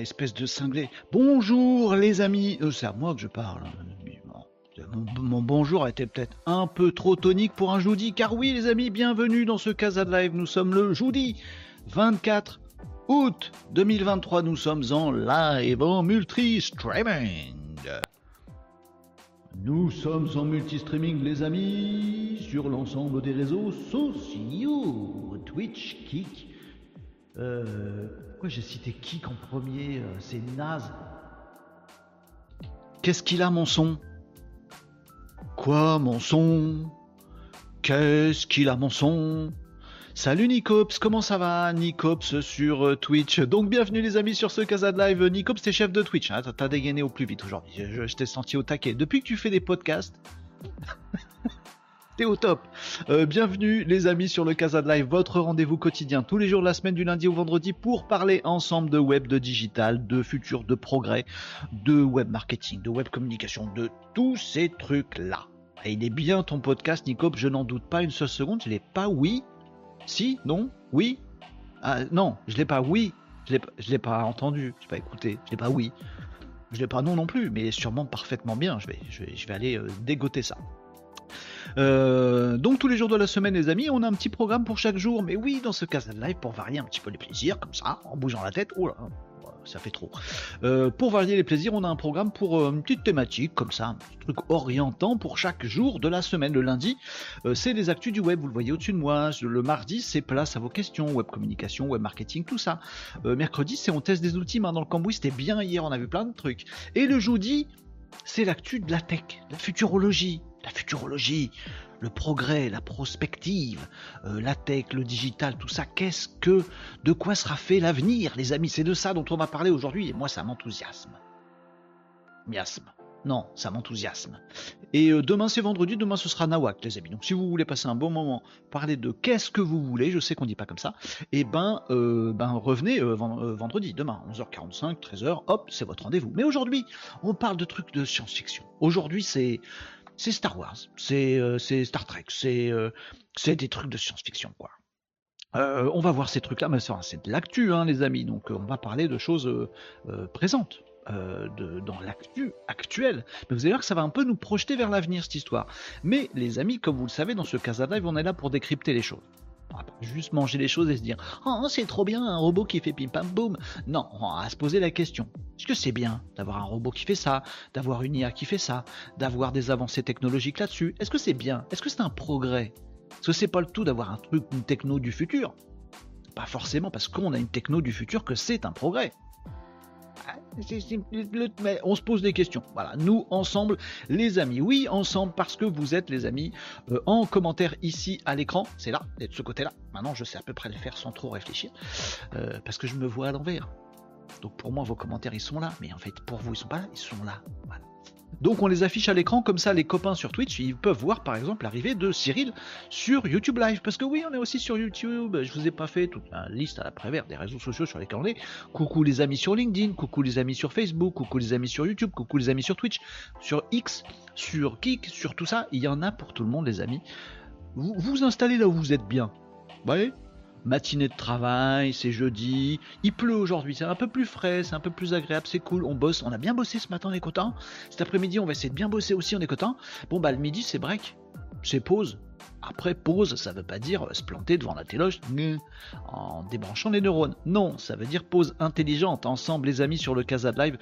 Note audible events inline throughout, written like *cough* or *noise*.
espèce de cinglé. Bonjour les amis euh, C'est à moi que je parle. Mon, mon bonjour été peut-être un peu trop tonique pour un jeudi, car oui les amis, bienvenue dans ce Casa de Live. Nous sommes le jeudi 24 août 2023. Nous sommes en live, en multi-streaming. Nous sommes en multi-streaming, les amis, sur l'ensemble des réseaux sociaux. Twitch, Kik. Euh. Pourquoi j'ai cité Kik en premier euh, C'est naze. Qu'est-ce qu'il a, mon son? Quoi, mon son? Qu'est-ce qu'il a, mon son? Salut Nicops, comment ça va? Nicops sur euh, Twitch. Donc bienvenue les amis sur ce Casa de Live. Nicops, t'es chef de Twitch, hein t'as dégainé au plus vite aujourd'hui. Je, t'ai senti au taquet. Depuis que tu fais des podcasts, t'es au top. Euh, bienvenue les amis sur le Casa de Live, votre rendez-vous quotidien tous les jours de la semaine du lundi au vendredi pour parler ensemble de web, de digital, de futur, de progrès, de web marketing, de web communication, de tous ces trucs-là. Et il est bien ton podcast Nicops, je n'en doute pas une seule seconde, je l'ai pas oui si Non Oui ah, Non, je l'ai pas oui. Je l'ai, l'ai pas entendu. Je l'ai pas écouté. Je l'ai pas oui. Je l'ai pas non non plus, mais sûrement parfaitement bien. Je vais, je vais, aller euh, dégoter ça. Euh, donc tous les jours de la semaine, les amis, on a un petit programme pour chaque jour. Mais oui, dans ce cas de live, pour varier un petit peu les plaisirs, comme ça, en bougeant la tête. Oh là, ça fait trop. Euh, pour varier les plaisirs, on a un programme pour euh, une petite thématique, comme ça, un truc orientant pour chaque jour de la semaine. Le lundi, c'est les actus du web, vous le voyez au-dessus de moi. Le mardi, c'est place à vos questions, web communication, web marketing, tout ça. mercredi, c'est on teste des outils, main dans le cambouis, c'était bien hier, on a vu plein de trucs. Et le jeudi, c'est l'actu de la tech, la futurologie. La futurologie, le progrès, la prospective, euh, la tech, le digital, tout ça, qu'est-ce que, de quoi sera fait l'avenir, les amis? C'est de ça dont on va parler aujourd'hui, et moi ça m'enthousiasme. Miasme. Non, ça m'enthousiasme. Et euh, demain c'est vendredi, demain ce sera Nawak, les amis. Donc si vous voulez passer un bon moment, parler de qu'est-ce que vous voulez, je sais qu'on dit pas comme ça, et eh ben, euh, ben revenez vendredi, demain, 11h45, 13h, hop, c'est votre rendez-vous. Mais aujourd'hui, on parle de trucs de science-fiction. Aujourd'hui c'est c'est Star Wars, c'est euh, Star Trek, euh, c'est des trucs de science-fiction, quoi. Euh, on va voir ces trucs-là, mais c'est de l'actu, hein, les amis, donc on va parler de choses présentes. dans l'actu actuel. Mais vous allez voir que ça va un peu nous projeter vers l'avenir cette histoire. Mais les amis, comme vous le savez, dans ce Casa Live, on est là pour décrypter les choses. On va pas juste manger les choses et se dire Oh, c'est trop bien, un robot qui fait pim pam boum. Non, on va se poser la question Est-ce que c'est bien d'avoir un robot qui fait ça, d'avoir une IA qui fait ça, d'avoir des avancées technologiques là-dessus? Est-ce que c'est bien? Est-ce que c'est un progrès? Est-ce que c'est pas le tout d'avoir un truc, une techno du futur? Pas forcément parce qu'on a une techno du futur que c'est un progrès on se pose des questions. Voilà, nous ensemble, les amis. Oui, ensemble, parce que vous êtes les amis euh, en commentaire ici à l'écran. C'est là, de ce côté-là. Maintenant, je sais à peu près le faire sans trop réfléchir, euh, parce que je me vois à l'envers. Donc pour moi, vos commentaires, ils sont là, mais en fait, pour vous, ils sont pas là, ils sont là. Donc on les affiche à l'écran comme ça les copains sur Twitch ils peuvent voir par exemple l'arrivée de Cyril sur YouTube Live. Parce que oui on est aussi sur YouTube. Je vous ai pas fait toute la liste à la prévère des réseaux sociaux sur lesquels on est. Coucou les amis sur LinkedIn coucou les amis sur Facebook coucou les amis sur YouTube coucou les amis sur Twitch sur X sur Kik sur tout ça. Il y en a pour tout le monde les amis. Vous vous installez là où vous êtes bien. Vous voyez? Matinée de travail, c'est jeudi, il pleut aujourd'hui, c'est un peu plus frais, c'est un peu plus agréable, c'est cool, on bosse, on a bien bossé ce matin, on est content. Cet après-midi, on va essayer de bien bosser aussi, on est content. Bon bah le midi, c'est break, c'est pause. Après, pause, ça veut pas dire se planter devant la téloche en débranchant les neurones. Non, ça veut dire pause intelligente. Ensemble, les amis, sur le Casa Live,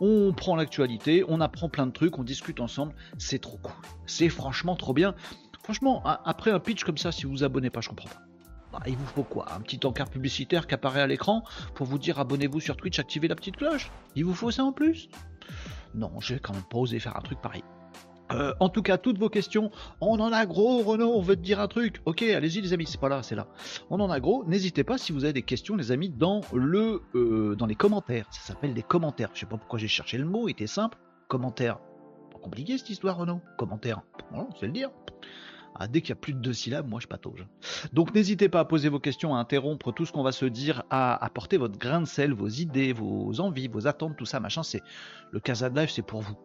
on prend l'actualité, on apprend plein de trucs, on discute ensemble. C'est trop cool. C'est franchement trop bien. Franchement, après un pitch comme ça, si vous vous abonnez pas, je comprends pas. Bah, il vous faut quoi Un petit encart publicitaire qui apparaît à l'écran pour vous dire abonnez-vous sur Twitch, activez la petite cloche? Il vous faut ça en plus? Non, je vais quand même pas oser faire un truc pareil. Euh, en tout cas, toutes vos questions, on en a gros, Renaud, on veut te dire un truc. Ok, allez-y les amis, c'est pas là, c'est là. On en a gros. N'hésitez pas si vous avez des questions, les amis, dans le, euh, dans les commentaires. Ça s'appelle des commentaires. Je sais pas pourquoi j'ai cherché le mot, il était simple. Commentaire. Pas compliqué cette histoire, Renaud. Commentaire. Bon, c'est le dire. Ah, dès qu'il y a plus de deux syllabes, moi je patauge. Donc n'hésitez pas à poser vos questions, à interrompre tout ce qu'on va se dire, à apporter votre grain de sel, vos idées, vos envies, vos attentes, tout ça, machin. C'est le Casa de Live, c'est pour vous.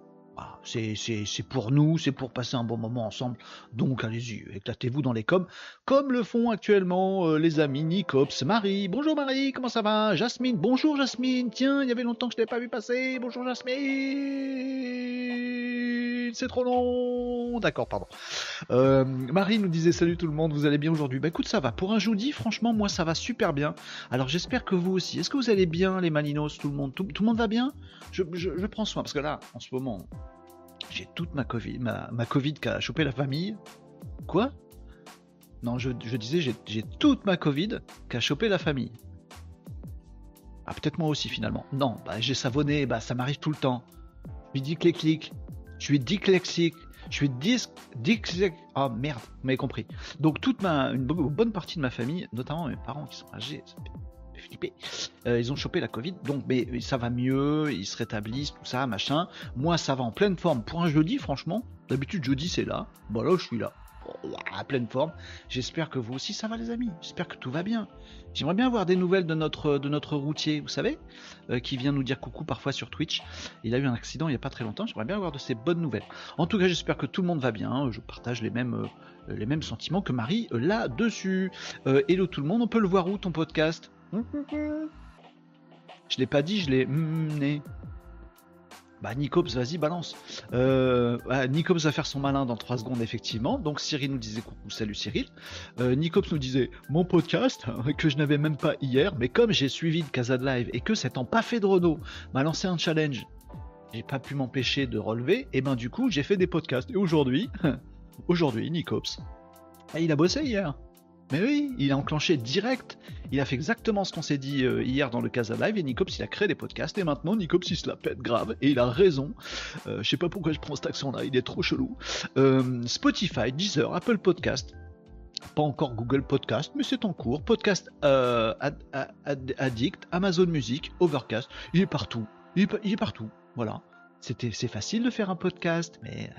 C'est pour nous, c'est pour passer un bon moment ensemble. Donc allez-y, éclatez-vous dans les coms, comme le font actuellement euh, les amis Nicops, Marie. Bonjour Marie, comment ça va? Jasmine, bonjour Jasmine. Tiens, il y avait longtemps que je t'ai pas vu passer. Bonjour Jasmine. C'est trop long. D'accord, pardon. Euh, Marie nous disait salut tout le monde, vous allez bien aujourd'hui? Bah écoute, ça va. Pour un jeudi, franchement, moi ça va super bien. Alors j'espère que vous aussi. Est-ce que vous allez bien les Malinos, tout le monde? Tout, le monde va bien? Je prends soin parce que là, en ce moment, j'ai toute ma Covid, ma, ma Covid qu'a chopé la famille. Quoi? Non, je, disais, j'ai toute ma Covid qu'a chopé la famille. Ah, peut-être moi aussi finalement. Non, bah, j'ai savonné, bah, ça m'arrive tout le temps. Je suis dyslexique. Je suis dyslexique. Je suis dis dyslexique. Oh merde, vous m'avez compris. Donc, toute ma, une bonne partie de ma famille, notamment mes parents qui sont âgés, euh, ils ont chopé la Covid, donc mais ça va mieux, ils se rétablissent, tout ça, machin. Moi, ça va en pleine forme pour un jeudi, franchement. D'habitude, jeudi, c'est là. Bon, là, je suis là. À pleine forme. J'espère que vous aussi, ça va, les amis. J'espère que tout va bien. J'aimerais bien avoir des nouvelles de notre, de notre routier, vous savez, euh, qui vient nous dire coucou parfois sur Twitch. Il a eu un accident il n'y a pas très longtemps. J'aimerais bien avoir de ces bonnes nouvelles. En tout cas, j'espère que tout le monde va bien. Je partage les mêmes, euh, les mêmes sentiments que Marie là-dessus. hello tout le monde, on peut le voir où ton podcast? Je l'ai pas dit, je l'ai mené. Bah Nicops, vas-y, balance. Euh, Nicops va faire son malin dans 3 secondes, effectivement. Donc Cyril nous disait coucou, salut Cyril. Euh, Nicops nous disait mon podcast, *laughs* que je n'avais même pas hier, mais comme j'ai suivi le Casa de Live et que pas fait de Renault m'a lancé un challenge, j'ai pas pu m'empêcher de relever, et ben du coup j'ai fait des podcasts. Et aujourd'hui, *laughs* aujourd'hui, Nicops, ah, il a bossé hier. Mais oui, il a enclenché direct. Il a fait exactement ce qu'on s'est dit euh, hier dans le Casa Live et Nicops il a créé des podcasts et maintenant Nicops il se la pète grave et il a raison. Euh, je sais pas pourquoi je prends cet accent là, il est trop chelou. Euh, Spotify, Deezer, Apple Podcast. Pas encore Google Podcast, mais c'est en cours. Podcast Addict, Amazon Music, Overcast. Il est partout. Il est partout. Voilà. C'était, c'est facile de faire un podcast, mais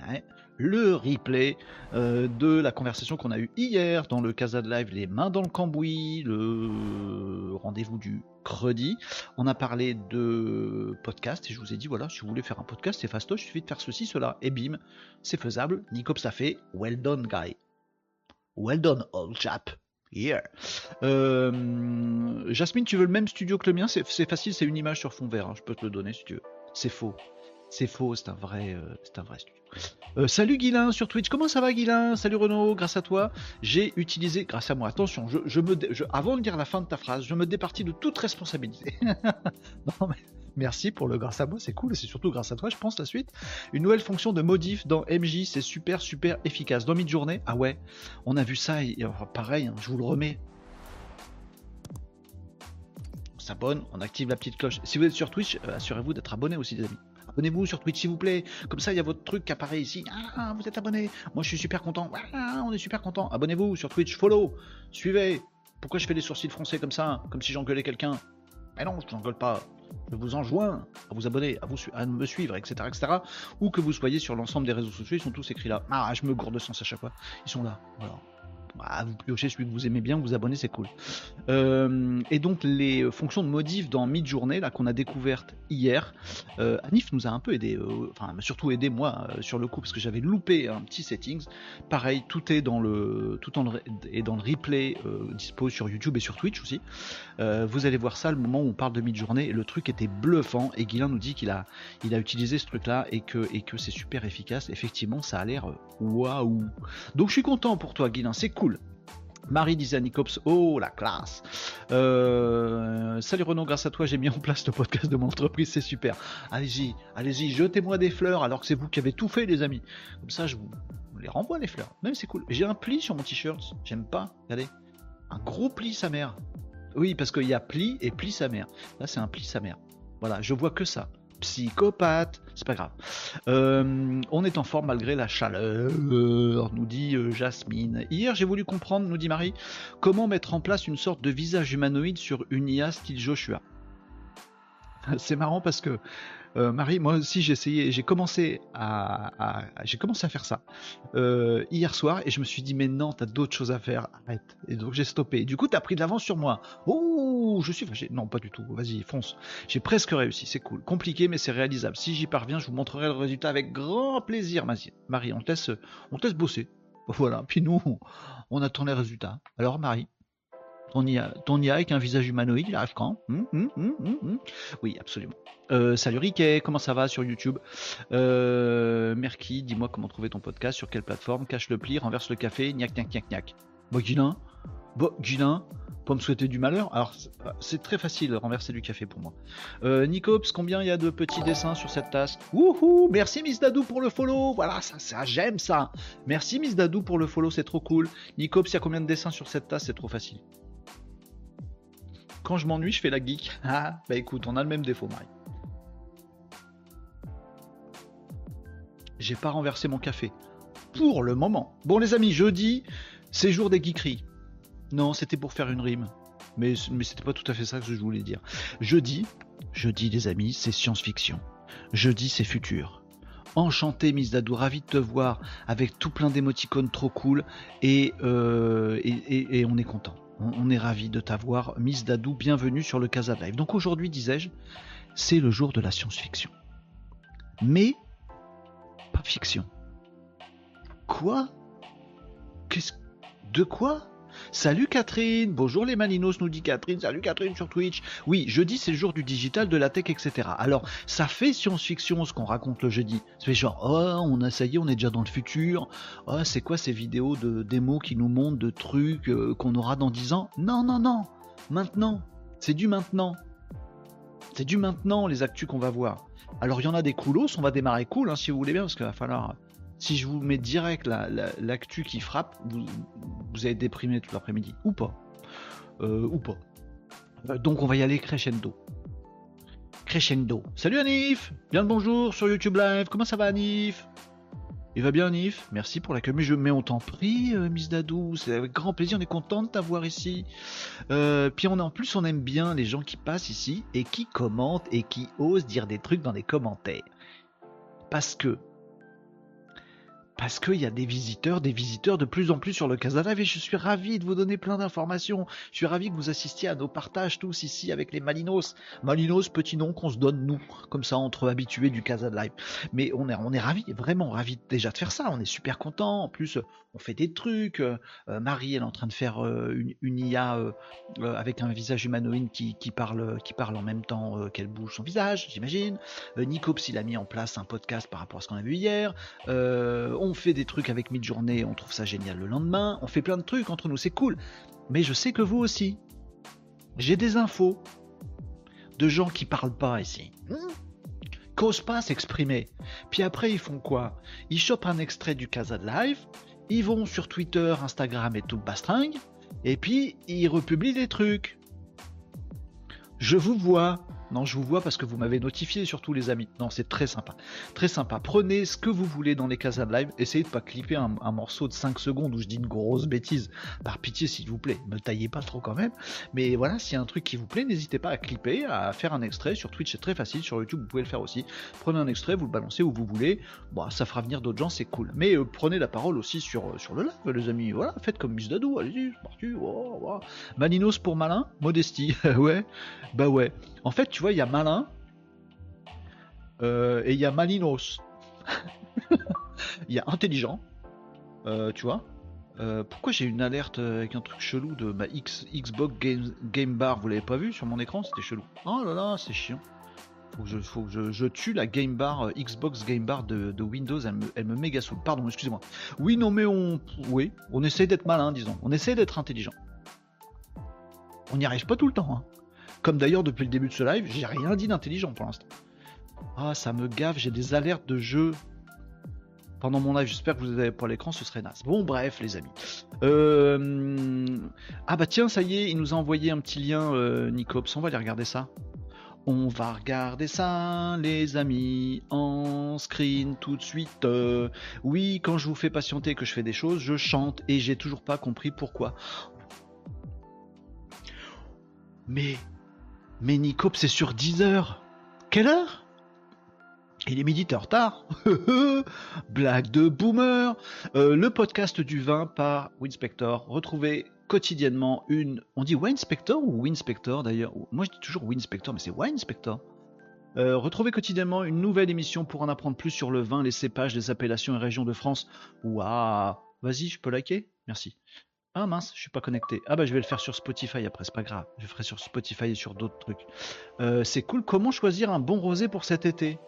le replay euh, de la conversation qu'on a eue hier dans le Casa de Live, les mains dans le cambouis, le rendez-vous du credi. On a parlé de podcast et je vous ai dit voilà, si vous voulez faire un podcast, c'est fastoche, il suffit de faire ceci, cela, et bim, c'est faisable. Nicops ça fait. Well done, guy. Well done, old chap. Here. Euh, Jasmine, tu veux le même studio que le mien? C'est facile, c'est une image sur fond vert. Hein, je peux te le donner si tu veux. C'est faux. C'est faux, c'est un vrai, euh, c'est vrai studio. Euh, salut Guilin sur Twitch, comment ça va Guilin? Salut Renaud, grâce à toi, j'ai utilisé, grâce à moi, attention, je, me, avant de dire la fin de ta phrase, je me départis de toute responsabilité. *laughs* merci pour le grâce à moi, c'est cool, c'est surtout grâce à toi, je pense, la suite. Une nouvelle fonction de modif dans MJ, c'est super, super efficace. Dans mid-journée, ah ouais, on a vu ça, et, pareil, hein, je vous le remets. On s'abonne, on active la petite cloche. Si vous êtes sur Twitch, euh, assurez-vous d'être abonné aussi, les amis. Abonnez-vous sur Twitch s'il vous plaît. Comme ça, il y a votre truc qui apparaît ici. Ah, vous êtes abonné. Moi, je suis super content. Ah, on est super content. Abonnez-vous sur Twitch, follow, suivez. Pourquoi je fais des sourcils français comme ça, comme si j'engueulais quelqu'un? Mais non, je n'engueule pas. Je vous enjoins à vous abonner, à, vous à me suivre, etc., etc. Ou que vous soyez sur l'ensemble des réseaux sociaux, ils sont tous écrits là. Ah, je me gourde de sens à chaque fois. Ils sont là. Voilà. Ah, vous piochez celui que vous aimez bien, vous abonnez, c'est cool. Euh, et donc les fonctions de modif dans mid-journée là qu'on a découvertes hier, euh, Anif nous a un peu aidé, euh, enfin surtout aidé moi sur le coup parce que j'avais loupé un petit settings. Pareil, tout est dans le tout en est dans le replay dispo sur YouTube et sur Twitch aussi. vous allez voir ça le moment où on parle de mid-journée. Le truc était bluffant et Guilain nous dit qu'il a il a utilisé ce truc là et que et que c'est super efficace. Effectivement, ça a l'air waouh. Donc je suis content pour toi Guilain, c'est cool. Marie disait Nicops, oh la classe. Euh, salut Renaud, grâce à toi j'ai mis en place le podcast de mon entreprise, c'est super. Allez-y, allez-y, jetez-moi des fleurs alors que c'est vous qui avez tout fait les amis. Comme ça je vous les renvoie les fleurs. Même c'est cool. J'ai un pli sur mon t-shirt, j'aime pas. Regardez, un gros pli sa mère. Oui parce qu'il y a pli et pli sa mère. Là c'est un pli sa mère. Voilà, je vois que ça psychopathe. C'est pas grave. Euh, on est en forme malgré la chaleur, nous dit euh, Jasmine. Hier, j'ai voulu comprendre, nous dit Marie, comment mettre en place une sorte de visage humanoïde sur une IA style Joshua. *laughs* C'est marrant parce que Euh, Marie, moi aussi j'ai essayé, j'ai commencé à, faire ça euh, hier soir et je me suis dit mais non, t'as d'autres choses à faire, arrête. Et donc j'ai stoppé. du coup, t'as pris de l'avance sur moi. Oh, je suis fâché. Non, pas du tout. Vas-y, fonce. J'ai presque réussi, c'est cool. Compliqué, mais c'est réalisable. Si j'y parviens, je vous montrerai le résultat avec grand plaisir, Marie. On te on te laisse bosser. Voilà. Puis nous, on attend les résultats. Alors, Marie? Ton IA, avec un visage humanoïde, il arrive quand? Hum, hum, hum, Oui, absolument. Euh, salut Riquet, comment ça va sur YouTube? Euh, Merki, dis-moi comment trouver ton podcast, sur quelle plateforme? Cache le pli, renverse le café, gnac gnac gnac gnac. Bon, Gilin Bon, Gilin Pour me souhaiter du malheur? Alors, c'est très facile de renverser du café pour moi. Euh, Nicops, combien il y a de petits dessins sur cette tasse? Wouhou! Merci Miss Dadou pour le follow! Voilà, ça, ça j'aime ça. Merci Miss Dadou pour le follow, c'est trop cool. Nicops, il y a combien de dessins sur cette tasse? C'est trop facile. Quand je m'ennuie, je fais la geek. *laughs* Ah, bah écoute, on a le même défaut, Marie. J'ai pas renversé mon café. Pour le moment. Bon, les amis, jeudi, c'est jour des geekeries. Non, c'était pour faire une rime. Mais, mais c'était pas tout à fait ça que je voulais dire. Jeudi, jeudi, les amis, c'est science-fiction. Jeudi, c'est futur. Enchanté, Miss Dadou, ravi de te voir avec tout plein d'émoticônes trop cool et, euh, et on est content on, est ravi de t'avoir, Miss Dadou. Bienvenue sur le Casa Live. Donc aujourd'hui, disais-je, c'est le jour de la science-fiction. Mais pas fiction. Quoi? Qu'est-ce De quoi? Salut Catherine, bonjour les Malinos, nous dit Catherine. Salut Catherine sur Twitch. Oui, jeudi c'est le jour du digital, de la tech, etc. Alors, ça fait science-fiction ce qu'on raconte le jeudi. Fait genre, oh, on a, ça y est, on est déjà dans le futur. Oh, c'est quoi ces vidéos de démos qui nous montrent de trucs euh, qu'on aura dans 10 ans? Non, non, non. Maintenant. C'est du maintenant. C'est du maintenant les actus qu'on va voir. Alors il y en a des coolos, on va démarrer cool hein, si vous voulez bien, parce qu'il va falloir si je vous mets direct l'actu qui frappe, vous, vous allez déprimer tout l'après-midi. Ou pas. Euh, ou pas. Euh, donc on va y aller crescendo. Crescendo. Salut Anif Bien le bonjour sur YouTube Live. Comment ça va Anif? Il va bien Anif? Merci pour l'accueil. Mais je mets on t'en prie, euh, Miss Dadou. C'est avec grand plaisir. On est content de t'avoir ici. puis on en plus on aime bien les gens qui passent ici et qui commentent et qui osent dire des trucs dans les commentaires. Parce que parce qu'il y a des visiteurs, des visiteurs de plus en plus sur le Casa Live et je suis ravi de vous donner plein d'informations. Je suis ravi que vous assistiez à nos partages tous ici avec les Malinos. Malinos, petit nom qu'on se donne nous, comme ça entre habitués du Casa Live. Mais on est, on est ravis, vraiment ravis déjà de faire ça. On est super content. En plus, on fait des trucs. Euh, Marie, elle est en train de faire euh, une, IA euh, avec un visage humanoïde qui, parle, qui parle en même temps qu'elle bouge son visage, j'imagine. Nicops, il a mis en place un podcast par rapport à ce qu'on a vu hier fait des trucs avec mid-journée, on trouve ça génial le lendemain, on fait plein de trucs entre nous, c'est cool. Mais je sais que vous aussi. J'ai des infos de gens qui parlent pas ici. Qu'osent pas s'exprimer. Puis après, ils font quoi? Ils chopent un extrait du Casa Live, ils vont sur Twitter, Instagram et tout bastringue, et puis ils republient des trucs. Je vous vois, non, je vous vois parce que vous m'avez notifié, surtout les amis. Non, c'est très sympa. Très sympa. Prenez ce que vous voulez dans les casas de live. Essayez de pas clipper un, morceau de 5 secondes où je dis une grosse bêtise. Par pitié, s'il vous plaît. Ne taillez pas trop quand même. Mais voilà, s'il y a un truc qui vous plaît, n'hésitez pas à clipper, à faire un extrait. Sur Twitch, c'est très facile. Sur YouTube, vous pouvez le faire aussi. Prenez un extrait, vous le balancez où vous voulez. Bon, ça fera venir d'autres gens, c'est cool. Mais euh, prenez la parole aussi sur, euh, sur le live, les amis. Voilà, faites comme Miss Dadou. Allez-y, c'est parti. Maninos pour malin, modestie. *laughs* ouais, bah ouais. En fait, tu vois, il y a malin euh, et il y a Malinos. *laughs* Il y a intelligent, euh, tu vois. Euh, pourquoi j'ai une alerte avec un truc chelou de ma X, Xbox Game, Bar Vous l'avez pas vu sur mon écran C'était chelou. Oh là là, c'est chiant. Je, tue la Game Bar, Xbox Game Bar de, Windows. Elle me, elle me méga saoule. Pardon, excusez-moi. Oui, non, mais on, oui, on essaie d'être malin, disons. On essaie d'être intelligent. On n'y arrive pas tout le temps. Hein. Comme d'ailleurs depuis le début de ce live, j'ai rien dit d'intelligent pour l'instant. Ah, ça me gave, j'ai des alertes de jeu pendant mon live. J'espère que vous avez pas l'écran, ce serait naze. Bon, bref, les amis. Euh, ah bah tiens, ça y est, il nous a envoyé un petit lien, euh, Nicops. On va aller regarder ça. On va regarder ça, les amis, en screen tout de suite. Euh, oui, quand je vous fais patienter que je fais des choses, je chante et j'ai toujours pas compris pourquoi. Mais mais Nicop, c'est sur 10 heures. Quelle heure? Il est midi de retard. *laughs* Blague de boomer. Euh, le podcast du vin par Winspector. Retrouvez quotidiennement une. On dit Winspector ou Winspector d'ailleurs Moi je dis toujours Winspector, mais c'est Winspector. Euh, retrouvez quotidiennement une nouvelle émission pour en apprendre plus sur le vin, les cépages, les appellations et régions de France. Waouh Vas-y, je peux liker? Merci. Ah mince, je suis pas connecté. Ah bah je vais le faire sur Spotify après, c'est pas grave. Je le ferai sur Spotify et sur d'autres trucs. Euh, c'est cool. Comment choisir un bon rosé pour cet été?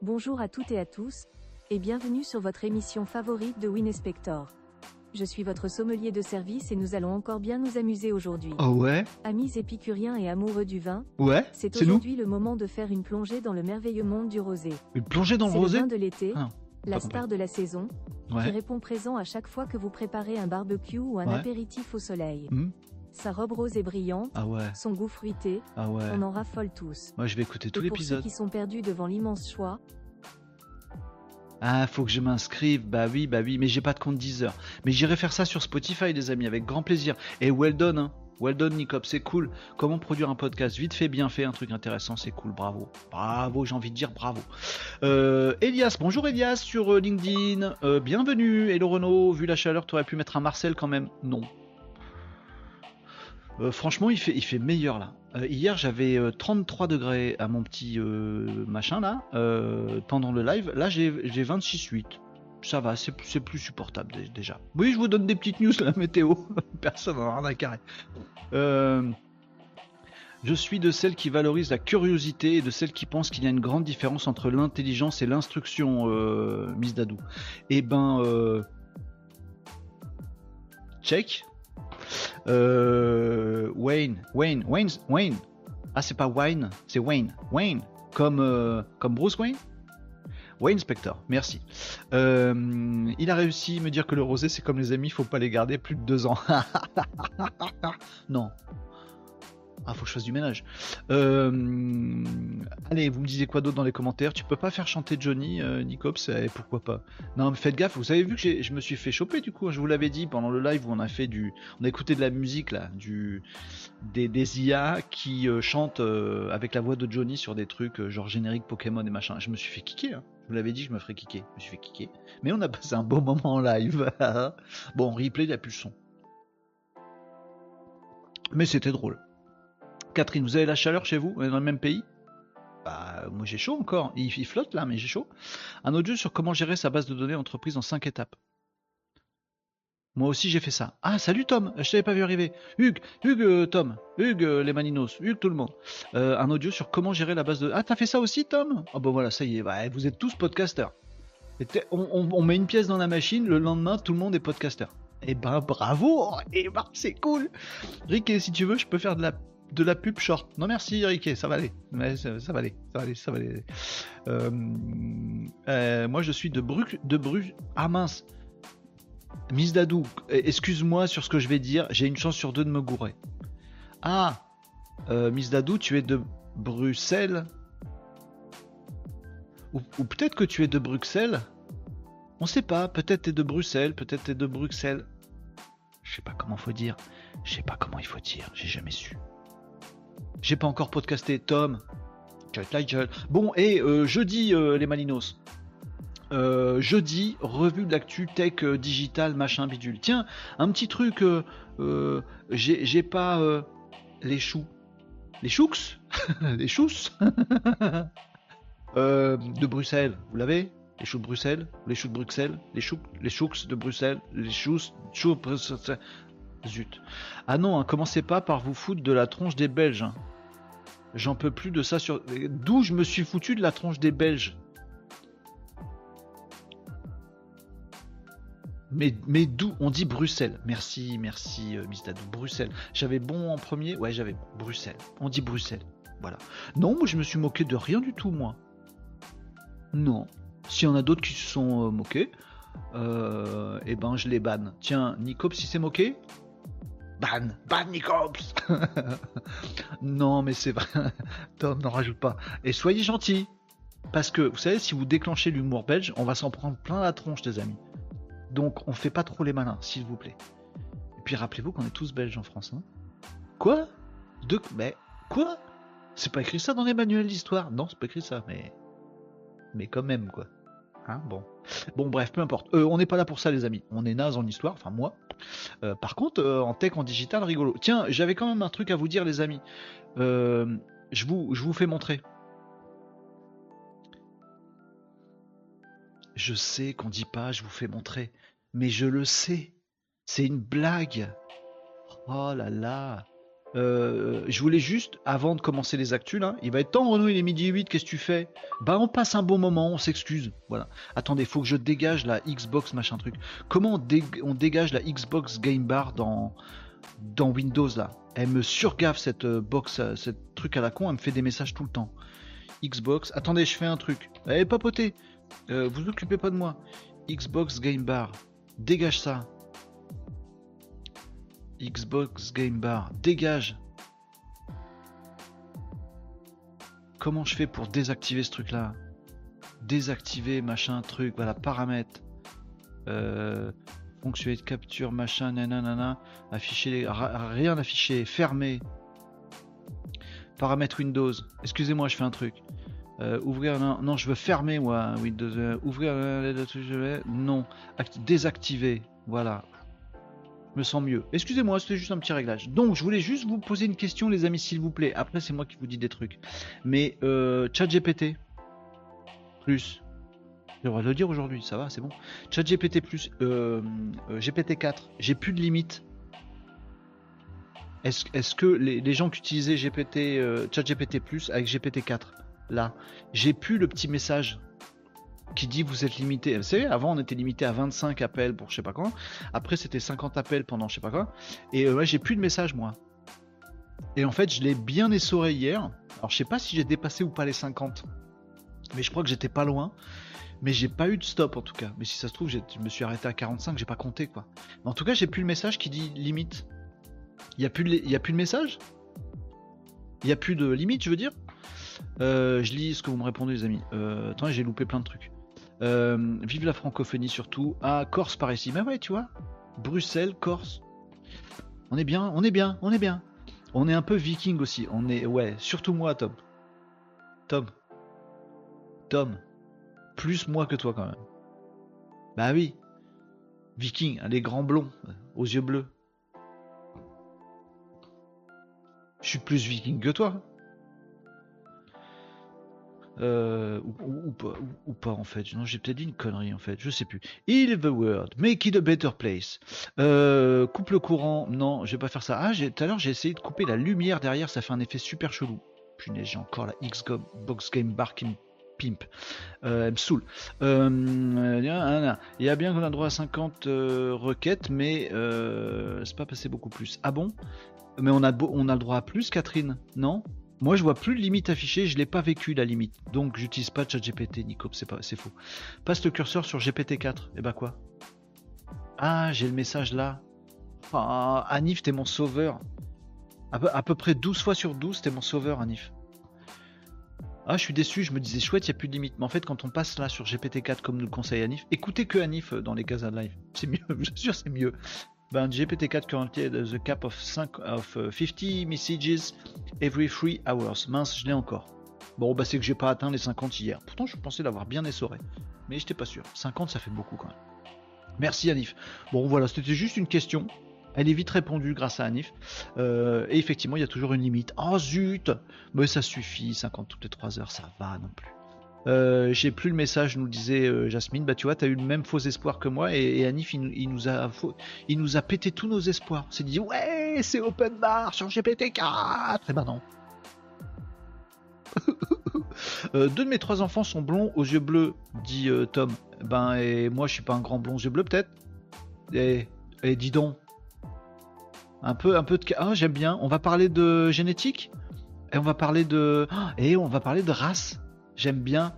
Bonjour à toutes et à tous, et bienvenue sur votre émission favorite de Winespector. Je suis votre sommelier de service et nous allons encore bien nous amuser aujourd'hui. Oh ouais? Amis épicuriens et amoureux du vin, Ouais c'est aujourd'hui le moment de faire une plongée dans le merveilleux monde du rosé. Une plongée dans le C'est rosé? vin de l'été, Ah, la star de la saison, qui répond présent à chaque fois que vous préparez un barbecue ou un Ouais. apéritif au soleil. Hmm Sa robe rose est brillante, Ah ouais. son goût fruité, Ah ouais. on en raffole tous. Moi je vais écouter tout et pour ceux l'épisode. qui sont perdus devant l'immense choix, Ah, faut que je m'inscrive. Bah oui, bah oui, mais j'ai pas de compte Deezer. Mais j'irai faire ça sur Spotify, les amis, avec grand plaisir. Et well done, hein. Well done, Nicop, c'est cool. Comment produire un podcast vite fait, bien fait, un truc intéressant, c'est cool, bravo. Bravo, j'ai envie de dire bravo. Euh, Elias, bonjour Elias sur euh, LinkedIn. Euh, bienvenue. Hello Renault, vu la chaleur, t'aurais pu mettre un Marcel quand même Non. Franchement, il fait, il meilleur là. Hier, j'avais euh, 33 degrés à mon petit machin là, pendant le live. Là, j'ai 26,8. Ça va, c'est plus supportable dé- déjà. Oui, je vous donne des petites news, la météo. *laughs* Personne n'en a rien. Euh, je suis de celles qui valorisent la curiosité et de celles qui pensent qu'il y a une grande différence entre l'intelligence et l'instruction, euh, Miss Dadou. Eh ben, euh, check. Euh, Wayne, Wayne, Wayne, Wayne. Ah, c'est pas Wayne, c'est Wayne. Wayne, comme, comme Bruce Wayne? Wayne Spector, merci. Euh, il a réussi à me dire que le rosé, c'est comme les amis, faut pas les garder plus de deux ans. *laughs* non. Ah, faut que je fasse du ménage. Euh, allez, vous me disiez quoi d'autre dans les commentaires? Tu peux pas faire chanter Johnny, euh, Nicops et Pourquoi pas? Non, mais faites gaffe. Vous avez vu que je me suis fait choper du coup. hein, Je vous l'avais dit pendant le live où on a fait du, on a écouté de la musique là, du, des, IA qui euh, chantent avec la voix de Johnny sur des trucs genre générique Pokémon et machin. Je me suis fait kicker. hein. Je vous l'avais dit, je me ferais kicker. Je me suis fait kicker. Mais on a passé un bon moment en live. *laughs* bon, replay, il n'y a plus le son. Mais c'était drôle. Catherine, vous avez la chaleur chez vous dans le même pays? Bah, moi j'ai chaud encore. Il, flotte là, mais j'ai chaud. Un audio sur comment gérer sa base de données entreprise en 5 étapes. Moi aussi j'ai fait ça. Ah, salut Tom, je t'avais pas vu arriver. Hugues, Hugues, euh, Tom, Hugues, euh, les Maninos, Hugues, tout le monde. Euh, un audio sur comment gérer la base de. Ah, t'as fait ça aussi, Tom? Ah, bah voilà, ça y est, bah, vous êtes tous podcasteurs. On met une pièce dans la machine, le lendemain, tout le monde est podcasteur. Eh ben, bravo Eh ben, c'est cool Rick, si tu veux, je peux faire de la, de la pub short. Non, merci, Rick, ça va aller. Ouais, ça, va aller, ça va aller, ça va aller. Euh, euh, moi, je suis de Bru... De Bru... Ah mince Miss Dadou, euh, excuse-moi sur ce que je vais dire, j'ai une chance sur deux de me gourer. Ah Miss Dadou, tu es de Bruxelles? Ou, peut-être que tu es de Bruxelles? On sait pas, peut-être t'es de Bruxelles, peut-être t'es de Bruxelles. Je sais pas comment faut dire. Je sais pas comment il faut dire, j'ai jamais su. J'ai pas encore podcasté, Tom. Bon, et euh, jeudi, euh, les Malinos. Euh, jeudi, revue de l'actu tech digital machin bidule. Tiens, un petit truc, j'ai pas les choux, les choux, *laughs* les choux? *laughs* De Bruxelles. Vous l'avez? Les choux de Bruxelles, les choux de Bruxelles, les choux, les choux de Bruxelles, les choux, choux. Zut. Ah non, hein, commencez pas par vous foutre de la tronche des Belges. hein. J'en peux plus de ça sur. D'où je me suis foutu de la tronche des Belges? Mais, mais d'où On dit Bruxelles? Merci, merci, euh, Miss Dadou. Bruxelles. J'avais bon en premier? Ouais, j'avais. Bruxelles. On dit Bruxelles. Voilà. Non, moi je me suis moqué de rien du tout, moi. Non. S'il y en a d'autres qui se sont euh, moqués, euh, eh ben je les banne. Tiens, Nicops, si c'est moqué? Ban Ban Nicops *laughs* Non, mais c'est vrai. *laughs* Tom, n'en rajoute pas. Et soyez gentils. Parce que, vous savez, si vous déclenchez l'humour belge, on va s'en prendre plein la tronche, les amis. Donc, on fait pas trop les malins, s'il vous plaît. Et puis, rappelez-vous qu'on est tous belges en France. hein. Quoi? De... Mais... Quoi? C'est pas écrit ça dans les manuels d'histoire? Non, c'est pas écrit ça, mais. Mais quand même, quoi. Hein, bon. Bon, bref, peu importe. Euh, on n'est pas là pour ça, les amis. On est naze en histoire, enfin moi. Euh, par contre, euh, en tech, en digital, rigolo. Tiens, j'avais quand même un truc à vous dire, les amis. je, vous, je vous fais montrer. Je sais qu'on dit pas, je vous fais montrer. Mais je le sais. C'est une blague. Oh là là. Euh, je voulais juste, avant de commencer les actus, là, il va être temps, Renaud, il est midi 8, qu'est-ce que tu fais? Bah, on passe un bon moment, on s'excuse. Voilà. Attendez, faut que je dégage la Xbox, machin truc. Comment on, dégage la Xbox Game Bar dans, Windows, là? Elle me surgave cette euh, box, euh, cette truc à la con, elle me fait des messages tout le temps. Xbox, attendez, je fais un truc. Eh, papotez Vous occupez pas de moi. Xbox Game Bar, dégage ça. Xbox Game Bar, dégage Comment je fais pour désactiver ce truc là Désactiver machin truc, voilà, paramètres. Euh, fonctionnalité de capture, machin, nanana, afficher, rien affiché, fermer. Paramètres Windows. Excusez-moi, je fais un truc. Euh, ouvrir, non, je veux fermer moi Windows. Euh, ouvrir, non. désactiver, voilà me sens mieux. Excusez-moi, c'était juste un petit réglage. Donc, je voulais juste vous poser une question, les amis, s'il vous plaît. Après, c'est moi qui vous dis des trucs. Mais euh, GPT plus, j'ai le le dire aujourd'hui, ça va, c'est bon. Chat GPT plus, euh, euh GPT-4, j'ai plus de limite. Est-ce que les, gens qui utilisaient GPT, euh, ChatGPT plus avec GPT-4, là, j'ai plus le petit message qui dit vous êtes limité. Vous avant on était limité à 25 appels pour je sais pas quoi. Après c'était 50 appels pendant je sais pas quoi. Et euh, j'ai plus de messages moi. Et en fait je l'ai bien essoré hier. Alors je sais pas si j'ai dépassé ou pas les 50. Mais je crois que j'étais pas loin. Mais j'ai pas eu de stop en tout cas. Mais si ça se trouve, je me suis arrêté à 45, j'ai pas compté quoi. Mais en tout cas, j'ai plus le message qui dit limite. Il y plus de, y a plus de message Il y a plus de limite, je veux dire? Euh, je lis ce que vous me répondez, les amis. Euh, j'ai loupé plein de trucs. Euh, vive la francophonie surtout. Ah, Corse par ici. Mais ouais, tu vois. Bruxelles, Corse. On est bien, on est bien, on est bien. On est un peu viking aussi. On est, ouais, surtout moi, Tom. Tom. Tom. Plus moi que toi quand même. Bah oui. Viking, les grands blonds, aux yeux bleus. Je suis plus viking que toi. Euh, ou, pas, en fait. Non, j'ai peut-être dit une connerie en fait, je sais plus. Heal the world, make it a better place. Euh, coupe le courant, non, je vais pas faire ça. Ah, tout à l'heure j'ai essayé de couper la lumière derrière, ça fait un effet super chelou. Punaise, j'ai encore la Xbox Game Bar qui me pimp. Euh, elle me saoule. il y a bien qu'on a droit à 50 requêtes, mais c'est pas passé beaucoup plus. Ah bon? Mais on a, on a le droit à plus, Catherine? Non? Moi, je vois plus de limite affichée, je l'ai pas vécu la limite. Donc, j'utilise pas ChatGPT, Nico, c'est pas, c'est faux. Passe le curseur sur GPT-4. Et eh bah quoi? Ah, j'ai le message là. Ah, Anif, t'es mon sauveur. À peu, près 12 fois sur 12, t'es mon sauveur, Anif. Ah, je suis déçu, je me disais chouette, il n'y a plus de limite. Mais en fait, quand on passe là sur GPT-4, comme nous le conseille Anif, écoutez que Anif dans les Casa Live. C'est mieux, *laughs* je sûr, c'est mieux ben, GPT-4 currently the cap of, 5, of 50 uh, messages every 3 hours. Mince, je l'ai encore. Bon, bah c'est que j'ai pas atteint les 50 hier. Pourtant, je pensais l'avoir bien essoré. Mais j'étais pas sûr. 50, ça fait beaucoup quand même. Merci Anif. Bon, voilà, c'était juste une question. Elle est vite répondue grâce à Anif. Euh, et effectivement, il y a toujours une limite. Oh zut Mais ça suffit, 50 toutes les 3 heures, ça va non plus. Euh, j'ai plus le message, nous disait euh, Jasmine. Bah tu vois, t'as eu le même faux espoir que moi et, Anif il, nous a il nous a pété tous nos espoirs. C'est dit ouais, c'est open bar sur GPT-4. Et eh ben non. *laughs* Euh, deux de mes trois enfants sont blonds aux yeux bleus, dit Tom. Ben et moi je suis pas un grand blond aux yeux bleus peut-être. Et, et dis donc. Un peu, un peu de. Ah j'aime bien. On va parler de génétique? Et on va parler de. Et on va parler de race j'aime bien.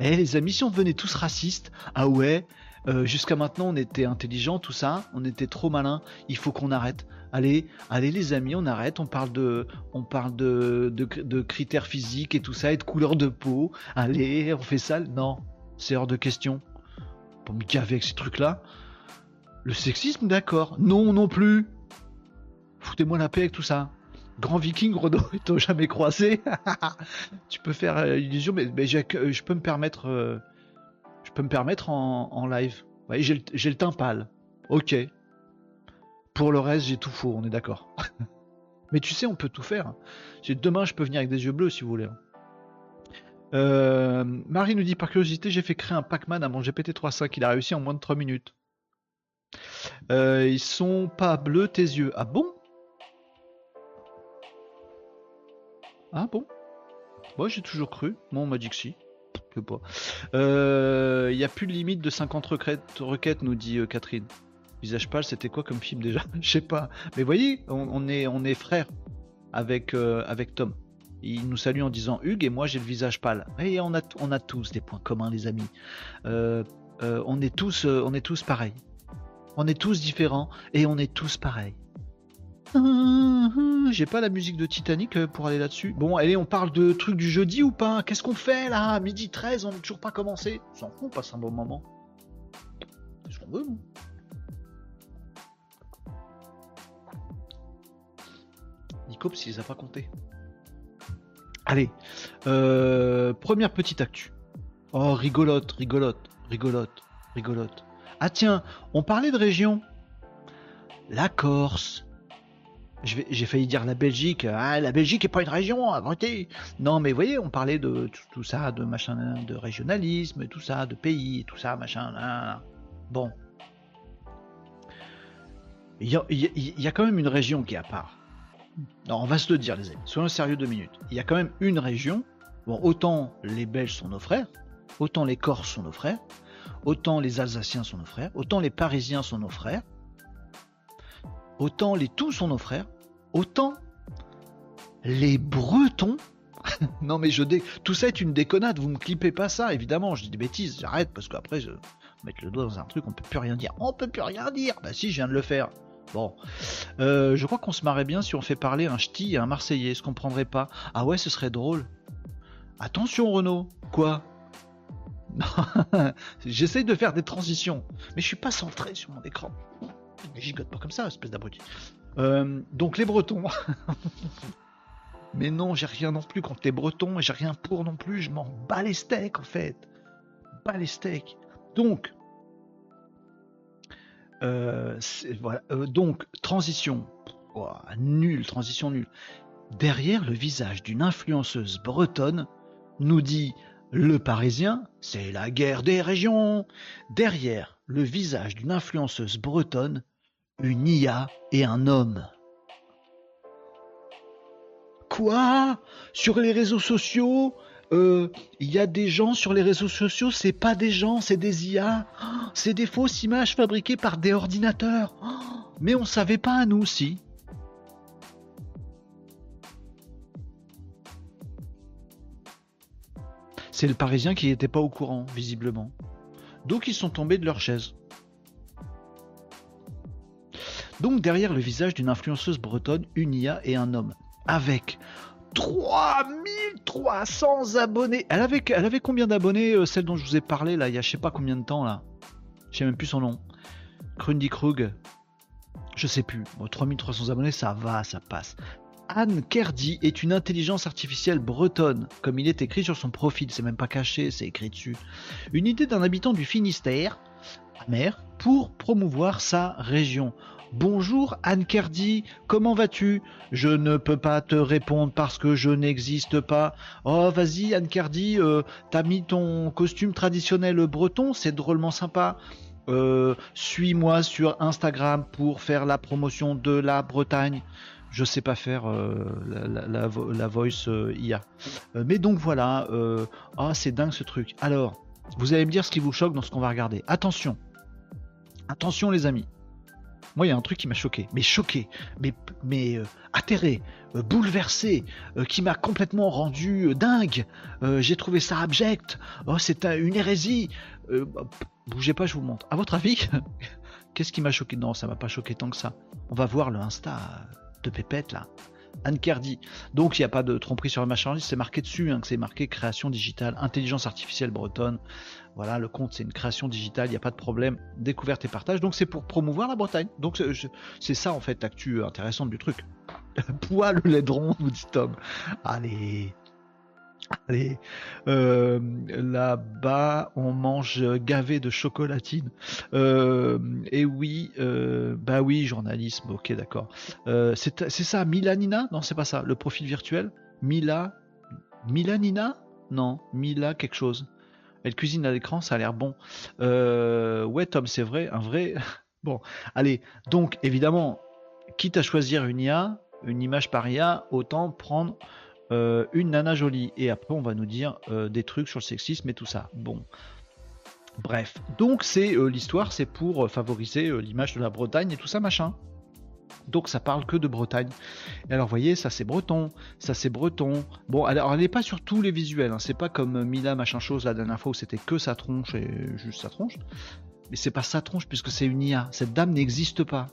Eh les amis, si on devenait tous racistes, ah ouais, euh, jusqu'à maintenant on était intelligents, tout ça, on était trop malins, il faut qu'on arrête. Allez, allez les amis, on arrête, on parle de, on parle de, critères physiques et tout ça, et de couleur de peau. Allez, on fait ça. Non, c'est hors de question. Pour me gaver avec ces trucs-là. Le sexisme, d'accord. Non, non plus. Foutez-moi la paix avec tout ça. Grand Viking, Renaud, ils t'ont jamais croisé. *laughs* tu peux faire euh, illusion, mais, mais je peux me permettre, je peux me permettre en, live. J'ai le, teint pâle. Ok. Pour le reste, j'ai tout faux, on est d'accord. *laughs* mais tu sais, on peut tout faire. Demain, je peux venir avec des yeux bleus si vous voulez. Euh, Marie nous dit par curiosité, j'ai fait créer un Pac-Man à mon GPT-3.5. Il a réussi en moins de 3 minutes. Euh, ils sont pas bleus tes yeux. Ah bon? Ah bon? Moi j'ai toujours cru. Moi on m'a dit que si. Il euh, n'y a plus de limite de 50 requêtes, nous dit Catherine. Visage pâle, c'était quoi comme film déjà? *laughs* Je sais pas. Mais voyez, on, est, on est frères avec, avec Tom. Il nous salue en disant Hugues et moi j'ai le visage pâle. Et on a, on a tous des points communs, les amis. Euh, euh, on est tous, euh, on est tous pareils. On est tous différents et on est tous pareils. J'ai pas la musique de Titanic pour aller là-dessus. Bon, allez, on parle de trucs du jeudi ou pas? Qu'est-ce qu'on fait là? Midi 13, on n'a toujours pas commencé. On s'en fout, on passe un bon moment. Qu'est-ce qu'on veut, nous Nico, s'il les a pas compté. Allez, euh, première petite actu. Oh, rigolote, rigolote, rigolote, rigolote. Ah tiens, on parlait de région. La Corse. J'ai failli dire la Belgique. Ah, la Belgique est pas une région, arrêtez. Non, mais vous voyez, on parlait de tout, ça, de machin, de régionalisme, tout ça, de pays, tout ça, machin. Bon. Il y, a quand même une région qui est à part. Non, on va se le dire, les amis. Soyons sérieux deux minutes. Il y a quand même une région. Bon, autant les Belges sont nos frères, autant les Corses sont nos frères, autant les Alsaciens sont nos frères, autant les Parisiens sont nos frères, autant les tous sont nos frères, autant les Bretons. *laughs* non mais je tout ça est une déconnade. Vous me clippez pas ça, évidemment. Je dis des bêtises. J'arrête parce qu'après je mettre le doigt dans un truc, on peut plus rien dire. On peut plus rien dire. Bah si, je viens de le faire. Bon, euh, je crois qu'on se marrait bien si on fait parler un ch'ti et un Marseillais. Je comprendrait pas. Ah ouais, ce serait drôle. Attention Renaud. Quoi? *laughs* J'essaye de faire des transitions, mais je suis pas centré sur mon écran. Mais gigote pas comme ça, espèce d'abruti. Euh, donc les Bretons. *laughs* mais non, j'ai rien non plus contre les Bretons et j'ai rien pour non plus. Je m'en bats les steaks en fait. Bats les steaks. Donc, euh, voilà. Euh, donc, transition. nulle, transition nulle. Derrière le visage d'une influenceuse bretonne, nous dit le Parisien, c'est la guerre des régions. Derrière le visage d'une influenceuse bretonne, une IA et un homme. Quoi? Sur les réseaux sociaux, euh, il y a des gens sur les réseaux sociaux, c'est pas des gens, c'est des IA. C'est des fausses images fabriquées par des ordinateurs. Mais on savait pas, nous aussi. C'est le Parisien qui n'était pas au courant, visiblement. Donc ils sont tombés de leur chaise. Donc derrière le visage d'une influenceuse bretonne, une IA et un homme. Avec 3300 abonnés. Elle avait, combien d'abonnés, euh, celle dont je vous ai parlé là, il y a je sais pas combien de temps là? Je sais même plus son nom. Krundy Krug. Je sais plus. 3300 abonnés, ça va, ça passe. Anne Kerdy est une intelligence artificielle bretonne, comme il est écrit sur son profil, c'est même pas caché, c'est écrit dessus. Une idée d'un habitant du Finistère, amer, pour promouvoir sa région. Bonjour Anne Kerdy, comment vas-tu? Je ne peux pas te répondre parce que je n'existe pas. Oh vas-y Anne Kerdy, euh, t'as mis ton costume traditionnel breton, c'est drôlement sympa. Euh, suis-moi sur Instagram pour faire la promotion de la Bretagne. Je sais pas faire euh, la, voice IA. mais donc voilà, ah c'est dingue ce truc. Alors, vous allez me dire ce qui vous choque dans ce qu'on va regarder. Attention, attention les amis. Moi, il y a un truc qui m'a choqué, mais choqué, mais, euh, atterré, euh, bouleversé, euh, qui m'a complètement rendu dingue. J'ai trouvé ça abject. Oh, c'est une hérésie. Bah, bougez pas, je vous montre. À votre avis, *laughs* qu'est-ce qui m'a choqué? Non, ça m'a pas choqué tant que ça. On va voir le Insta de Pépette là. Anne Cardi. Donc il n'y a pas de tromperie sur le marchandise, c'est marqué dessus, hein, c'est marqué création digitale, intelligence artificielle bretonne. Voilà, le compte c'est une création digitale, il n'y a pas de problème, découverte et partage. Donc c'est pour promouvoir la Bretagne. Donc c'est ça en fait l'actu intéressante du truc. *laughs* Poil le laidron, *laughs* vous dit Tom. Allez. Allez. Euh, là-bas, on mange gavé de chocolatine. Euh, et oui, euh, bah oui, journalisme, ok, d'accord. c'est ça, Milanina? Non, c'est pas ça. Le profil virtuel? Mila. Milanina? Non, Mila quelque chose. Elle cuisine à l'écran, ça a l'air bon. ouais, Tom, c'est vrai, un vrai. *laughs* bon, allez. Donc, évidemment, quitte à choisir une IA, une image par IA, autant prendre euh, une nana jolie. Et après, on va nous dire euh, des trucs sur le sexisme et tout ça. Bon. Bref. Donc, c'est euh, l'histoire, c'est pour favoriser l'image de la Bretagne et tout ça, machin. Donc ça parle que de Bretagne. Et alors vous voyez, ça c'est breton, ça c'est breton. Bon, alors elle n'est pas sur tous les visuels, hein. c'est pas comme Mila machin chose la dernière fois où c'était que sa tronche et juste sa tronche. Mais c'est pas sa tronche puisque c'est une IA. Cette dame n'existe pas.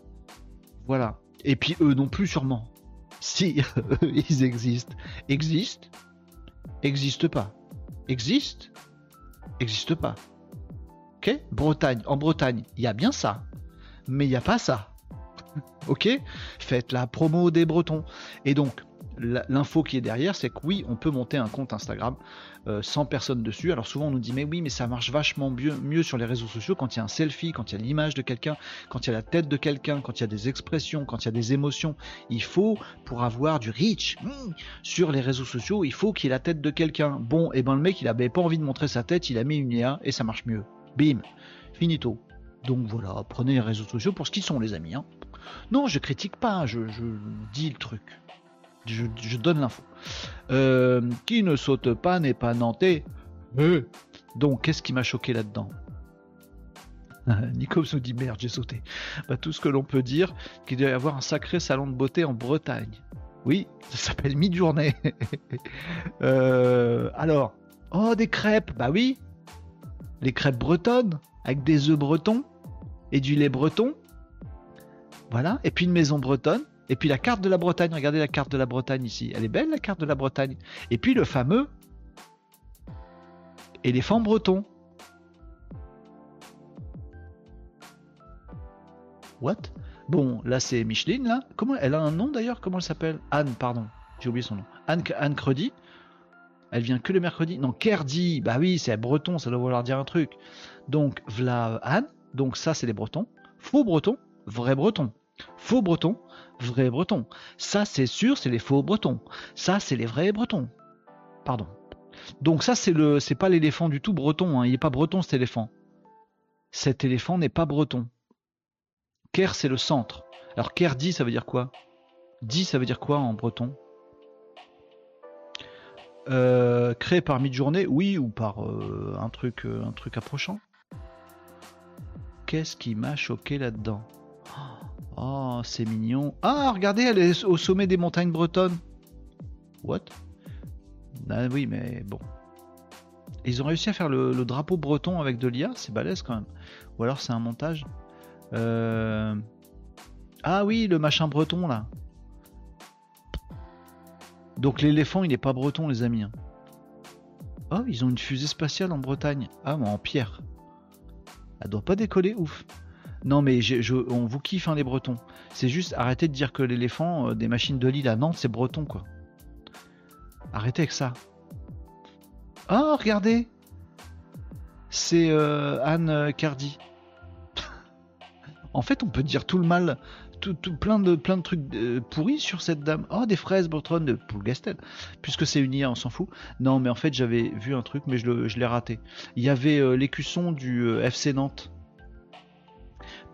Voilà. Et puis eux non plus sûrement. *laughs* Si ils existent. Existent? Existe pas. Existe Existe pas. Ok? Bretagne. En Bretagne, il y a bien ça. Mais il n'y a pas ça. *laughs* ok Faites la promo des Bretons. Et donc, l'info qui est derrière, c'est que oui, on peut monter un compte Instagram euh, sans personne dessus. Alors souvent on nous dit mais oui, mais ça marche vachement mieux, sur les réseaux sociaux quand il y a un selfie, quand il y a l'image de quelqu'un, quand il y a la tête de quelqu'un, quand il y a des expressions, quand il y a des émotions. Il faut, pour avoir du reach hmm, sur les réseaux sociaux, il faut qu'il y ait la tête de quelqu'un. Bon, et eh ben le mec il avait pas envie de montrer sa tête, il a mis une IA et ça marche mieux. Bim, finito. Donc voilà, prenez les réseaux sociaux pour ce qu'ils sont les amis. Hein. Non, je critique pas, je dis le truc. Je, donne l'info. Euh, qui ne saute pas n'est pas nantais. Euh. Donc, qu'est-ce qui m'a choqué là-dedans *laughs* Nico nous dit merde, j'ai sauté. Bah, tout ce que l'on peut dire, qu'il doit y avoir un sacré salon de beauté en Bretagne. Oui, ça s'appelle Mid-Journée. *laughs* Euh, alors, oh, des crêpes, bah oui. Les crêpes bretonnes, avec des œufs bretons et du lait breton. Voilà, et puis une maison bretonne. Et puis la carte de la Bretagne, regardez la carte de la Bretagne ici. Elle est belle la carte de la Bretagne. Et puis le fameux éléphant breton. What? Bon, là c'est Micheline là. Comment elle a un nom d'ailleurs? Comment elle s'appelle? Anne, pardon. J'ai oublié son nom. Anne, Anne Credi. Elle vient que le mercredi. Non, Kerdi. Bah oui, c'est breton, ça doit vouloir dire un truc. Donc, v'là Anne. Donc ça, c'est les bretons. Faux breton, vrai breton. Faux breton, vrais bretons. Ça, c'est sûr, c'est les faux bretons. Ça, c'est les vrais bretons. Pardon. Donc ça, c'est le, c'est pas l'éléphant du tout breton. Hein. Il n'est pas breton cet éléphant. Cet éléphant n'est pas breton. Ker, c'est le centre. Alors Ker dit, ça veut dire quoi? Dit, ça veut dire quoi en breton? Euh, Créé par mi-journée, oui, ou par euh, un truc, euh, un truc approchant? Qu'est-ce qui m'a choqué là-dedans? Oh, c'est mignon. Ah, regardez, elle est au sommet des montagnes bretonnes. What? Ah oui, mais bon. Ils ont réussi à faire le, drapeau breton avec de l'IA, c'est balèze quand même. Ou alors c'est un montage. Euh, ah oui, le machin breton là. Donc l'éléphant, il n'est pas breton, les amis. Hein. Oh, ils ont une fusée spatiale en Bretagne. Ah, mais en pierre. Elle doit pas décoller, ouf. Non, mais on vous kiffe, hein, les Bretons. C'est juste arrêtez de dire que l'éléphant euh, des machines de Lille à Nantes, c'est breton, quoi. Arrêtez avec ça. Oh, regardez C'est euh, Anne euh, Cardi. *laughs* en fait, on peut dire tout le mal, tout, plein, de, plein de trucs pourris sur cette dame. Oh, des fraises bretonnes de Poulgastel. Puisque c'est une IA, on s'en fout. Non, mais en fait, j'avais vu un truc, mais je, je l'ai raté. Il y avait l'écusson du FC Nantes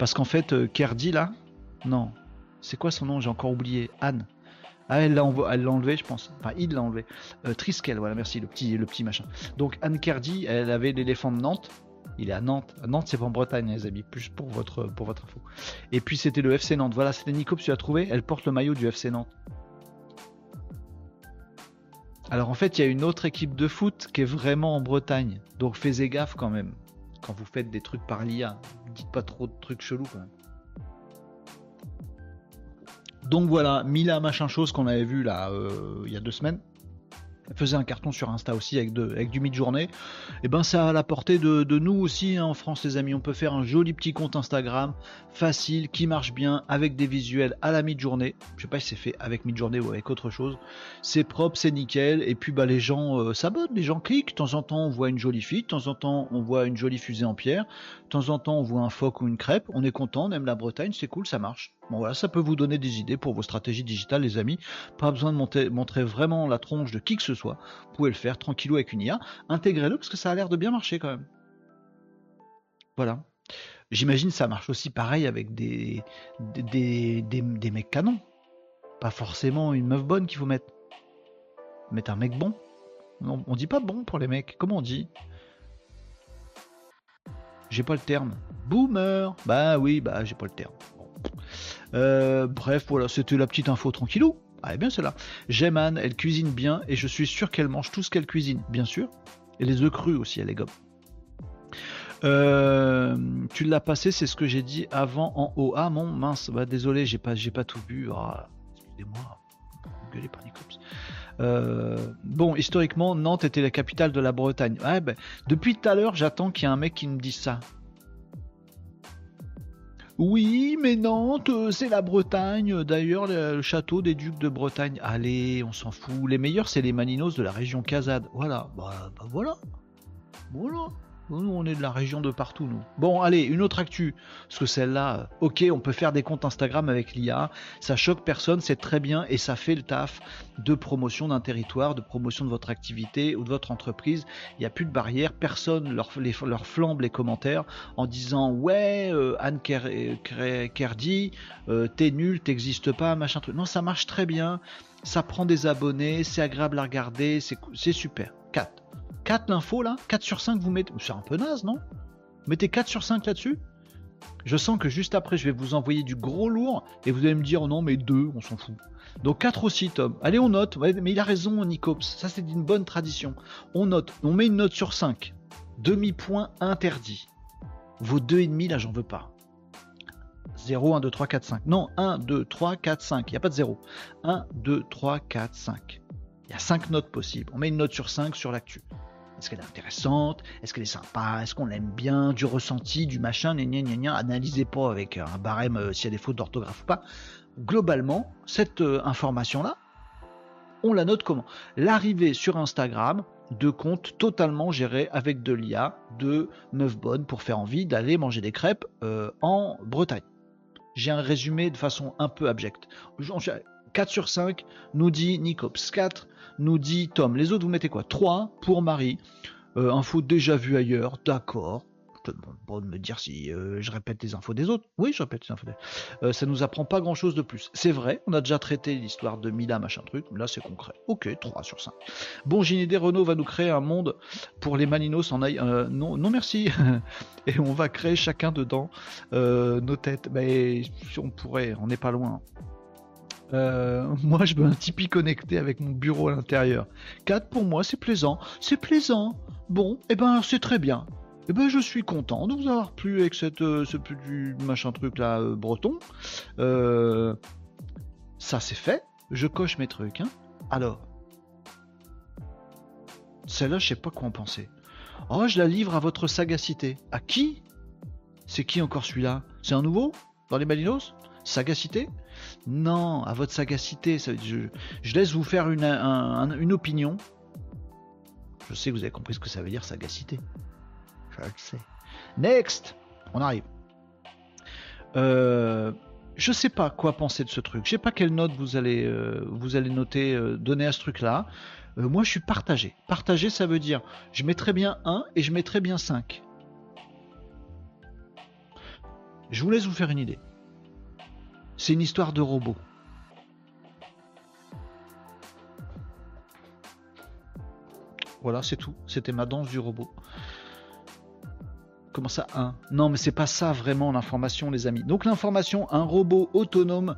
parce qu'en fait, euh, Kerdi là, non, c'est quoi son nom? J'ai encore oublié. Anne. Ah, elle l'a enlevé, je pense. Enfin, il l'a enlevé. Euh, Triskel, voilà, merci, le petit, le petit machin. Donc, Anne Kerdi, elle avait l'éléphant de Nantes. Il est à Nantes. Nantes, c'est pas en Bretagne, les amis, plus pour votre, pour votre info. Et puis, c'était le FC Nantes. Voilà, c'était Nico, tu as trouvé? Elle porte le maillot du FC Nantes. Alors, en fait, il y a une autre équipe de foot qui est vraiment en Bretagne. Donc, faites gaffe quand même quand vous faites des trucs par l'IA. Dites pas trop de trucs chelous quand même. Donc voilà, Mila machin chose qu'on avait vu là euh, il y a deux semaines. Faisait un carton sur Insta aussi avec, avec du mid-journée. Et eh ben ça a la portée de, nous aussi hein, en France les amis. On peut faire un joli petit compte Instagram, facile, qui marche bien, avec des visuels à la mid-journée. Je sais pas si c'est fait avec mid-journée ou avec autre chose. C'est propre, c'est nickel. Et puis bah les gens euh, s'abonnent, les gens cliquent. De temps en temps on voit une jolie fille, de temps en temps on voit une jolie fusée en pierre, de temps en temps on voit un phoque ou une crêpe. On est content, on aime la Bretagne, c'est cool, ça marche. Bon voilà, ça peut vous donner des idées pour vos stratégies digitales les amis. Pas besoin de montrer vraiment la tronche de qui que ce soit. Vous pouvez le faire tranquillou avec une IA. Intégrez-le parce que ça a l'air de bien marcher quand même. Voilà. J'imagine ça marche aussi pareil avec des, des, des, mecs canons. Pas forcément une meuf bonne qu'il faut mettre. Mettre un mec bon. On, on dit pas bon pour les mecs. Comment on dit? J'ai pas le terme. Boomer. Bah oui, bah j'ai pas le terme. Euh, bref, voilà, c'était la petite info tranquillou. Ah, et bien, c'est là. J'aime Anne, elle cuisine bien et je suis sûr qu'elle mange tout ce qu'elle cuisine, bien sûr. Et les œufs crus aussi, elle est gomme. Euh, tu l'as passé, c'est ce que j'ai dit avant en haut. Ah mon mince, bah désolé, j'ai pas, j'ai pas tout vu. Ah, excusez-moi, gueulez pas euh, bon, historiquement, Nantes était la capitale de la Bretagne. Ouais, ben, depuis tout à l'heure, j'attends qu'il y ait un mec qui me dise ça. Oui, mais Nantes, euh, c'est la Bretagne. D'ailleurs, le, château des ducs de Bretagne. Allez, on s'en fout. Les meilleurs, c'est les Maninos de la région Casade. Voilà, bah, bah voilà. Voilà. Nous, on est de la région de partout, nous. Bon, allez, une autre actu. Parce que celle-là, euh, ok, on peut faire des comptes Instagram avec l'IA. Ça choque personne, c'est très bien et ça fait le taf de promotion d'un territoire, de promotion de votre activité ou de votre entreprise. Il n'y a plus de barrière. Personne leur, flambe les commentaires en disant Ouais, euh, Anne Kerdy, euh, t'es nul, t'existes pas, machin truc. Non, ça marche très bien. Ça prend des abonnés, c'est agréable à regarder, c'est super. 4. 4 l'info là 4 sur 5 vous mettez. C'est un peu naze, non? Mettez 4 sur 5 là-dessus Je sens que juste après, je vais vous envoyer du gros lourd et vous allez me dire non, mais 2, on s'en fout. Donc 4 aussi, Tom. Allez, on note. mais il a raison, Nicops. Ça, c'est une bonne tradition. On note. On met une note sur 5. Demi-point interdit. Vos 2,5 là, j'en veux pas. 0, 1, 2, 3, 4, 5. Non, 1, 2, 3, 4, 5. Il n'y a pas de 0. 1, 2, 3, 4, 5. Il y a 5 notes possibles. On met une note sur 5 sur l'actu. Est-ce qu'elle est intéressante? Est-ce qu'elle est sympa? Est-ce qu'on l'aime bien? Du ressenti, du machin, gna gna gna Analysez pas avec un barème euh, s'il y a des fautes d'orthographe ou pas. Globalement, cette euh, information-là, on la note comment? L'arrivée sur Instagram de comptes totalement gérés avec de l'IA, de meufs bonnes pour faire envie d'aller manger des crêpes euh, en Bretagne. J'ai un résumé de façon un peu abjecte. 4 sur 5 nous dit Nicops. 4 nous dit Tom. Les autres, vous mettez quoi? 3 pour Marie. Euh, info déjà vu ailleurs, d'accord. Pas de me dire si euh, je répète les infos des autres. Oui, je répète les infos des autres. Euh, ça nous apprend pas grand chose de plus. C'est vrai, on a déjà traité l'histoire de Mila, machin truc. Là, c'est concret. Ok, 3 sur 5. Bon, j'ai une. Renault va nous créer un monde pour les Malinos en aille. non, non, merci. *laughs* Et on va créer chacun dedans nos têtes. Mais on pourrait, on n'est pas loin. Euh, *laughs* moi, je veux un Tipeee connecté avec mon bureau à l'intérieur. 4 pour moi, c'est plaisant. C'est plaisant. Bon, eh ben, c'est très bien. Eh ben, je suis content de vous avoir plu avec cette, euh, ce petit machin truc là euh, breton. ça, c'est fait. Je coche mes trucs. Hein. Alors, celle-là, je sais pas quoi en penser. Oh, je la livre à votre sagacité. À qui? C'est qui encore celui-là? C'est un nouveau? Dans les Malinos? Sagacité? Non, à votre sagacité. Je, laisse vous faire une, opinion. Je sais que vous avez compris ce que ça veut dire sagacité. Je le sais. Next On arrive. Euh, je sais pas quoi penser de ce truc. Je sais pas quelle note vous allez, euh, vous allez noter, euh, donner à ce truc-là. Euh, moi, je suis partagé. Partagé, ça veut dire je mets très bien 1 et je mets très bien 5. Je vous laisse vous faire une idée. C'est une histoire de robot. Voilà, c'est tout. C'était ma danse du robot. Comment ça, un? Non, mais c'est pas ça vraiment l'information, les amis. Donc l'information, un robot autonome.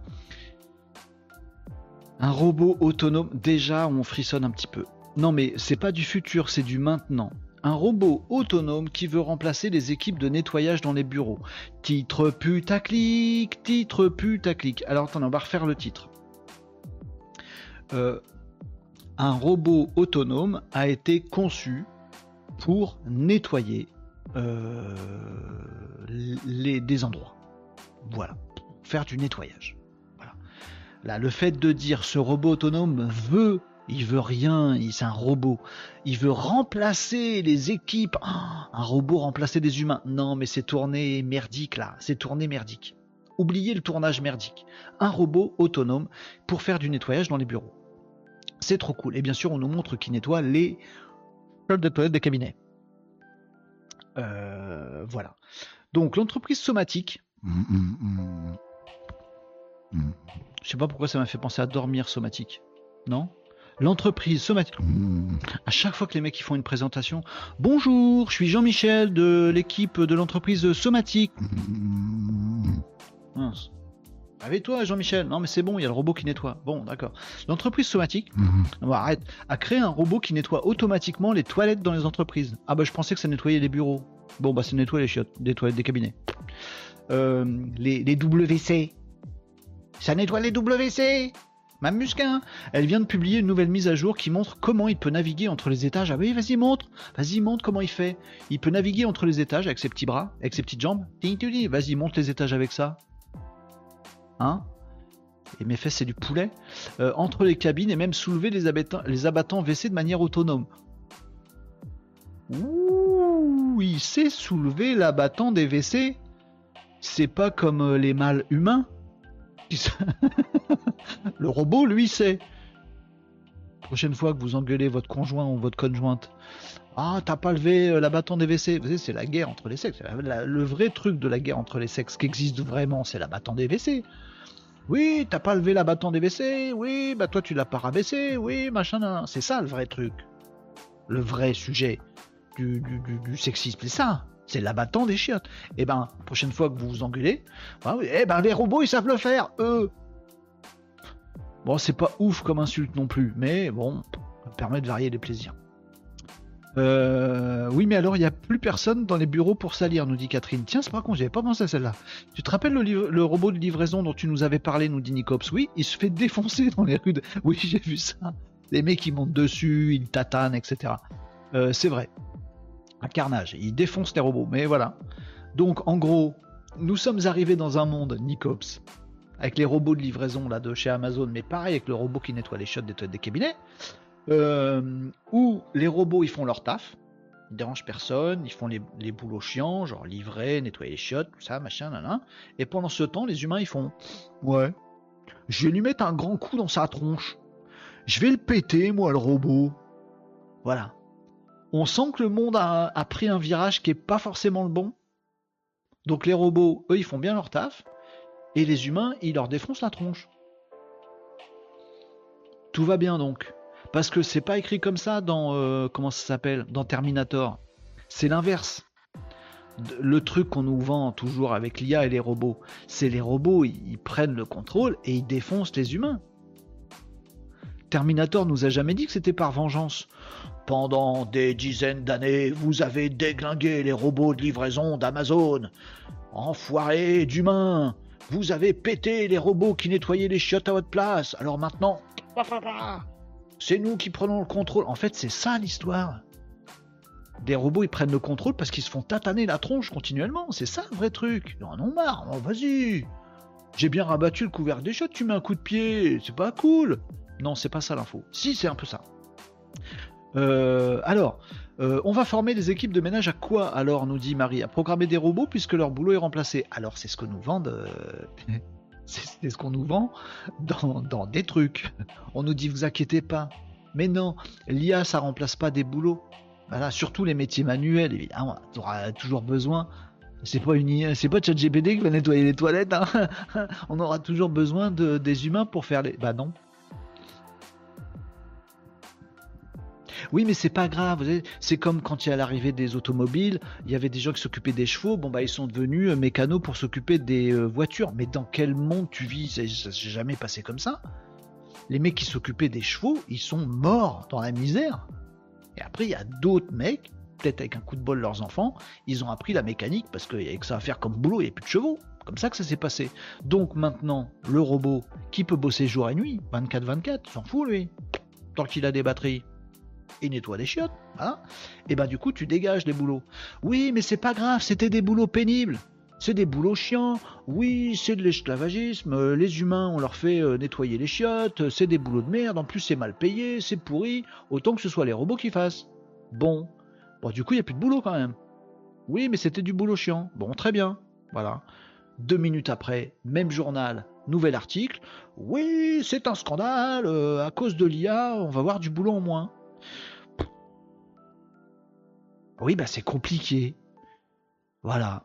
Un robot autonome, déjà on frissonne un petit peu. Non, mais c'est pas du futur, c'est du maintenant un robot autonome qui veut remplacer les équipes de nettoyage dans les bureaux. Titre putaclic, titre putaclic. Alors attendez, on va refaire le titre. Euh, un robot autonome a été conçu pour nettoyer euh, les, des endroits. Voilà, faire du nettoyage. Là, le fait de dire ce robot autonome veut, il veut rien, c'est un robot, il veut remplacer les équipes. Ah, un robot remplacer des humains. Non, mais c'est tourné merdique là, c'est tourné merdique. Oubliez le tournage merdique. Un robot autonome pour faire du nettoyage dans les bureaux. C'est trop cool. Et bien sûr, on nous montre qu'il nettoie les de toilettes des cabinets. Euh, voilà. Donc l'entreprise somatique. Mm, mm, mm, Je sais pas pourquoi ça m'a fait penser à dormir somatique. Non? L'entreprise somatique. À chaque fois que les mecs font une présentation, bonjour, je suis Jean-Michel de l'équipe de l'entreprise somatique. Avec toi, Jean-Michel. Non, mais c'est bon, il y a le robot qui nettoie. Bon, d'accord. L'entreprise somatique, arrête, a créé un robot qui nettoie automatiquement les toilettes dans les entreprises. Ah bah, je pensais que ça nettoyait les bureaux. Bon, bah, ça nettoie les chiottes, des toilettes des cabinets. Euh, les, les WC. Ça nettoie les WC Mamusquin Elle vient de publier une nouvelle mise à jour qui montre comment il peut naviguer entre les étages. Ah oui, vas-y, montre Vas-y, montre comment il fait. Il peut naviguer entre les étages avec ses petits bras, avec ses petites jambes. Vas-y, monte les étages avec ça. Hein? Et mes fesses c'est du poulet, euh, entre les cabines et même soulever les, abattants, les abattants WC de manière autonome. Ouh, il sait soulever l'abattant des WC. C'est pas comme euh, les mâles humains. *laughs* le robot, lui, sait. Prochaine fois que vous engueulez votre conjoint ou votre conjointe, ah, t'as pas levé euh, l'abattant des WC. C'est la guerre entre les sexes. le vrai truc de la guerre entre les sexes qui existe vraiment, c'est l'abattant des WC. Oui, t'as pas levé l'abattant des WC. Oui, bah toi tu l'as pas rabaissé. Oui, machin. C'est ça le vrai truc. Le vrai sujet du, du, sexisme, c'est ça. C'est l'abattant des chiottes. Et eh ben, prochaine fois que vous vous engueulez, bah eh ben les robots ils savent le faire, eux. Bon, c'est pas ouf comme insulte non plus, mais bon, ça permet de varier les plaisirs. Euh, oui, mais alors il n'y a plus personne dans les bureaux pour salir, nous dit Catherine. Tiens, c'est pas con, j'avais pas pensé à celle-là. Tu te rappelles le, robot de livraison dont tu nous avais parlé, nous dit Nicops? Oui, il se fait défoncer dans les rues. Oui, j'ai vu ça. Les mecs ils montent dessus, ils tatanent, etc. Euh, c'est vrai. Un carnage. Ils défoncent les robots. Mais voilà. Donc, en gros, nous sommes arrivés dans un monde, Nicops, avec les robots de livraison là de chez Amazon, mais pareil avec le robot qui nettoie les chiottes des, des cabinets. Euh, où les robots ils font leur taf, ils dérangent personne, ils font les, boulots chiants, genre livrer, nettoyer les chiottes, tout ça, machin, nan, Et pendant ce temps, les humains ils font Ouais, je vais lui mettre un grand coup dans sa tronche. Je vais le péter, moi, le robot. Voilà. On sent que le monde a, pris un virage qui est pas forcément le bon. Donc les robots, eux, ils font bien leur taf. Et les humains, ils leur défoncent la tronche. Tout va bien donc. Parce que c'est pas écrit comme ça dans euh, comment ça s'appelle dans Terminator. C'est l'inverse. Le truc qu'on nous vend toujours avec l'IA et les robots, c'est les robots, ils, prennent le contrôle et ils défoncent les humains. Terminator nous a jamais dit que c'était par vengeance. Pendant des dizaines d'années, vous avez déglingué les robots de livraison d'Amazon. Enfoiré d'humains. Vous avez pété les robots qui nettoyaient les chiottes à votre place. Alors maintenant, c'est nous qui prenons le contrôle. En fait, c'est ça l'histoire. Des robots, ils prennent le contrôle parce qu'ils se font tataner la tronche continuellement. C'est ça le vrai truc. Non, non, marre. Oh, vas-y. J'ai bien rabattu le couvercle des chiottes, tu mets un coup de pied. C'est pas cool. Non, c'est pas ça l'info. Si, c'est un peu ça. Euh, alors, euh, on va former des équipes de ménage à quoi alors, nous dit Marie? À programmer des robots puisque leur boulot est remplacé. Alors, c'est ce que nous vendent. Euh, *laughs* C'est ce qu'on nous vend dans, des trucs. On nous dit vous inquiétez pas. Mais non, l'IA ça remplace pas des boulots. Voilà, surtout les métiers manuels, évidemment, tu auras toujours besoin. C'est pas une c'est pas ChatGPT qui va nettoyer les toilettes. Hein. *laughs* On aura toujours besoin de, des humains pour faire les. Bah non. Oui, mais c'est pas grave. C'est comme quand il y a l'arrivée des automobiles, il y avait des gens qui s'occupaient des chevaux. Bon, bah, ils sont devenus euh, mécanos pour s'occuper des euh, voitures. Mais dans quel monde tu vis? Ça s'est jamais passé comme ça. Les mecs qui s'occupaient des chevaux, ils sont morts dans la misère. Et après, il y a d'autres mecs, peut-être avec un coup de bol leurs enfants, ils ont appris la mécanique parce qu'il y avait que ça à faire comme boulot, il n'y a plus de chevaux. Comme ça que ça s'est passé. Donc maintenant, le robot qui peut bosser jour et nuit, 24-24, s'en fout lui. tant qu'il a des batteries, il nettoie des chiottes, hein Et ben du coup, tu dégages des boulots. Oui, mais c'est pas grave, c'était des boulots pénibles. C'est des boulots chiants. Oui, c'est de l'esclavagisme. Les humains, on leur fait euh, nettoyer les chiottes. C'est des boulots de merde. En plus, c'est mal payé, c'est pourri. Autant que ce soit les robots qui fassent. Bon. Bon, du coup, il n'y a plus de boulot quand même. Oui, mais c'était du boulot chiant. Bon, très bien. Voilà. Deux minutes après, même journal, nouvel article. Oui, c'est un scandale. Euh, à cause de l'IA, on va voir du boulot en moins. Oui, bah c'est compliqué. Voilà.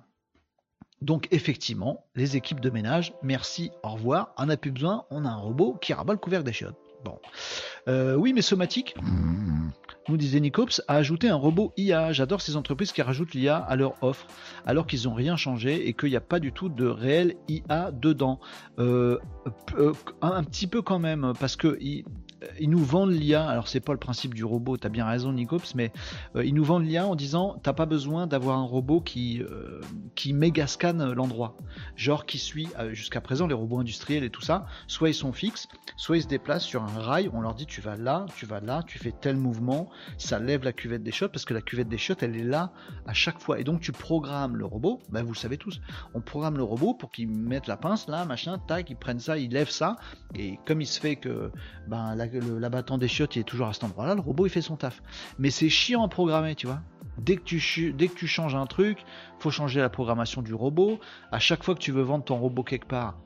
Donc effectivement, les équipes de ménage, merci, au revoir, on n'a plus besoin, on a un robot qui rabat le couvercle des chiottes. Bon. Euh, oui, mais somatique, nous disait Nicops, a ajouté un robot IA. J'adore ces entreprises qui rajoutent l'IA à leur offre, alors qu'ils n'ont rien changé et qu'il n'y a pas du tout de réel IA dedans. Euh, euh, un, petit peu quand même, parce que ils nous vendent l'IA. Alors c'est pas le principe du robot, tu as bien raison Nicops, mais euh, ils nous vendent l'IA en disant t'as pas besoin d'avoir un robot qui euh, qui méga scanne l'endroit, genre qui suit euh, jusqu'à présent les robots industriels et tout ça. Soit ils sont fixes, soit ils se déplacent sur un rail. On leur dit tu vas là, tu vas là, tu fais tel mouvement, ça lève la cuvette des chiottes parce que la cuvette des chiottes elle est là à chaque fois. Et donc tu programmes le robot. Ben, vous le savez tous, on programme le robot pour qu'il mette la pince là, machin, tac, il prenne ça, il lève ça. Et comme il se fait que ben la l'abattant des chiottes il est toujours à cet endroit-là, le robot il fait son taf. Mais c'est chiant à programmer, tu vois. Dès que tu, changes un truc, faut changer la programmation du robot. À chaque fois que tu veux vendre ton robot quelque part,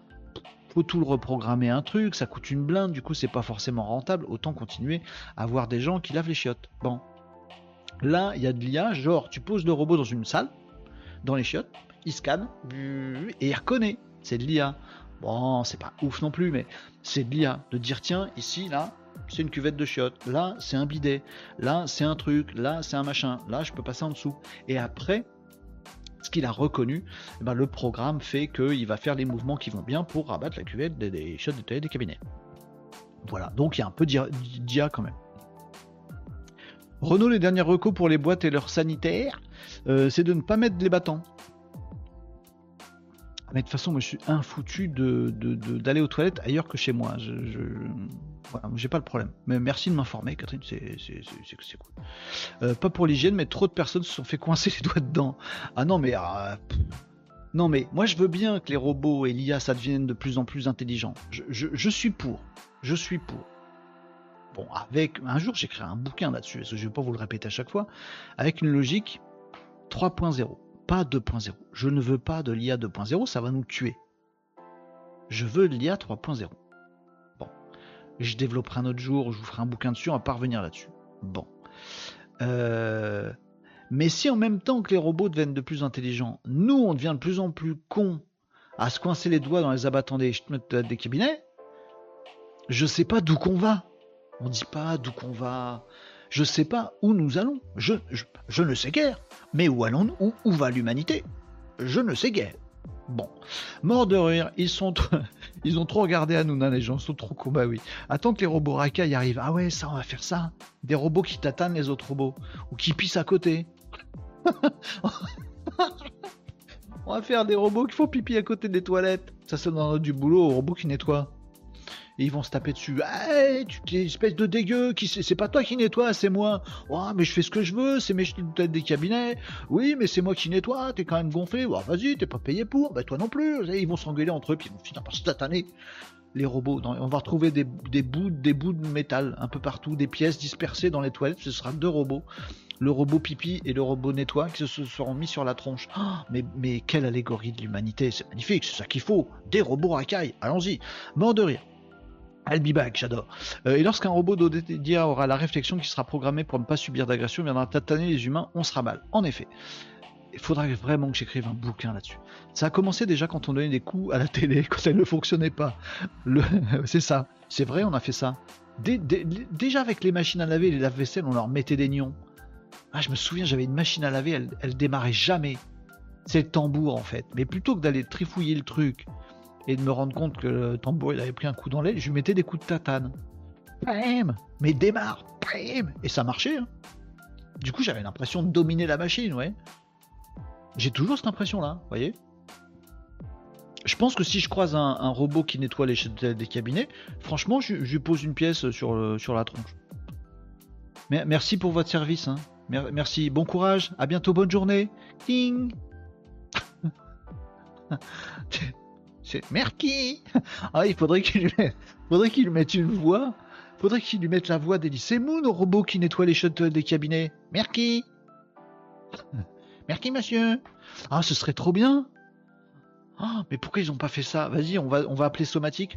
faut tout le reprogrammer un truc, ça coûte une blinde, du coup c'est pas forcément rentable, autant continuer à avoir des gens qui lavent les chiottes. Bon. Là, il y a de l'IA, genre tu poses le robot dans une salle, dans les chiottes, il scanne, et il reconnaît. C'est de l'IA. Bon, c'est pas ouf non plus, mais c'est de l'IA. De dire tiens, ici, là, c'est une cuvette de chiottes. Là, c'est un bidet. Là, c'est un truc. Là, c'est un machin. Là, je peux passer en dessous. Et après, ce qu'il a reconnu, eh ben, le programme fait qu'il va faire les mouvements qui vont bien pour rabattre la cuvette des, chiottes de toilette des cabinets. Voilà, donc il y a un peu d'IA quand même. Renault, les derniers recos pour les boîtes et leurs sanitaires, euh, c'est de ne pas mettre les battants. Mais de toute façon, moi je suis infoutu de, d'aller aux toilettes ailleurs que chez moi. Je, voilà, j'ai pas le problème. Mais merci de m'informer, Catherine, c'est, c'est, cool. Euh, pas pour l'hygiène, mais trop de personnes se sont fait coincer les doigts dedans. Ah non, mais. Ah, non, mais moi je veux bien que les robots et l'IA ça devienne de plus en plus intelligents. Je, je suis pour. Je suis pour. Bon, avec. Un jour j'écrirai un bouquin là-dessus, parce que je vais pas vous le répéter à chaque fois. Avec une logique 3.0 pas 2.0. Je ne veux pas de l'IA 2.0, ça va nous tuer. Je veux de l'IA 3.0. Bon. Je développerai un autre jour, je vous ferai un bouquin dessus, on va pas revenir là-dessus. Bon. Euh, mais si en même temps que les robots deviennent de plus intelligents, nous on devient de plus en plus cons à se coincer les doigts dans les abattants des, des cabinets, je sais pas d'où qu'on va. On dit pas d'où qu'on va. Je ne sais pas où nous allons. Je, je, ne sais guère. Mais où allons-nous? Où, va l'humanité? Je ne sais guère. Bon, mort de rire, ils sont *laughs* ils ont trop regardé à nous, les gens sont trop cons, bah oui. Attends que les robots racailles arrivent. Ah ouais, ça on va faire ça. Des robots qui tatanent les autres robots ou qui pissent à côté. *laughs* on va faire des robots qui font pipi à côté des toilettes. Ça ça donne du boulot aux robots qui nettoient et ils vont se taper dessus. Hey, tu es espèce de dégueu, c'est pas toi qui nettoie, c'est moi. Oh, mais je fais ce que je veux, c'est mes tête des cabinets. Oui, mais c'est moi qui nettoie, t'es quand même gonflé. Oh, vas-y, t'es pas payé pour. Bah toi non plus. ils vont s'engueuler entre eux, puis ils vont finir par se tataner. Les robots, on va retrouver des, bouts, des bouts de métal un peu partout, des pièces dispersées dans les toilettes. Ce sera deux robots le robot pipi et le robot nettoie qui se seront mis sur la tronche. Oh, mais, mais quelle allégorie de l'humanité, c'est magnifique, c'est ça qu'il faut. Des robots racailles, allons-y. Mort de rire. I'll be back, j'adore. Euh, et lorsqu'un robot d'ODDIA aura la réflexion qui sera programmée pour ne pas subir d'agression, viendra tataner les humains, on sera mal. En effet. Il faudrait vraiment que j'écrive un bouquin là-dessus. Ça a commencé déjà quand on donnait des coups à la télé, *laughs* quand elle ne fonctionnait pas. *laughs* C'est ça. C'est vrai, on a fait ça. déjà avec les machines à laver et les lave-vaisselle, on leur mettait des nions. Ah, je me souviens, j'avais une machine à laver, elle, elle démarrait jamais. C'est le tambour en fait. Mais plutôt que d'aller trifouiller le truc, et de me rendre compte que le tambour il avait pris un coup dans l'aile, je lui mettais des coups de tatane. Mais démarre Et ça marchait. Hein. Du coup, j'avais l'impression de dominer la machine, ouais. J'ai toujours cette impression-là, voyez je pense que si je croise un, robot qui nettoie les des cabinets, franchement, je, lui pose une pièce sur, la tronche. Merci pour votre service. Hein. Merci. Bon courage. À bientôt. Bonne journée. Ding. *laughs* C'est Merci. Ah, il faudrait qu'il lui mette, faudrait qu'il lui mette une voix. Faudrait qu'il lui mette la voix d'Elise Moon au robot qui nettoie les chutes des cabinets. Merci. *laughs* Merci, monsieur. Ah, ce serait trop bien. Ah, mais pourquoi ils ont pas fait ça? Vas-y, on va, on va appeler Somatique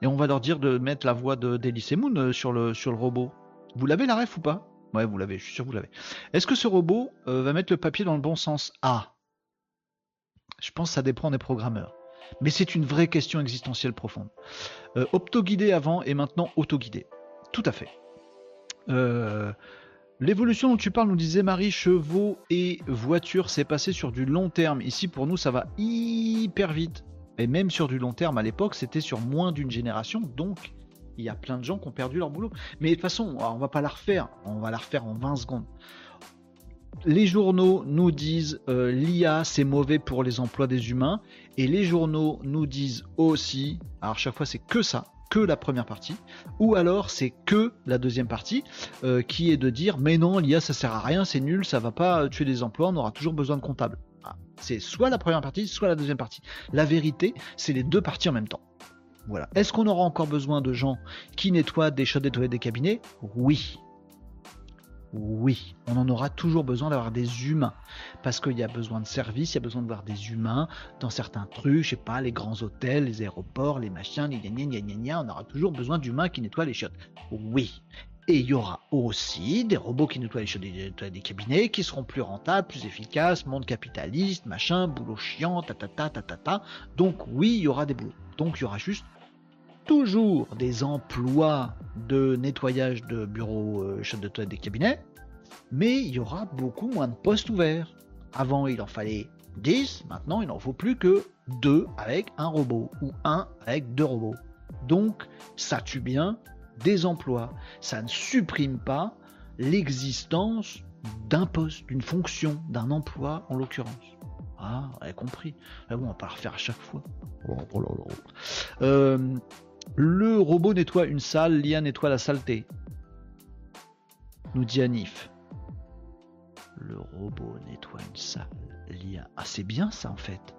et on va leur dire de mettre la voix d'Elise Moon euh, sur le, sur le robot. Vous l'avez la ref ou pas? Ouais, vous l'avez, je suis sûr que vous l'avez. Est-ce que ce robot euh, va mettre le papier dans le bon sens? Ah Je pense que ça dépend des programmeurs. Mais c'est une vraie question existentielle profonde. Euh, opto-guidé avant et maintenant auto-guidé. Tout à fait. Euh, l'évolution dont tu parles, nous disait Marie, chevaux et voitures, c'est passé sur du long terme. Ici, pour nous, ça va hyper vite. Et même sur du long terme, à l'époque, c'était sur moins d'une génération. Donc, il y a plein de gens qui ont perdu leur boulot. Mais de toute façon, on va pas la refaire. On va la refaire en 20 secondes les journaux nous disent euh, l'IA c'est mauvais pour les emplois des humains et les journaux nous disent aussi, alors chaque fois c'est que ça, que la première partie, ou alors c'est que la deuxième partie, euh, qui est de dire mais non l'IA ça sert à rien, c'est nul, ça va pas tuer des emplois, on aura toujours besoin de comptables. Ah, c'est soit la première partie, soit la deuxième partie. La vérité, c'est les deux parties en même temps. Voilà. Est-ce qu'on aura encore besoin de gens qui nettoient des chaudières des cabinets? Oui. Oui, on en aura toujours besoin d'avoir des humains. Parce qu'il y a besoin de services, il y a besoin de voir des humains dans certains trucs, je sais pas, les grands hôtels, les aéroports, les machins, gna gna gna on aura toujours besoin d'humains qui nettoient les chiottes. Oui. Et il y aura aussi des robots qui nettoient les chiottes des, des cabinets, qui seront plus rentables, plus efficaces, monde capitaliste, machin, boulot chiant, ta ta ta ta ta ta. Donc oui, il y aura des boulots. Donc il y aura juste toujours des emplois de nettoyage de bureaux, euh, de toilette des cabinets, mais il y aura beaucoup moins de postes ouverts. Avant, il en fallait 10, maintenant, il n'en faut plus que 2 avec un robot, ou 1 avec deux robots. Donc, ça tue bien des emplois. Ça ne supprime pas l'existence d'un poste, d'une fonction, d'un emploi en l'occurrence. Ah, vous compris. Mais bon, on va pas le refaire à chaque fois. Oh, oh euh, le robot nettoie une salle, l'IA nettoie la saleté. Nous dit Anif. Le robot nettoie une salle, l'IA. Ah, c'est bien ça en fait.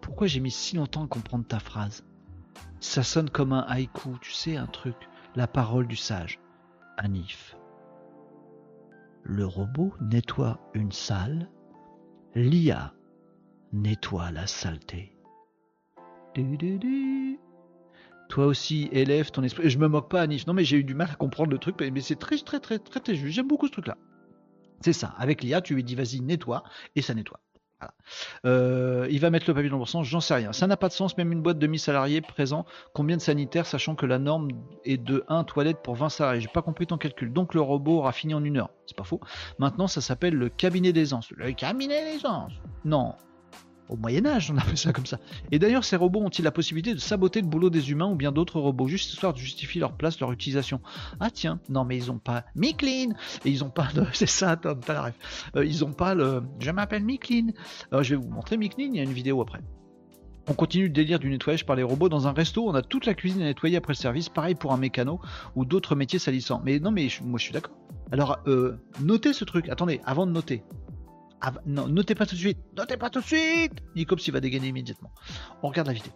Pourquoi j'ai mis si longtemps à comprendre ta phrase? Ça sonne comme un haïku, tu sais, un truc. La parole du sage. Anif. Le robot nettoie une salle, l'IA nettoie la saleté. Toi aussi, élève ton esprit. Je me moque pas, Anif. Non, mais j'ai eu du mal à comprendre le truc, mais c'est très, très, très, très, très juste. J'aime beaucoup ce truc-là. C'est ça. Avec l'IA, tu lui dis vas-y, nettoie, et ça nettoie. Euh, il va mettre le papier dans le sens, j'en sais rien. Ça n'a pas de sens, même une boîte de 1000 salariés présent. Combien de sanitaires, sachant que la norme est de 1 toilette pour 20 salariés? J'ai pas compris ton calcul. Donc le robot aura fini en une heure. C'est pas faux. Maintenant, ça s'appelle le cabinet d'aisance. Le cabinet d'aisance Non, au Moyen Âge, on a fait ça comme ça. Et d'ailleurs, ces robots ont-ils la possibilité de saboter le boulot des humains ou bien d'autres robots, juste histoire de justifier leur place, leur utilisation? Ah tiens, non mais ils ont pas Miklin Et ils ont pas le... *laughs* C'est ça, Tom, t'as la ref. Euh, ils ont pas le... Je m'appelle Miklin. Alors, je vais vous montrer Miklin, il y a une vidéo après. On continue le délire du nettoyage par les robots. Dans un resto, on a toute la cuisine à nettoyer après le service. Pareil pour un mécano ou d'autres métiers salissants. Mais non, mais moi je suis d'accord. Alors, euh, notez ce truc. Attendez, avant de noter. Ah, non, notez pas tout de suite. Notez pas tout de suite. Nicops, il va dégainer immédiatement. On regarde la vidéo.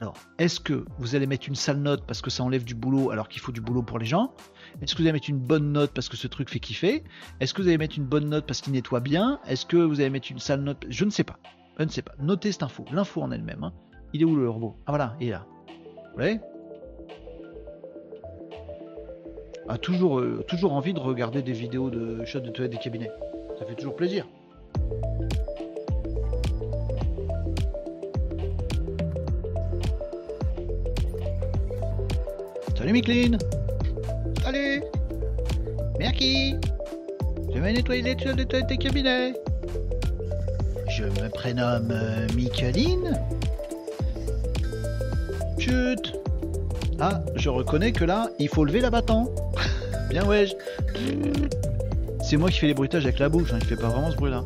Alors, est-ce que vous allez mettre une sale note parce que ça enlève du boulot alors qu'il faut du boulot pour les gens? Est-ce que vous allez mettre une bonne note parce que ce truc fait kiffer? Est-ce que vous allez mettre une bonne note parce qu'il nettoie bien? Est-ce que vous allez mettre une sale note? Je ne sais pas. Je ne sais pas. Notez cette info. L'info en elle-même. Hein. Il est où le robot? Ah voilà, il est là. Vous voyez? A toujours, euh, toujours envie de regarder des vidéos de shots de toilette des cabinets. Ça fait toujours plaisir. Salut Micheline Salut Merci Je vais nettoyer les tuyaux de tes cabinets. Je me prénomme euh, Micheline. Chut Ah, je reconnais que là, il faut lever la battant. *laughs* Bien ouais. C'est moi qui fais les bruitages avec la bouche, hein, il fait pas vraiment ce bruit là.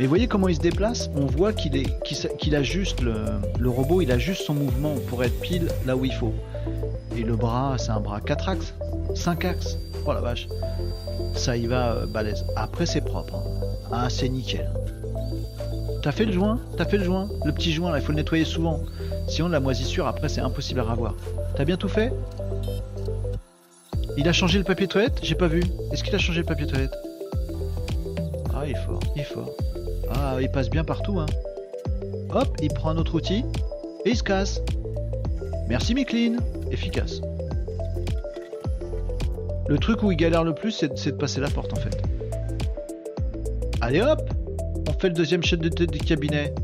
Mais voyez comment il se déplace On voit qu'il est, qu'il, ajuste le, robot, il ajuste son mouvement pour être pile là où il faut. Et le bras, c'est un bras 4 axes, 5 axes. Oh la vache. Ça y va euh, balèze. Après c'est propre. Hein. Ah c'est nickel. T'as fait le joint? T'as fait le joint? Le petit joint là, il faut le nettoyer souvent. Sinon la moisissure après c'est impossible à ravoir. T'as bien tout fait? Il a changé le papier toilette? J'ai pas vu. Est-ce qu'il a changé le papier toilette? Il est fort, il est fort. Ah il passe bien partout hein. Hop, il prend un autre outil et il se casse. Merci Miclean, efficace. Le truc où il galère le plus, c'est de passer la porte en fait. Allez hop On fait le deuxième chef de tête du cabinet.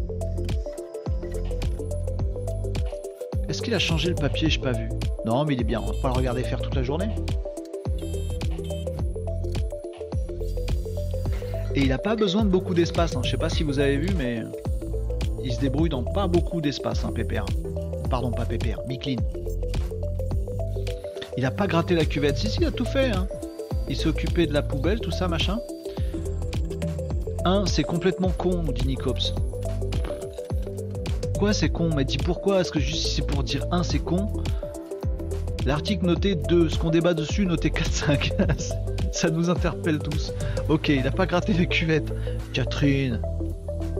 Est-ce qu'il a changé le papier? J'ai pas vu. Non, mais il est bien. On va pas le regarder faire toute la journée. Et il a pas besoin de beaucoup d'espace. Hein. Je sais pas si vous avez vu, mais il se débrouille dans pas beaucoup d'espace, hein, Pépère. Pardon, pas Pépère, Miclin. Il a pas gratté la cuvette. Si, si, il a tout fait. Hein. Il s'est occupé de la poubelle, tout ça, machin. Un, c'est complètement con, nous dit Nicops. Quoi, c'est con? Mais dis pourquoi? Est-ce que juste c'est pour dire un, c'est con? L'article noté 2, ce qu'on débat dessus, noté 4-5. *laughs* ça nous interpelle tous. Ok, il a pas gratté la cuvette. Catherine,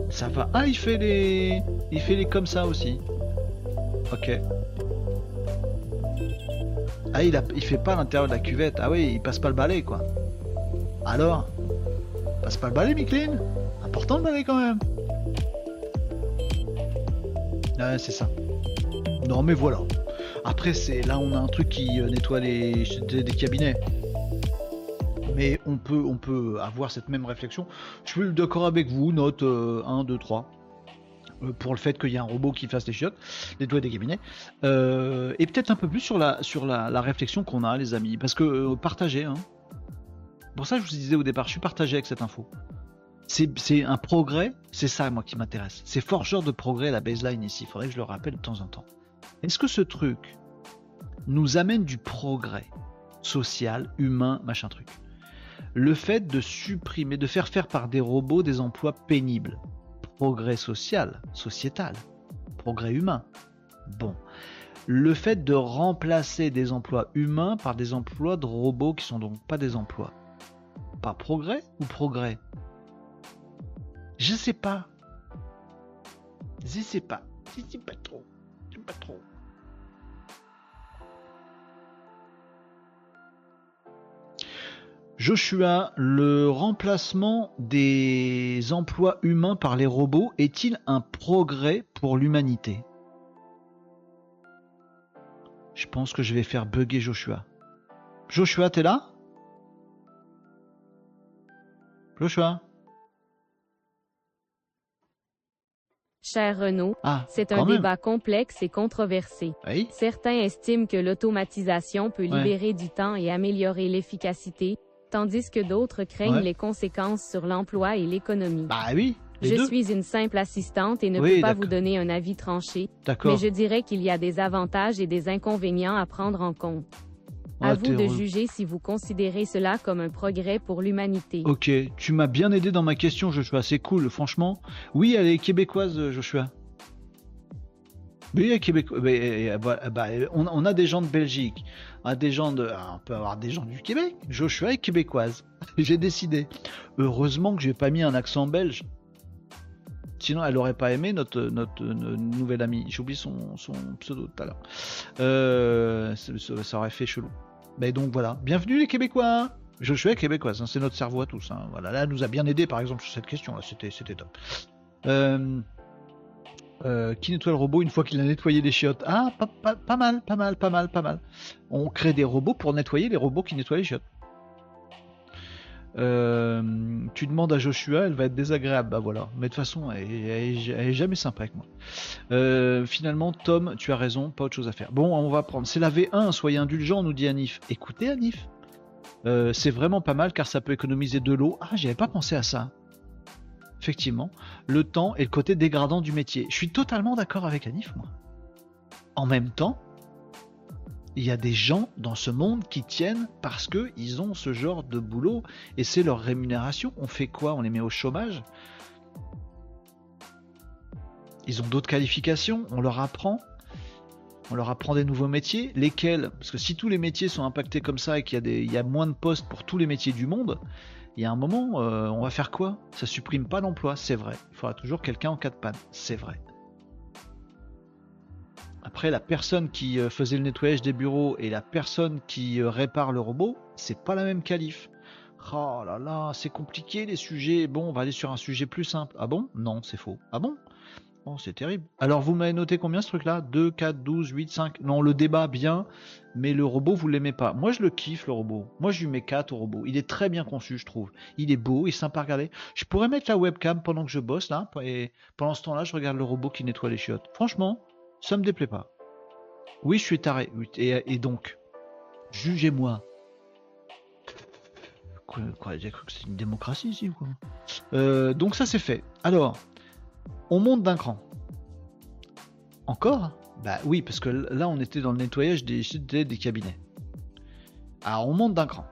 ça va. Ah, il fait les. Il fait les comme ça aussi. Ok. Ah, il, a... fait pas l'intérieur de la cuvette. Ah oui, il passe pas le balai, quoi. Alors? Passe pas le balai, Micklin Important le balai quand même. Ouais, c'est ça. Non, mais voilà. Après, c'est là, on a un truc qui euh, nettoie les des cabinets on peut, avoir cette même réflexion. Je suis d'accord avec vous, note 1, 2, 3 pour le fait qu'il y a un robot qui fasse les chiottes, les doigts des cabinets, euh, et peut-être un peu plus sur la, sur la, réflexion qu'on a, les amis, parce que euh, partager, hein. pour ça je vous disais au départ, je suis partagé avec cette info. C'est un progrès, c'est ça moi qui m'intéresse. C'est forgeur de progrès la baseline ici, il faudrait que je le rappelle de temps en temps. Est-ce que ce truc nous amène du progrès social, humain, machin truc? Le fait de supprimer, de faire faire par des robots des emplois pénibles. Progrès social, sociétal, progrès humain. Bon. Le fait de remplacer des emplois humains par des emplois de robots qui sont donc pas des emplois. Pas progrès ou progrès? Je sais pas. Je sais pas. Je sais pas trop. Je sais pas trop. Joshua, le remplacement des emplois humains par les robots est-il un progrès pour l'humanité? Je pense que je vais faire bugger Joshua. Joshua, t'es là? Joshua? Cher Renaud, ah, c'est un débat complexe et controversé. Certains estiment que l'automatisation peut libérer du temps et améliorer l'efficacité, tandis que d'autres craignent les conséquences sur l'emploi et l'économie. Bah oui. Je suis une simple assistante et ne peux pas vous donner un avis tranché, mais je dirais qu'il y a des avantages et des inconvénients à prendre en compte. à vous de juger si vous considérez cela comme un progrès pour l'humanité. Ok, tu m'as bien aidé dans ma question, Joshua. C'est cool, franchement. Oui, elle est québécoise, Joshua. Oui, Québec. Euh, bah, on, a des gens de Belgique, on des gens on peut avoir des gens du Québec. Joshua est québécoise. *laughs* J'ai décidé. Heureusement que j'ai pas mis un accent belge. Sinon, elle aurait pas aimé notre, notre, nouvelle amie. J'oublie son, son pseudo tout à l'heure. Euh, ça, aurait fait chelou. Mais donc voilà. Bienvenue les Québécois. Joshua est québécoise. Hein. c'est notre cerveau à tous. Hein. Voilà. Là, elle nous a bien aidé par exemple sur cette question. C'était, c'était top. Euh, euh, qui nettoie le robot une fois qu'il a nettoyé les chiottes Ah, pas, mal, pas mal, pas mal, pas mal. On crée des robots pour nettoyer les robots qui nettoient les chiottes. Euh, tu demandes à Joshua, elle va être désagréable. Bah voilà. Mais de toute façon, elle, est, jamais sympa avec moi. Euh, finalement, Tom, tu as raison, pas autre chose à faire. Bon, on va prendre. C'est la V1, soyez indulgent, nous dit Anif. Écoutez, Anif. c'est vraiment pas mal car ça peut économiser de l'eau. Ah, j'avais pas pensé à ça effectivement, le temps et le côté dégradant du métier. Je suis totalement d'accord avec Anif, moi. En même temps, il y a des gens dans ce monde qui tiennent parce qu'ils ont ce genre de boulot et c'est leur rémunération. On fait quoi? On les met au chômage? Ils ont d'autres qualifications, on leur apprend. on leur apprend des nouveaux métiers, lesquels, parce que si tous les métiers sont impactés comme ça et qu'il y, a moins de postes pour tous les métiers du monde, il y a un moment, euh, on va faire quoi? Ça supprime pas d'emploi, c'est vrai. Il faudra toujours quelqu'un en cas de panne, c'est vrai. Après, la personne qui euh, faisait le nettoyage des bureaux et la personne qui euh, répare le robot, c'est pas la même qualif. Oh là là, c'est compliqué les sujets. Bon, on va aller sur un sujet plus simple. Ah bon? Non, c'est faux. Ah bon? Oh, c'est terrible. Alors, vous m'avez noté combien ce truc-là? 2, 4, 12, 8, 5 Non, le débat, bien, mais le robot, vous l'aimez pas. Moi, je le kiffe, le robot. Moi, je lui mets 4 au robot. Il est très bien conçu, je trouve. Il est beau, il est sympa à regarder. Je pourrais mettre la webcam pendant que je bosse, là, et pendant ce temps-là, je regarde le robot qui nettoie les chiottes. Franchement, ça me déplaît pas. Oui, je suis taré. Et, donc, jugez-moi. Quoi, quoi c'est une démocratie ici ou quoi? Euh, Donc ça c'est fait. Alors, on monte d'un cran. Encore? Bah oui, parce que là on était dans le nettoyage des, cabinets. Alors on monte d'un cran.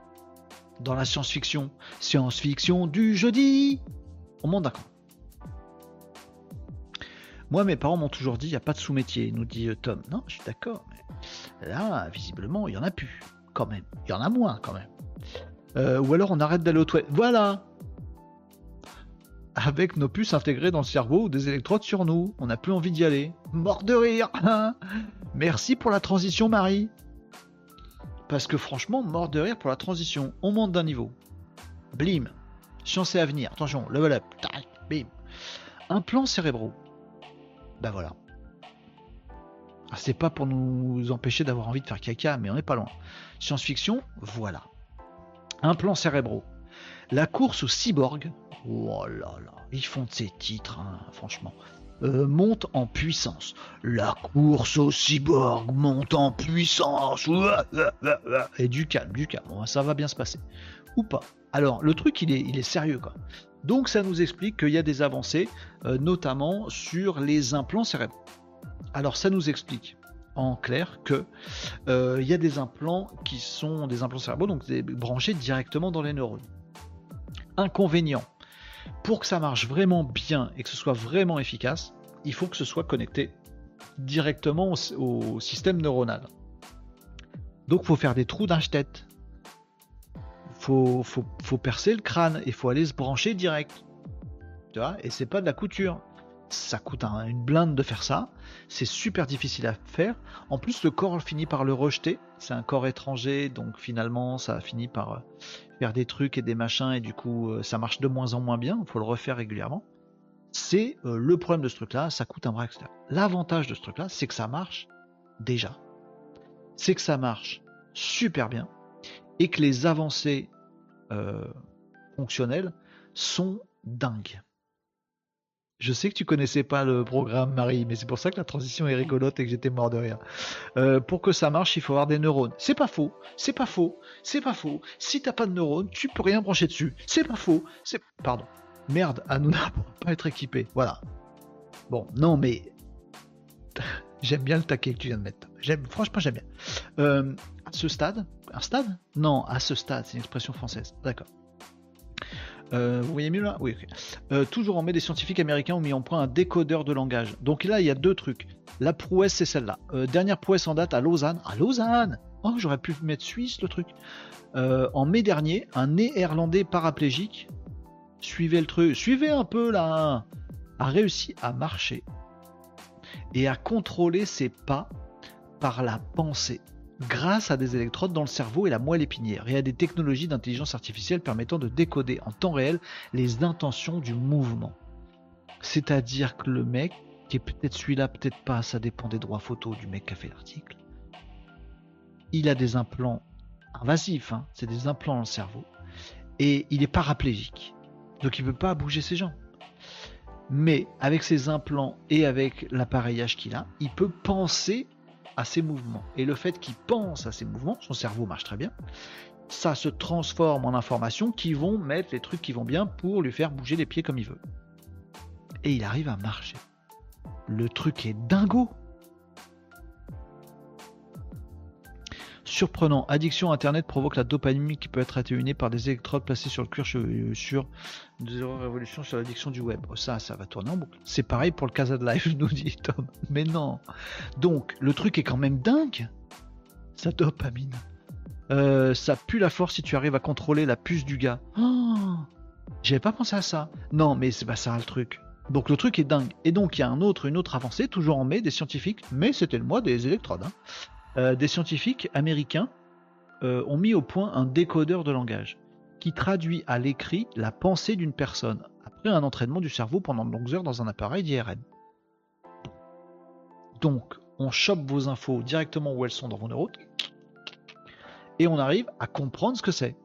Dans la science-fiction, science-fiction du jeudi, on monte d'un cran. Moi, mes parents m'ont toujours dit, il n'y a pas de sous-métier, nous dit euh, Tom. Non, je suis d'accord, là, visiblement, il y en a plus, quand même. Il y en a moins, quand même. Euh, ou alors on arrête d'aller au toilettes. Voilà Avec nos puces intégrées dans le cerveau ou des électrodes sur nous. On n'a plus envie d'y aller. Mort de rire *laughs* Merci pour la transition, Marie. Parce que franchement, mort de rire pour la transition. On monte d'un niveau. Blim. Science et avenir. Attention, level up. Bim. Un plan cérébraux. Ben voilà. Ah, c'est pas pour nous empêcher d'avoir envie de faire caca, mais on n'est pas loin. Science-fiction, voilà. Un plan cérébraux. La course au cyborg. Oh là là, ils font de ces titres, hein, franchement. Euh, monte en puissance. La course au cyborg monte en puissance. Et du calme, du calme. ça va bien se passer. Ou pas. Alors, le truc, il est, sérieux. Donc ça nous explique qu'il y a des avancées, euh, notamment sur les implants cérébraux. Alors ça nous explique en clair que euh, il y a des implants qui sont des implants cérébraux, donc branchés directement dans les neurones. Inconvénient, pour que ça marche vraiment bien et que ce soit vraiment efficace, il faut que ce soit connecté directement au, système neuronal. Donc faut faire des trous tête faut, faut, percer le crâne et faut aller se brancher direct. Tu vois Et c'est pas de la couture. Ça coûte une blinde de faire ça. C'est super difficile à faire. En plus, le corps finit par le rejeter. C'est un corps étranger, donc finalement, ça finit par euh, faire des trucs et des machins, et du coup, euh, ça marche de moins en moins bien. Il faut le refaire régulièrement. C'est euh, le problème de ce truc-là. Ça coûte un bras, etc. L'avantage de ce truc-là, c'est que ça marche déjà. C'est que ça marche super bien et que les avancées euh, fonctionnelles sont dingues. Je sais que tu connaissais pas le programme, Marie, mais c'est pour ça que la transition est rigolote et que j'étais mort de rire. Euh, pour que ça marche, il faut avoir des neurones. C'est pas faux, c'est pas faux, c'est pas faux. Si t'as pas de neurones, tu peux rien brancher dessus. C'est pas faux, c'est. Pardon. Merde, Hanouna *laughs* pour pas être équipé. Voilà. Bon, non, mais. *laughs* j'aime bien le taquet que tu viens de mettre. Franchement, j'aime bien. Euh, à ce stade, un stade? Non, à ce stade, c'est une expression française. D'accord. Euh, vous voyez mieux là? Oui. Euh, toujours en mai, des scientifiques américains ont mis en point un décodeur de langage. Donc là, il y a deux trucs. La prouesse, c'est celle-là. Euh, dernière prouesse en date à Lausanne. À Lausanne Oh, j'aurais pu mettre Suisse le truc. en mai dernier, un néerlandais paraplégique, suivez le truc, suivez un peu là, a réussi à marcher et à contrôler ses pas par la pensée grâce à des électrodes dans le cerveau et la moelle épinière et à des technologies d'intelligence artificielle permettant de décoder en temps réel les intentions du mouvement. C'est-à-dire que le mec, qui est peut-être celui-là, peut-être pas, ça dépend des droits photos du mec qui a fait l'article, il a des implants invasifs, hein, c'est des implants dans le cerveau, et il est paraplégique, donc il ne peut pas bouger ses jambes. Mais avec ses implants et avec l'appareillage qu'il a, il peut penser à ses mouvements. Et le fait qu'il pense à ses mouvements, son cerveau marche très bien, ça se transforme en informations qui vont mettre les trucs qui vont bien pour lui faire bouger les pieds comme il veut. Et il arrive à marcher. Le truc est dingo. Surprenant. Addiction Internet provoque la dopamine qui peut être atténuée par des électrodes placées sur le cuir. Sur Zéro Révolution sur l'addiction du web. Oh, ça, ça va tourner en boucle. C'est pareil pour le Casa de Life, *laughs* nous dit Tom. Mais non. Donc, le truc est quand même dingue. Ça dopamine. Euh, ça pue la force si tu arrives à contrôler la puce du gars. Oh J'avais pas pensé à ça. Non, mais c'est pas ça le truc. Donc le truc est dingue. Et donc il y a un autre, une autre avancée, toujours en mai, des scientifiques, mais c'était le mois des électrodes. Hein. Euh, des scientifiques américains euh, ont mis au point un décodeur de langage qui traduit à l'écrit la pensée d'une personne après un entraînement du cerveau pendant de longues heures dans un appareil d'IRM. Donc, on chope vos infos directement où elles sont dans vos neurones et on arrive à comprendre ce que c'est.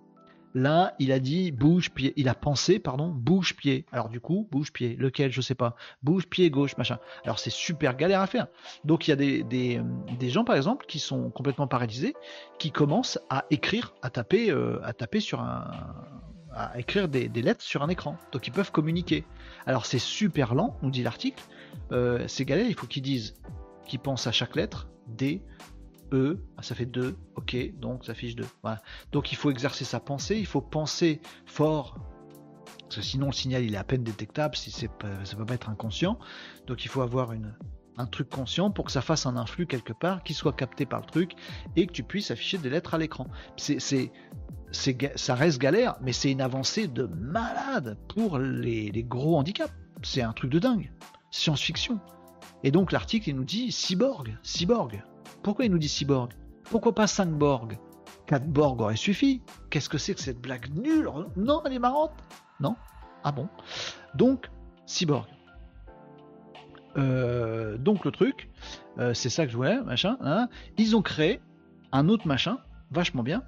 Là, il a dit bouge pied, il a pensé pardon bouge pied. Alors du coup, bouge pied, lequel je sais pas. Bouge pied gauche machin. Alors c'est super galère à faire. Donc il y a des, des, gens par exemple qui sont complètement paralysés, qui commencent à écrire, à taper, euh, à taper sur un, à écrire des, lettres sur un écran. Donc ils peuvent communiquer. Alors c'est super lent, nous dit l'article. Euh, c'est galère, il faut qu'ils disent qu'ils pensent à chaque lettre, D, E, ah, ça fait 2, ok, donc ça fiche 2. Donc il faut exercer sa pensée, il faut penser fort, parce que sinon le signal il est à peine détectable, si c'est ça peut pas être inconscient. Donc il faut avoir une, un truc conscient pour que ça fasse un influx quelque part, qui soit capté par le truc, et que tu puisses afficher des lettres à l'écran. C'est, c'est, ça reste galère, mais c'est une avancée de malade pour les, les gros handicaps. C'est un truc de dingue. Science-fiction. Et donc l'article il nous dit cyborg, cyborg. Pourquoi il nous dit cyborg Pourquoi pas 5 borg? 4 borg aurait suffi. Qu'est-ce que c'est que cette blague nulle? Non, elle est marrante. Non? Ah bon? Donc, cyborg. Euh, donc le truc, euh, c'est ça que je voulais, machin. Hein. Ils ont créé un autre machin, vachement bien.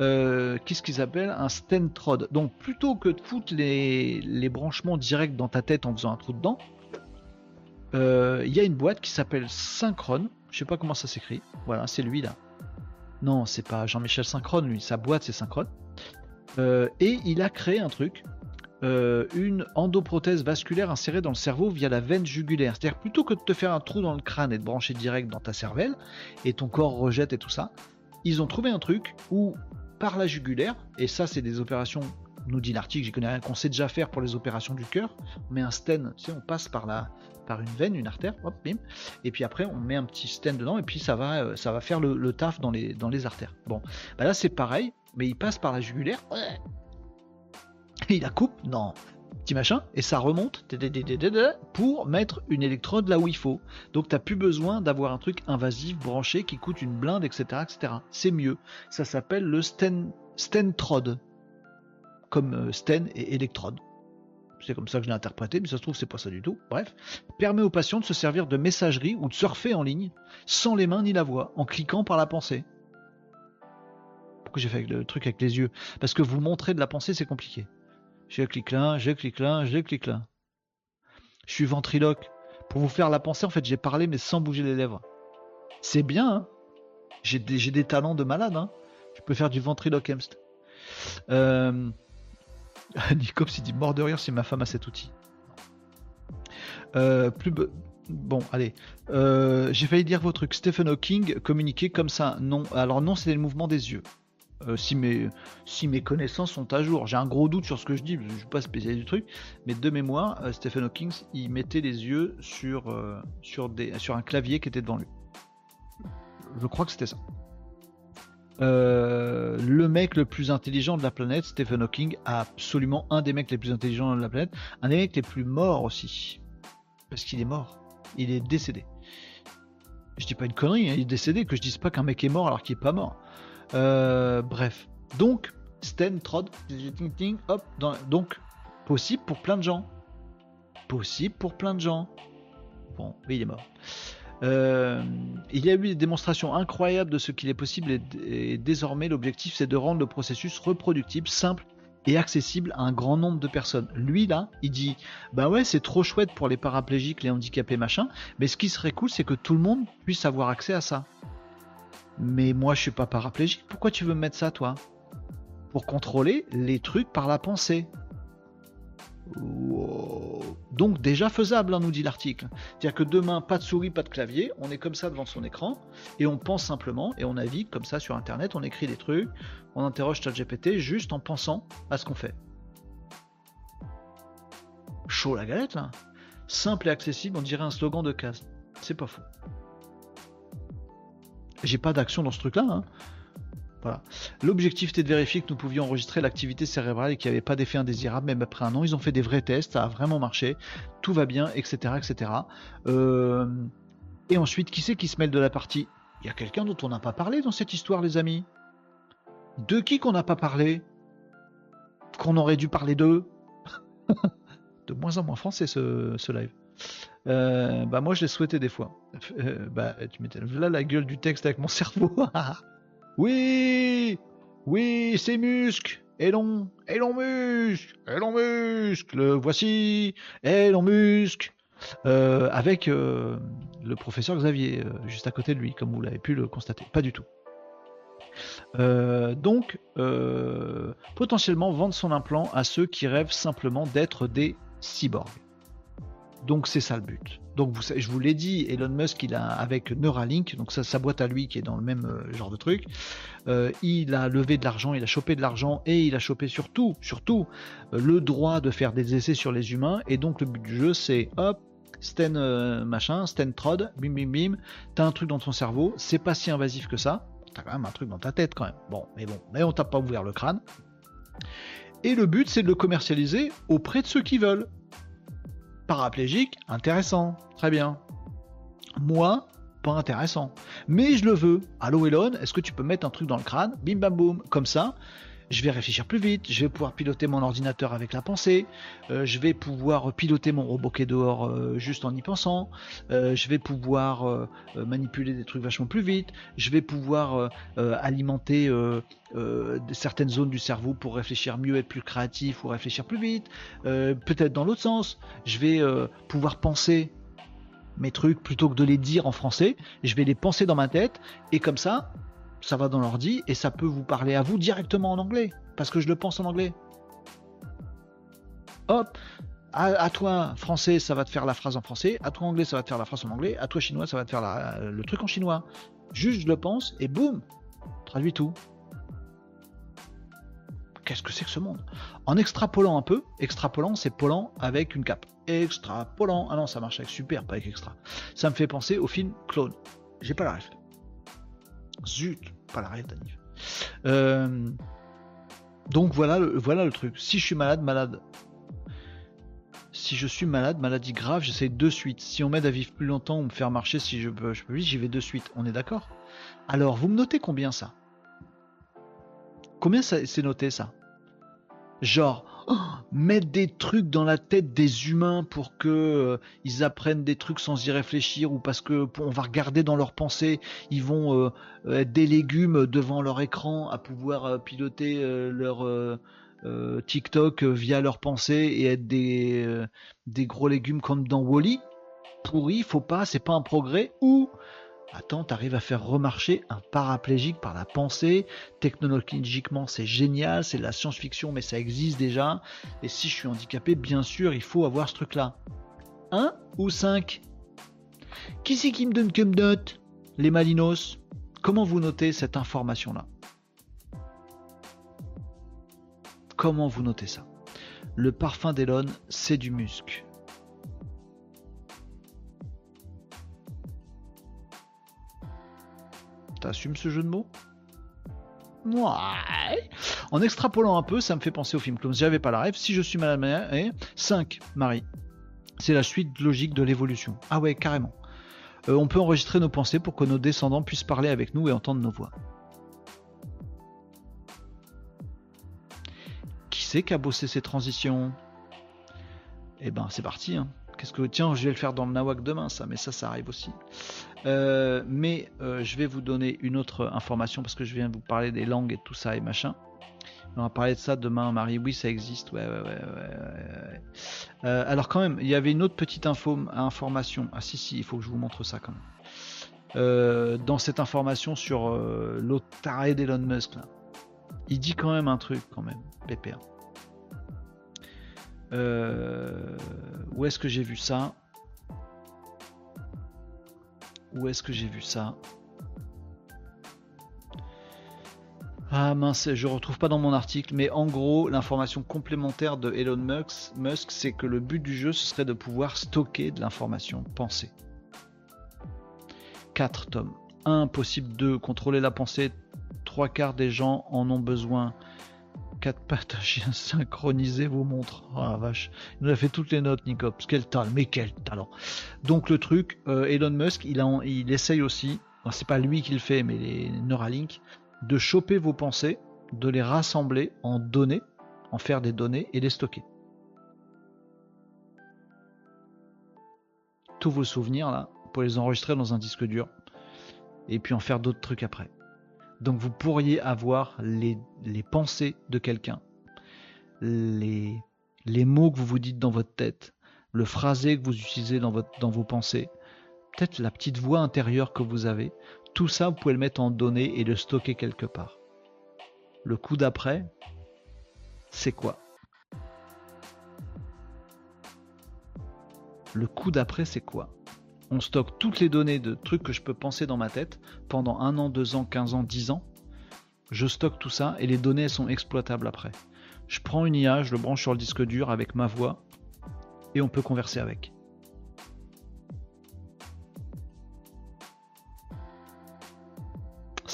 Euh, qu'est-ce qu'ils appellent un stentrod. Donc plutôt que de foutre les, les branchements directs dans ta tête en faisant un trou dedans, il y a une boîte qui s'appelle Synchrone je sais pas comment ça s'écrit. Voilà, c'est lui là. Non, c'est pas Jean-Michel Synchrone, lui. Sa boîte, c'est Synchrone. Euh, et il a créé un truc. Euh, une endoprothèse vasculaire insérée dans le cerveau via la veine jugulaire. C'est-à-dire plutôt que de te faire un trou dans le crâne et de brancher direct dans ta cervelle, et ton corps rejette et tout ça, ils ont trouvé un truc où par la jugulaire, et ça c'est des opérations, nous dit l'article, j'y connais rien, qu'on sait déjà faire pour les opérations du cœur, on met un stent, tu sais, on passe par la, par une veine, une artère, hop, bim, et puis après on met un petit stent dedans et puis ça va, euh, ça va faire le, taf dans les, dans les artères. Bon, bah là c'est pareil, mais il passe par la jugulaire, il la coupe, non, petit machin, et ça remonte pour mettre une électrode là où il faut. Donc t'as plus besoin d'avoir un truc invasif, branché, qui coûte une blinde, etc. etc. C'est mieux. Ça s'appelle le sten, stentrod, comme euh, sten et électrode c'est comme ça que je l'ai interprété, mais ça se trouve c'est pas ça du tout. Bref, permet aux patients de se servir de messagerie ou de surfer en ligne sans les mains ni la voix, en cliquant par la pensée. Pourquoi j'ai fait le truc avec les yeux? Parce que vous montrer de la pensée, c'est compliqué. Je clique là, je clique là, je clique là. Je suis ventriloque. Pour vous faire la pensée, en fait, j'ai parlé mais sans bouger les lèvres. C'est bien, hein? J'ai des, talents de malade, hein? Je peux faire du ventriloque Euh, Nicops il dit mort de rire si ma femme a cet outil. Euh, plus bon, allez. Euh, j'ai failli dire vos trucs. Stephen Hawking communiquer comme ça. Non. Alors non, c'est le mouvement des yeux. Euh, si, mes, connaissances sont à jour. J'ai un gros doute sur ce que je dis, je ne suis pas spécialiste du truc, mais de mémoire, Stephen Hawking, il mettait les yeux sur, sur un clavier qui était devant lui. Je crois que c'était ça. Euh, le mec le plus intelligent de la planète, Stephen Hawking, absolument un des mecs les plus intelligents de la planète, un des mecs les plus morts aussi. Parce qu'il est mort. Il est décédé. Je dis pas une connerie, hein, il est décédé, que je dise pas qu'un mec est mort alors qu'il est pas mort. Euh, bref. Donc, Sten Trod, hop, donc, possible pour plein de gens. Possible pour plein de gens. Bon, mais il est mort. Euh, il y a eu des démonstrations incroyables de ce qu'il est possible et, désormais l'objectif c'est de rendre le processus reproductible, simple et accessible à un grand nombre de personnes. Lui là, il dit bah ouais c'est trop chouette pour les paraplégiques, les handicapés machin, mais ce qui serait cool c'est que tout le monde puisse avoir accès à ça. Mais moi je suis pas paraplégique, pourquoi tu veux me mettre ça toi? Pour contrôler les trucs par la pensée. Donc déjà faisable, hein, nous dit l'article. C'est-à-dire que demain, pas de souris, pas de clavier, on est comme ça devant son écran, et on pense simplement, et on navigue comme ça sur Internet, on écrit des trucs, on interroge ChatGPT juste en pensant à ce qu'on fait. Chaud la galette là Simple et accessible, on dirait un slogan de case. C'est pas faux. J'ai pas d'action dans ce truc là, hein. L'objectif était de vérifier que nous pouvions enregistrer l'activité cérébrale et qu'il n'y avait pas d'effet indésirable, même après un an. Ils ont fait des vrais tests, ça a vraiment marché, tout va bien, etc. etc. Euh, et ensuite, qui c'est qui se mêle de la partie? Il y a quelqu'un dont on n'a pas parlé dans cette histoire, les amis. De qui qu'on n'a pas parlé? Qu'on aurait dû parler d'eux? *laughs* De moins en moins français ce, live. Euh, bah moi je l'ai souhaité des fois. Euh, bah tu m'étais là la gueule du texte avec mon cerveau. *laughs* Oui Oui, c'est muscles Elon Elon muscle Elon muscle Voici Elon muscle euh, avec euh, le professeur Xavier euh, juste à côté de lui, comme vous l'avez pu le constater. Pas du tout. donc, potentiellement vendre son implant à ceux qui rêvent simplement d'être des cyborgs. Donc c'est ça le but. Donc je vous l'ai dit, Elon Musk, il a avec Neuralink, donc ça, sa boîte à lui qui est dans le même euh, genre de truc, euh, il a levé de l'argent, il a chopé de l'argent et il a chopé surtout, surtout euh, le droit de faire des essais sur les humains. Et donc le but du jeu, c'est hop, Sten machin, Sten Trod, bim bim bim, t'as un truc dans ton cerveau, c'est pas si invasif que ça. T'as quand même un truc dans ta tête quand même. Bon, mais bon, mais on t'a pas ouvert le crâne. Et le but, c'est de le commercialiser auprès de ceux qui veulent paraplégique, intéressant, très bien. Moi, pas intéressant. Mais je le veux. Allô Elon, est-ce que tu peux mettre un truc dans le crâne? Bim bam boum, comme ça. Je vais réfléchir plus vite, je vais pouvoir piloter mon ordinateur avec la pensée, euh, je vais pouvoir piloter mon robot qui est dehors euh, juste en y pensant, euh, je vais pouvoir manipuler des trucs vachement plus vite, je vais pouvoir alimenter certaines zones du cerveau pour réfléchir mieux, être plus créatif ou réfléchir plus vite, peut-être dans l'autre sens, je vais pouvoir penser mes trucs plutôt que de les dire en français, je vais les penser dans ma tête et comme ça, ça va dans l'ordi et ça peut vous parler à vous directement en anglais parce que je le pense en anglais. Hop, à, toi français, ça va te faire la phrase en français, à toi anglais, ça va te faire la phrase en anglais, à toi chinois, ça va te faire le truc en chinois. Juste, je le pense et boum, traduit tout. Qu'est-ce que c'est que ce monde? En extrapolant un peu, extrapolant, c'est polant avec une cape. Extrapolant. Ah non, ça marche avec super, pas avec extra. Ça me fait penser au film Clone. J'ai pas la ref. Zut, pas la rêve d'Anif. Euh, donc voilà le, voilà le truc. Si je suis malade, malade. Si je suis malade, maladie grave, j'essaie de suite. Si on m'aide à vivre plus longtemps ou me faire marcher, si je peux, je peux j'y vais de suite. On est d'accord? Alors, vous me notez combien ça? Combien c'est noté ça? Genre, *gasps* mettre des trucs dans la tête des humains pour que euh, ils apprennent des trucs sans y réfléchir ou parce que on va regarder dans leurs pensées, ils vont euh, être des légumes devant leur écran à pouvoir euh, piloter leur TikTok via leurs pensées et être des, gros légumes comme dans Wally. Pourri, faut pas, c'est pas un progrès. Ou Attends, t'arrives à faire remarcher un paraplégique par la pensée. Technologiquement, c'est génial, c'est de la science-fiction, mais ça existe déjà. Et si je suis handicapé, bien sûr, il faut avoir ce truc-là. 1 ou 5 Qui c'est qui me donne comme note? Les Malinos Comment vous notez cette information-là? Comment vous notez ça? Le parfum d'Elon, c'est du musc. T'assumes ce jeu de mots? Ouais. En extrapolant un peu, ça me fait penser au film Clone. J'avais pas la rêve. Si je suis malade, et 5, Marie. C'est la suite logique de l'évolution. Ah ouais, carrément. Euh, on peut enregistrer nos pensées pour que nos descendants puissent parler avec nous et entendre nos voix. Qui c'est qui a bossé ces transitions? Eh ben, c'est parti. Hein. Qu'est-ce que tiens, je vais le faire dans le nawak demain, ça, mais ça, ça arrive aussi. Euh, mais euh, je vais vous donner une autre information parce que je viens vous parler des langues et tout ça et machin. On va parler de ça demain, Marie. Oui, ça existe. Ouais, ouais, ouais. Euh, alors quand même, il y avait une autre petite info, information. Ah si, si, il faut que je vous montre ça quand même. dans cette information sur l'autre taré d'Elon Musk, il dit quand même un truc quand même. Euh, où est-ce que j'ai vu ça? Où est-ce que j'ai vu ça Ah mince, je retrouve pas dans mon article, mais en gros, l'information complémentaire de Elon Musk, Musk c'est que le but du jeu, ce serait de pouvoir stocker de l'information pensée. 4 tomes. 1, possible 2, contrôler la pensée. Trois quarts des gens en ont besoin. 4 pattes à chien synchronisé vos montres. Oh la vache. Il nous a fait toutes les notes, Nicops. Quel talent, mais quel talent. Donc le truc, euh, Elon Musk, il, a, il essaye aussi, c'est pas lui qui le fait, mais les Neuralink, de choper vos pensées, de les rassembler en données, en faire des données et les stocker. Tous vos souvenirs là, pour les enregistrer dans un disque dur et puis en faire d'autres trucs après. Donc vous pourriez avoir les, pensées de quelqu'un, les, mots que vous vous dites dans votre tête, le phrasé que vous utilisez dans, dans vos pensées, peut-être la petite voix intérieure que vous avez, tout ça, vous pouvez le mettre en données et le stocker quelque part. Le coup d'après, c'est quoi? Le coup d'après, c'est quoi? On stocke toutes les données de trucs que je peux penser dans ma tête pendant un an, deux ans, quinze ans, dix ans. Je stocke tout ça et les données sont exploitables après. Je prends une IA, je le branche sur le disque dur avec ma voix et on peut converser avec.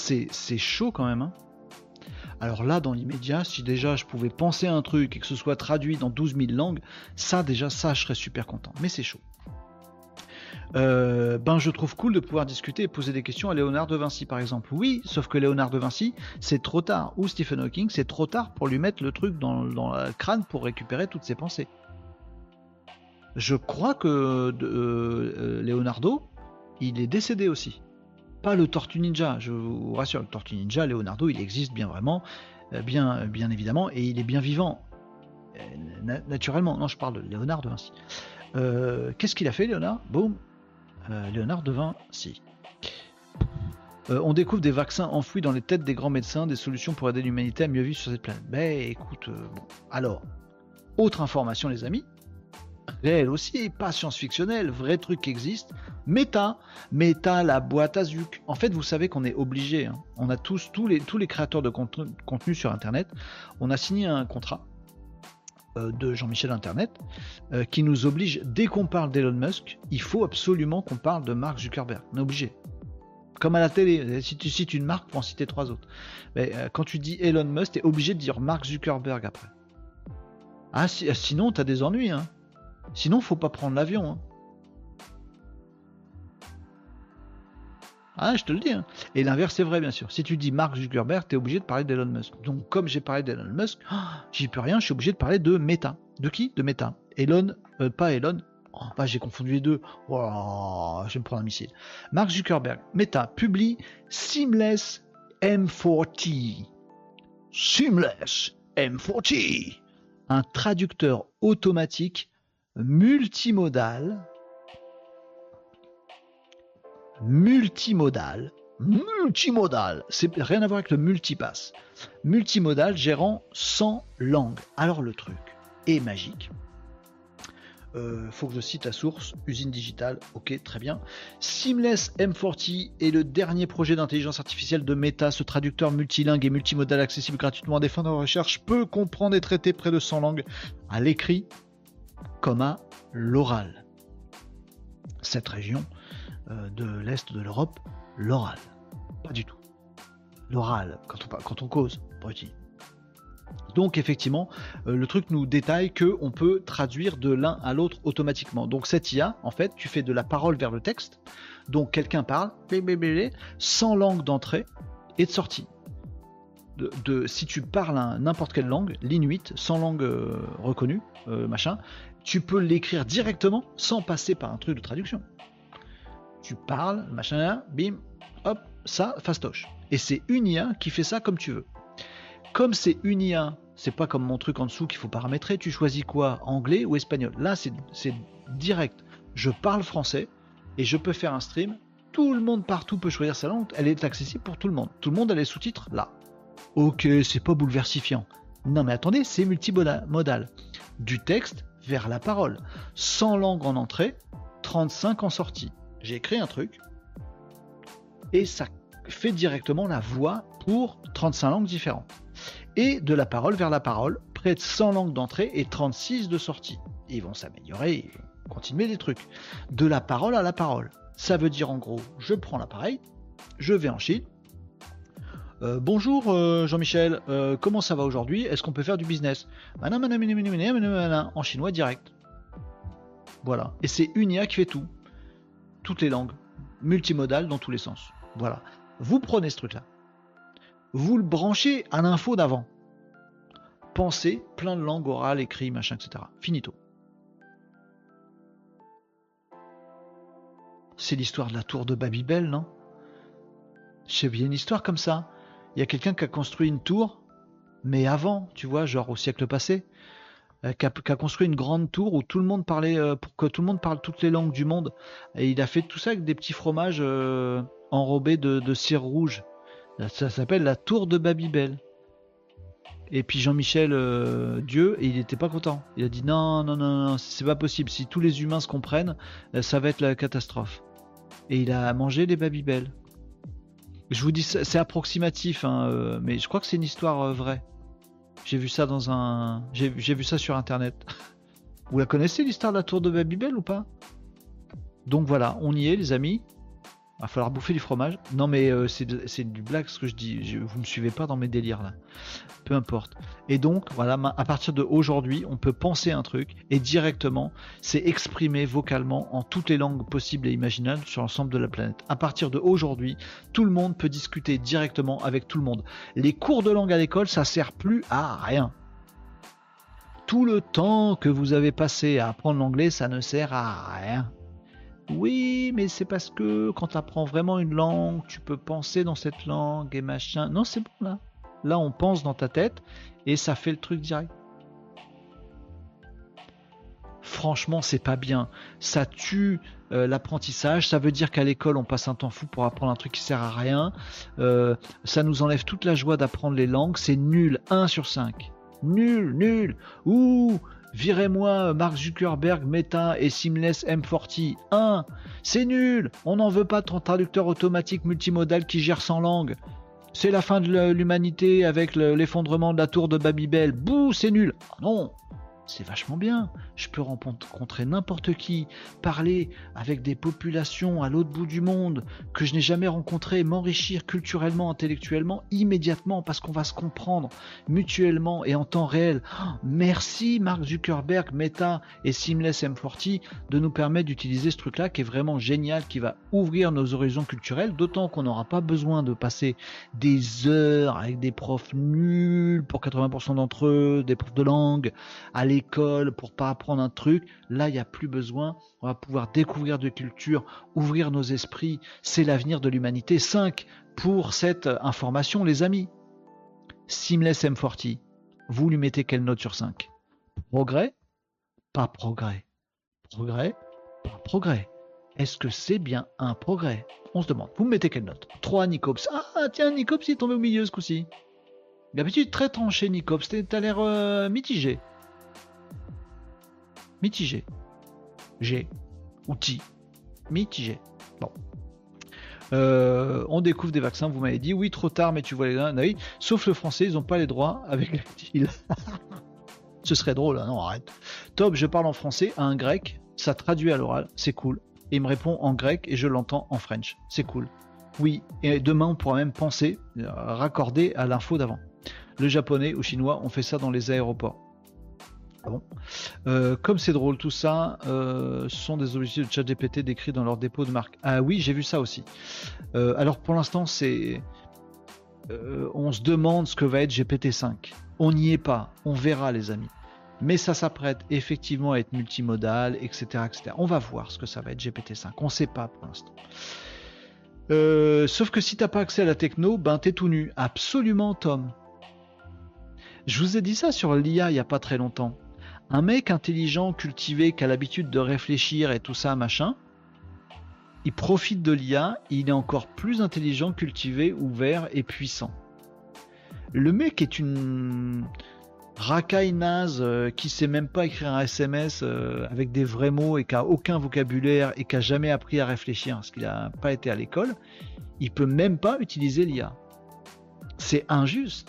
c'est chaud quand même. Hein. Alors là, dans l'immédiat, si déjà je pouvais penser un truc et que ce soit traduit dans 12 000 langues, ça déjà, ça, je serais super content. Mais c'est chaud. Euh, ben je trouve cool de pouvoir discuter et poser des questions à Léonard de Vinci par exemple. Oui, sauf que Léonard de Vinci, c'est trop tard. Ou Stephen Hawking, c'est trop tard pour lui mettre le truc dans, le crâne pour récupérer toutes ses pensées. Je crois que euh, Leonardo, il est décédé aussi pas le Tortue Ninja, je vous rassure, le Tortue Ninja, Leonardo, il existe bien vraiment, euh, bien, bien évidemment, et il est bien vivant. Euh, naturellement, non, je parle de Léonard de Vinci. Qu'est-ce qu'il a fait, Léonard? Boum, Léonard de Vinci. on découvre des vaccins enfouis dans les têtes des grands médecins, des solutions pour aider l'humanité à mieux vivre sur cette planète. Ben écoute, bon. Alors, autre information les amis, réel aussi, pas science-fictionnel, vrai truc qui existe. Meta, Meta, la boîte à Zuc. En fait, vous savez qu'on est obligé. Hein. On a tous, tous les, tous les créateurs de contenu, sur Internet, on a signé un contrat euh, de Jean-Michel Internet euh, qui nous oblige, dès qu'on parle d'Elon Musk, il faut absolument qu'on parle de Mark Zuckerberg. On est obligé. Comme à la télé, si tu cites une marque, pour en citer trois autres. Mais, euh, quand tu dis Elon Musk, tu es obligé de dire Mark Zuckerberg après. Ah, sinon, tu as des ennuis. Hein. Sinon, faut pas prendre l'avion. Hein. Ah, je te le dis. Hein. Et l'inverse est vrai, bien sûr. Si tu dis Mark Zuckerberg, tu es obligé de parler d'Elon Musk. Donc, comme j'ai parlé d'Elon Musk, *gasps* j'y peux rien, je suis obligé de parler de Meta. De qui? De Meta. Elon, euh, pas Elon. Oh, bah, j'ai confondu les deux. Oh, je vais me prendre un missile. Mark Zuckerberg, Meta, publie Seamless M40. Seamless M40. Un traducteur automatique multimodal, multimodal, multimodal, c'est rien à voir avec le multipass. Multimodal gérant 100 langues. Alors le truc est magique. Euh, faut que je cite la source, usine digitale, ok, très bien. Seamless M40 est le dernier projet d'intelligence artificielle de Meta. Ce traducteur multilingue et multimodal accessible gratuitement à des fins de recherche peut comprendre et traiter près de 100 langues à l'écrit, comme à l'oral. Cette région de l'Est de l'Europe, l'oral. Pas du tout. L'oral, quand on, quand on cause, pas Donc effectivement, euh, le truc nous détaille que on peut traduire de l'un à l'autre automatiquement. Donc cette IA, en fait, tu fais de la parole vers le texte. Donc quelqu'un parle, sans langue d'entrée et de sortie. De, si tu parles n'importe quelle langue, l'inuit, sans langue euh, reconnue, machin, tu peux l'écrire directement sans passer par un truc de traduction. Tu parles, machin, bim, hop, ça, fastoche. Et c'est une IA qui fait ça comme tu veux. Comme c'est une IA, c'est pas comme mon truc en dessous qu'il faut paramétrer, tu choisis quoi, anglais ou espagnol. Là, c'est direct. Je parle français et je peux faire un stream. Tout le monde partout peut choisir sa langue. Elle est accessible pour tout le monde. Tout le monde a les sous-titres là. Ok, c'est pas bouleversifiant. Non mais attendez, c'est multimodal. Du texte vers la parole. 100 langues en entrée, 35 en sortie. J'ai écrit un truc et ça fait directement la voix pour 35 langues différentes. Et de la parole vers la parole, près de 100 langues d'entrée et 36 de sortie. Ils vont s'améliorer, ils vont continuer des trucs. De la parole à la parole. Ça veut dire en gros, je prends l'appareil, je vais en Chine. Euh, bonjour euh, Jean-Michel, euh, comment ça va aujourd'hui? Est-ce qu'on peut faire du business? En chinois direct. Voilà. Et c'est une IA qui fait tout. Toutes les langues. Multimodal dans tous les sens. Voilà. Vous prenez ce truc-là. Vous le branchez à l'info d'avant. Pensez, plein de langues orales, écrits, machin, etc. Finito. C'est l'histoire de la tour de Babybel, non? Sais bien une histoire comme ça. Il y a quelqu'un qui a construit une tour, mais avant, tu vois, genre au siècle passé, euh, qui a, construit une grande tour où tout le monde parlait, euh, pour que tout le monde parle toutes les langues du monde. Et il a fait tout ça avec des petits fromages euh, enrobés de, cire rouge. Ça s'appelle la tour de Babybel. Et puis Jean-Michel Dieu, et il n'était pas content. Il a dit non, non, non, non, c'est pas possible. Si tous les humains se comprennent, ça va être la catastrophe. Et il a mangé les Babybel. Je vous dis, c'est approximatif, hein, mais je crois que c'est une histoire vraie. J'ai vu ça dans un, j'ai vu ça sur internet. *laughs* Vous la connaissez l'histoire de la tour de Babybel ou pas? Donc voilà, on y est les amis va falloir bouffer du fromage. Non, mais euh, c'est du blague ce que je dis. Je, vous me suivez pas dans mes délires là. Peu importe. Et donc, voilà, à partir de aujourd'hui, on peut penser un truc et directement, c'est exprimé vocalement en toutes les langues possibles et imaginables sur l'ensemble de la planète. À partir de aujourd'hui, tout le monde peut discuter directement avec tout le monde. Les cours de langue à l'école, ça sert plus à rien. Tout le temps que vous avez passé à apprendre l'anglais, ça ne sert à rien. Oui, mais c'est parce que quand tu apprends vraiment une langue, tu peux penser dans cette langue et machin. Non, c'est bon là. Là, on pense dans ta tête et ça fait le truc direct. Franchement, c'est pas bien. Ça tue euh, l'apprentissage. Ça veut dire qu'à l'école, on passe un temps fou pour apprendre un truc qui sert à rien. Euh, ça nous enlève toute la joie d'apprendre les langues. C'est nul. 1 sur 5. Nul, nul. Ouh, Virez-moi Mark Zuckerberg, Meta et Seamless M40. 1. C'est nul. On n'en veut pas de traducteur automatique multimodal qui gère 100 langues. C'est la fin de l'humanité avec l'effondrement de la tour de Babybel. Bouh, c'est nul. Non c'est vachement bien. Je peux rencontrer n'importe qui, parler avec des populations à l'autre bout du monde que je n'ai jamais rencontrées, m'enrichir culturellement, intellectuellement, immédiatement, parce qu'on va se comprendre mutuellement et en temps réel. merci Mark Zuckerberg, Meta et Seamless M40 de nous permettre d'utiliser ce truc-là qui est vraiment génial, qui va ouvrir nos horizons culturels, d'autant qu'on n'aura pas besoin de passer des heures avec des profs nuls pour 80% d'entre eux, des profs de langue, à l'école pour pas apprendre un truc. Là, il n'y a plus besoin. On va pouvoir découvrir de culture, ouvrir nos esprits. C'est l'avenir de l'humanité. 5 pour cette information, les amis. Seamless M40. Vous lui mettez quelle note sur 5 Progrès? Pas progrès. Progrès? Pas progrès. Est-ce que c'est bien un progrès? On se demande. Vous me mettez quelle note? 3 Nicops. Ah tiens, Nicops il est tombé au milieu ce coup-ci. D'habitude très tranché Nicops. T'as l'air euh, mitigé mitigé. G. Outil. Mitigé. Bon. Euh, on découvre des vaccins, vous m'avez dit. Oui, trop tard, mais tu vois les oui. Sauf le français, ils n'ont pas les droits avec l'actil. *laughs* Ce serait drôle, hein, non, arrête. Top, je parle en français à un grec, ça traduit à l'oral, c'est cool. Il me répond en grec et je l'entends en French, c'est cool. Oui, et demain on pourra même penser, euh, raccorder à l'info d'avant. Le japonais ou chinois, on fait ça dans les aéroports. Ah bon euh, comme c'est drôle tout ça, euh, ce sont des objectifs de ChatGPT décrits dans leur dépôt de marque. Ah oui, j'ai vu ça aussi. Euh, alors pour l'instant, c'est, on se demande ce que va être GPT-5. On n'y est pas, on verra les amis. Mais ça s'apprête effectivement à être multimodal, etc., etc. On va voir ce que ça va être GPT-5. On ne sait pas pour l'instant. sauf que si t'as pas accès à la techno, ben t'es tout nu. Absolument, Tom. Je vous ai dit ça sur l'IA il n'y a pas très longtemps. Un mec intelligent, cultivé, qui a l'habitude de réfléchir et tout ça, machin, il profite de l'IA, il est encore plus intelligent, cultivé, ouvert et puissant. Le mec est une racaille naze euh, qui sait même pas écrire un SMS euh, avec des vrais mots et qui a aucun vocabulaire et qui a jamais appris à réfléchir parce qu'il n'a pas été à l'école, il peut même pas utiliser l'IA. C'est injuste.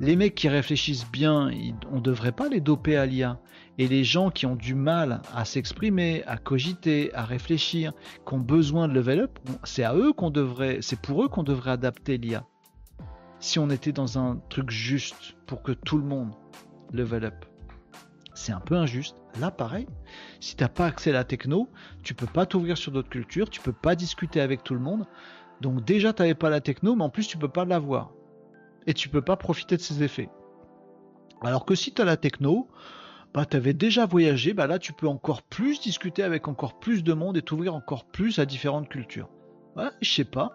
Les mecs qui réfléchissent bien, on ne devrait pas les doper à l'IA. Et les gens qui ont du mal à s'exprimer, à cogiter, à réfléchir, qui ont besoin de level up, c'est à eux qu'on devrait, c'est pour eux qu'on devrait adapter l'IA. Si on était dans un truc juste pour que tout le monde level up. C'est un peu injuste. Là, pareil, si t'as pas accès à la techno, tu peux pas t'ouvrir sur d'autres cultures, tu peux pas discuter avec tout le monde. Donc déjà, tu n'avais pas la techno, mais en plus, tu peux pas l'avoir. Et tu peux pas profiter de ses effets. Alors que si tu as la techno, bah, tu avais déjà voyagé, bah là tu peux encore plus discuter avec encore plus de monde et t'ouvrir encore plus à différentes cultures. Ouais, je sais pas.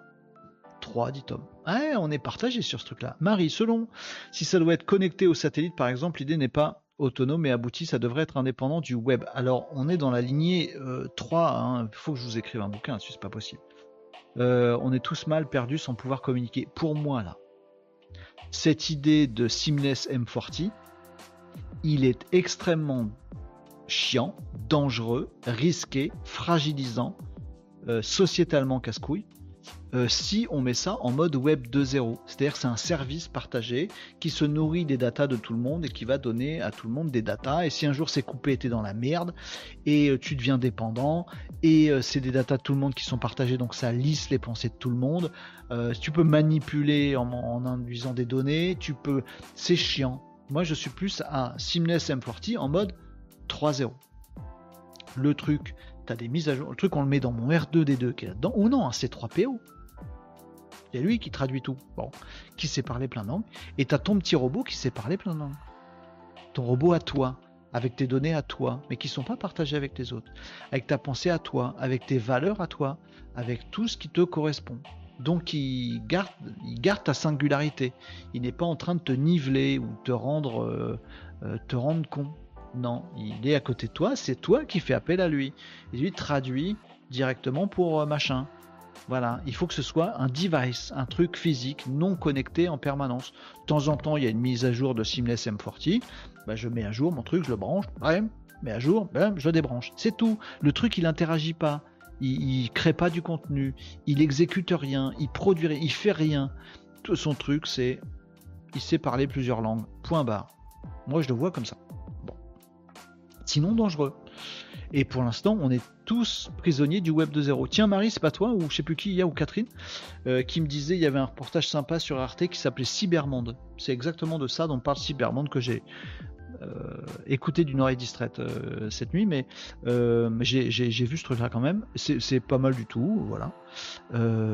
3, dit Tom. On est partagé sur ce truc-là. Marie, selon si ça doit être connecté au satellite par exemple, l'idée n'est pas autonome et aboutie, ça devrait être indépendant du web. Alors on est dans la lignée 3, il hein. faut que je vous écrive un bouquin là-dessus, c'est pas possible. Euh, on est tous mal perdus sans pouvoir communiquer. Pour moi là, cette idée de Seamless M40, il est extrêmement chiant, dangereux, risqué, fragilisant, euh, sociétalement casse-couille. Euh, si on met ça en mode web 2.0. C'est-à-dire que c'est un service partagé qui se nourrit des datas de tout le monde et qui va donner à tout le monde des datas. Et si un jour c'est coupé, t'es dans la merde et euh, tu deviens dépendant et c'est des datas de tout le monde qui sont partagées, donc ça lisse les pensées de tout le monde. tu peux manipuler en, en induisant des données, tu peux, c'est chiant, moi, je suis plus à Seamless M40 en mode 3.0. Le truc, tu as des mises à jour. Le truc, on le met dans mon R2D2 qui est là-dedans. Ou non, un C3PO. Il y a lui qui traduit tout. Bon, qui sait parler plein de langues. Et tu as ton petit robot qui sait parler plein de langues. Ton robot à toi, avec tes données à toi, mais qui ne sont pas partagées avec les autres. Avec ta pensée à toi, avec tes valeurs à toi, avec tout ce qui te correspond. Donc il garde, garde ta singularité. Il n'est pas en train de te niveler ou te rendre, euh, euh, te rendre con. Non, il est à côté de toi, c'est toi qui fais appel à lui. Et lui traduit directement pour euh, machin. Voilà, il faut que ce soit un device, un truc physique, non connecté en permanence. De temps en temps, il y a une mise à jour de Seamless M40. Bah, je mets à jour mon truc, je le branche, ouais, mais à jour, ben, je le débranche. C'est tout. Le truc, il n'interagit pas il, crée pas du contenu, il exécute rien, il produit rien, il fait rien. Tout son truc, c'est il sait parler plusieurs langues. Point barre. Moi, je le vois comme ça. Sinon, dangereux. Et pour l'instant, on est tous prisonniers du web de zéro. Tiens, Marie, c'est pas toi, ou je sais plus qui ou Catherine, euh, qui me disait il y avait un reportage sympa sur Arte qui s'appelait Cybermonde. C'est exactement de ça dont parle Cybermonde que j'ai euh, écouté d'une oreille distraite euh, cette nuit, mais j'ai vu ce truc-là quand même. C'est pas mal du tout, voilà.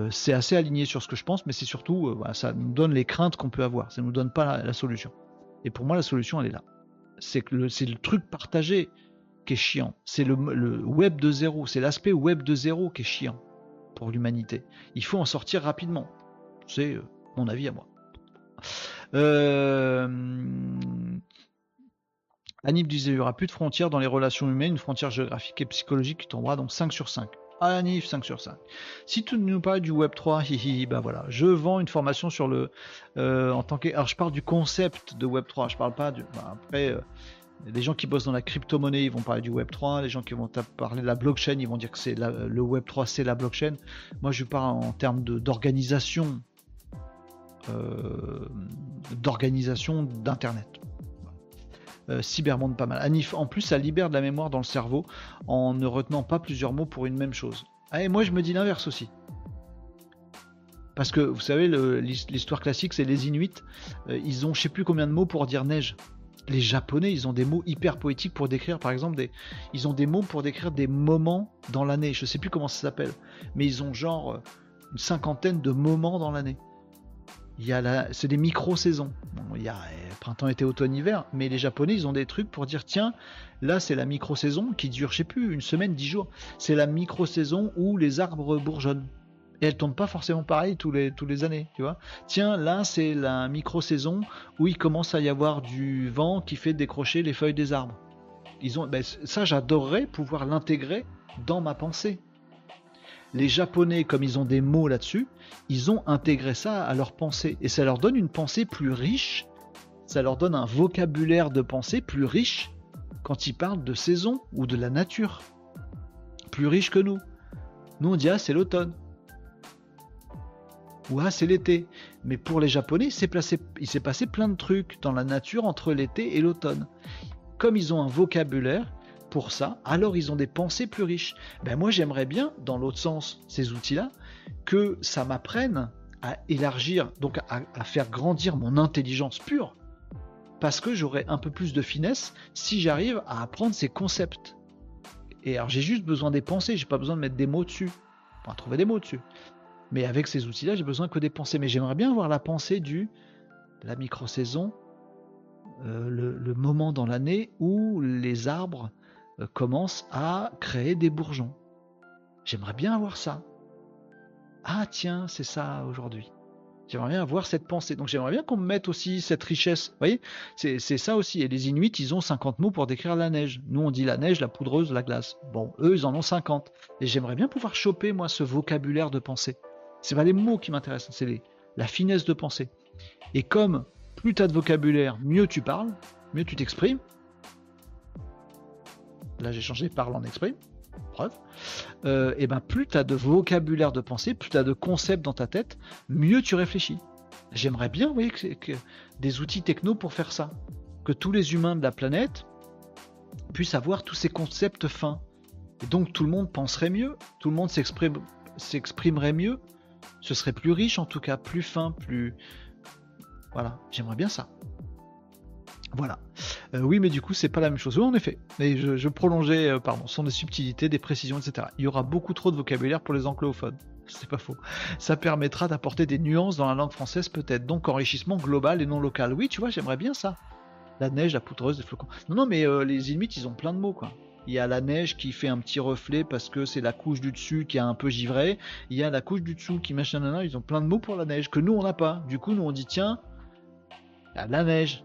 c'est assez aligné sur ce que je pense, mais c'est surtout, ça nous donne les craintes qu'on peut avoir. Ça nous donne pas la, solution. Et pour moi, la solution, elle est là. C'est le truc partagé qui est chiant. C'est le, web de zéro. C'est l'aspect web de zéro qui est chiant pour l'humanité. Il faut en sortir rapidement. C'est mon avis à moi. Euh, Anib disait il n'y aura plus de frontières dans les relations humaines, une frontière géographique et psychologique qui tombera donc 5 sur 5. Ah, Anif, 5 sur 5. Si tu nous parles du Web 3, hi, bah voilà, je vends une formation sur le. Euh, en tant que. Alors, je parle du concept de Web 3, je parle pas du. Bah, après, euh, les gens qui bossent dans la crypto-monnaie, ils vont parler du Web 3. Les gens qui vont parler de la blockchain, ils vont dire que c'est le Web 3, c'est la blockchain. Moi, je parle en termes d'organisation. Euh, d'organisation d'Internet. Euh, cybermonde pas mal. En plus, ça libère de la mémoire dans le cerveau en ne retenant pas plusieurs mots pour une même chose. Ah, et moi, je me dis l'inverse aussi. Parce que vous savez, l'histoire classique, c'est les Inuits. Euh, ils ont je sais plus combien de mots pour dire neige. Les Japonais, ils ont des mots hyper poétiques pour décrire, par exemple, des, ils ont des mots pour décrire des moments dans l'année. Je sais plus comment ça s'appelle, mais ils ont genre euh, une cinquantaine de moments dans l'année. C'est des micro-saisons. Y a euh, printemps, été, automne, hiver, mais les Japonais, ils ont des trucs pour dire tiens, là c'est la micro-saison qui dure, je sais plus, une semaine, dix jours. C'est la micro-saison où les arbres bourgeonnent. Et elles tombent pas forcément pareil tous les, tous les années, tu vois. Tiens, là c'est la micro-saison où il commence à y avoir du vent qui fait décrocher les feuilles des arbres. Ils ont, ben, ça j'adorerais pouvoir l'intégrer dans ma pensée les Japonais, comme ils ont des mots là-dessus, ils ont intégré ça à leur pensée. Et ça leur donne une pensée plus riche ça leur donne un vocabulaire de pensée plus riche quand ils parlent de saison ou de la nature. Plus riche que nous. Nous on dit ah c'est l'automne. Ou ah c'est l'été. Mais pour les Japonais, il s'est passé plein de trucs dans la nature entre l'été et l'automne. Comme ils ont un vocabulaire pour ça, alors ils ont des pensées plus riches. Ben moi j'aimerais bien, dans l'autre sens, ces outils-là, que ça m'apprenne à élargir, donc à, faire grandir mon intelligence pure, parce que j'aurai un peu plus de finesse si j'arrive à apprendre ces concepts. Et alors j'ai juste besoin des pensées, j'ai pas besoin de mettre des mots dessus, pour trouver des mots dessus. Mais avec ces outils-là, j'ai besoin que des pensées. Mais j'aimerais bien avoir la pensée du la micro-saison, euh, le, moment dans l'année où les arbres euh, commencent à créer des bourgeons. J'aimerais bien avoir ça. Ah tiens, c'est ça aujourd'hui. J'aimerais bien avoir cette pensée. Donc j'aimerais bien qu'on me mette aussi cette richesse. Vous voyez? C'est, ça aussi. Et les Inuits, ils ont 50 mots pour décrire la neige. Nous, on dit la neige, la poudreuse, la glace. Bon, eux, ils en ont 50. Et j'aimerais bien pouvoir choper, moi, ce vocabulaire de pensée. C'est pas les mots qui m'intéressent, c'est la finesse de pensée. Et comme plus tu as de vocabulaire, mieux tu parles, mieux tu t'exprimes. Là, j'ai changé parle en exprime preuve, euh, et ben plus tu as de vocabulaire de pensée, plus tu as de concepts dans ta tête, mieux tu réfléchis. J'aimerais bien, que, des outils techno pour faire ça. Que tous les humains de la planète puissent avoir tous ces concepts fins. Et donc tout le monde penserait mieux, tout le monde s'exprimerait mieux, ce serait plus riche en tout cas, plus fin, plus... Voilà, j'aimerais bien ça. Voilà. Euh, oui, mais du coup, c'est pas la même chose. Oui, en effet. Mais je, prolongeais, euh, pardon, sont des subtilités, des précisions, etc. Il y aura beaucoup trop de vocabulaire pour les anglophones. *laughs* C'est pas faux. Ça permettra d'apporter des nuances dans la langue française, peut-être. Donc, enrichissement global et non local. Oui, tu vois, j'aimerais bien ça. La neige, la poudreuse, les flocons. Non, non, mais euh, les Inuits, ils ont plein de mots, quoi. Il y a la neige qui fait un petit reflet parce que c'est la couche du dessus qui a un peu givré. Il y a la couche du dessous qui machin, ils ont plein de mots pour la neige que nous on n'a pas. Du coup, nous on dit tiens, la neige.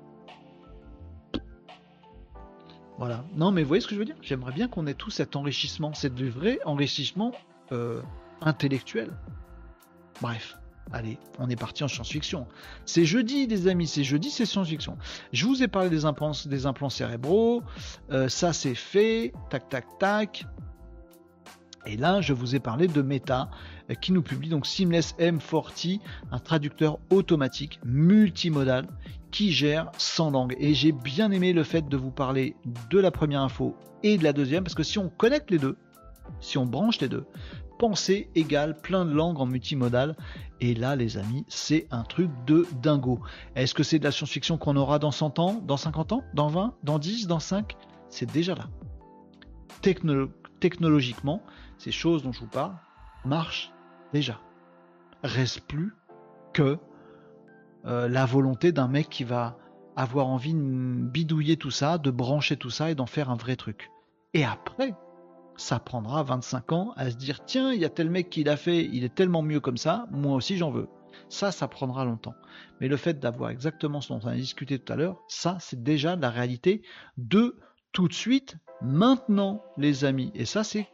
Voilà. Non, mais vous voyez ce que je veux dire? J'aimerais bien qu'on ait tout cet enrichissement. C'est du vrai enrichissement euh, intellectuel. Bref. Allez, on est parti en science-fiction. C'est jeudi, les amis, c'est jeudi, c'est science-fiction. Je vous ai parlé des implants, des implants cérébraux. Euh, ça, c'est fait. Tac, tac, tac. Et là, je vous ai parlé de Meta, euh, qui nous publie donc Seamless M40, un traducteur automatique multimodal qui gère 100 langues. Et j'ai bien aimé le fait de vous parler de la première info et de la deuxième, parce que si on connecte les deux, si on branche les deux, pensée égale plein de langues en multimodal. Et là, les amis, c'est un truc de dingo. Est-ce que c'est de la science-fiction qu'on aura dans 100 ans, dans 50 ans, dans 20, dans 10, dans 5 C'est déjà là. technologiquement, ces choses dont je vous parle marchent déjà. Reste plus que euh, la volonté d'un mec qui va avoir envie de bidouiller tout ça, de brancher tout ça et d'en faire un vrai truc. Et après, ça prendra 25 ans à se dire tiens, il y a tel mec qui l'a fait, il est tellement mieux comme ça, moi aussi j'en veux. Ça, ça prendra longtemps. Mais le fait d'avoir exactement ce dont on a discuté tout à l'heure, ça, c'est déjà la réalité de tout de suite, maintenant, les amis. Et ça, c'est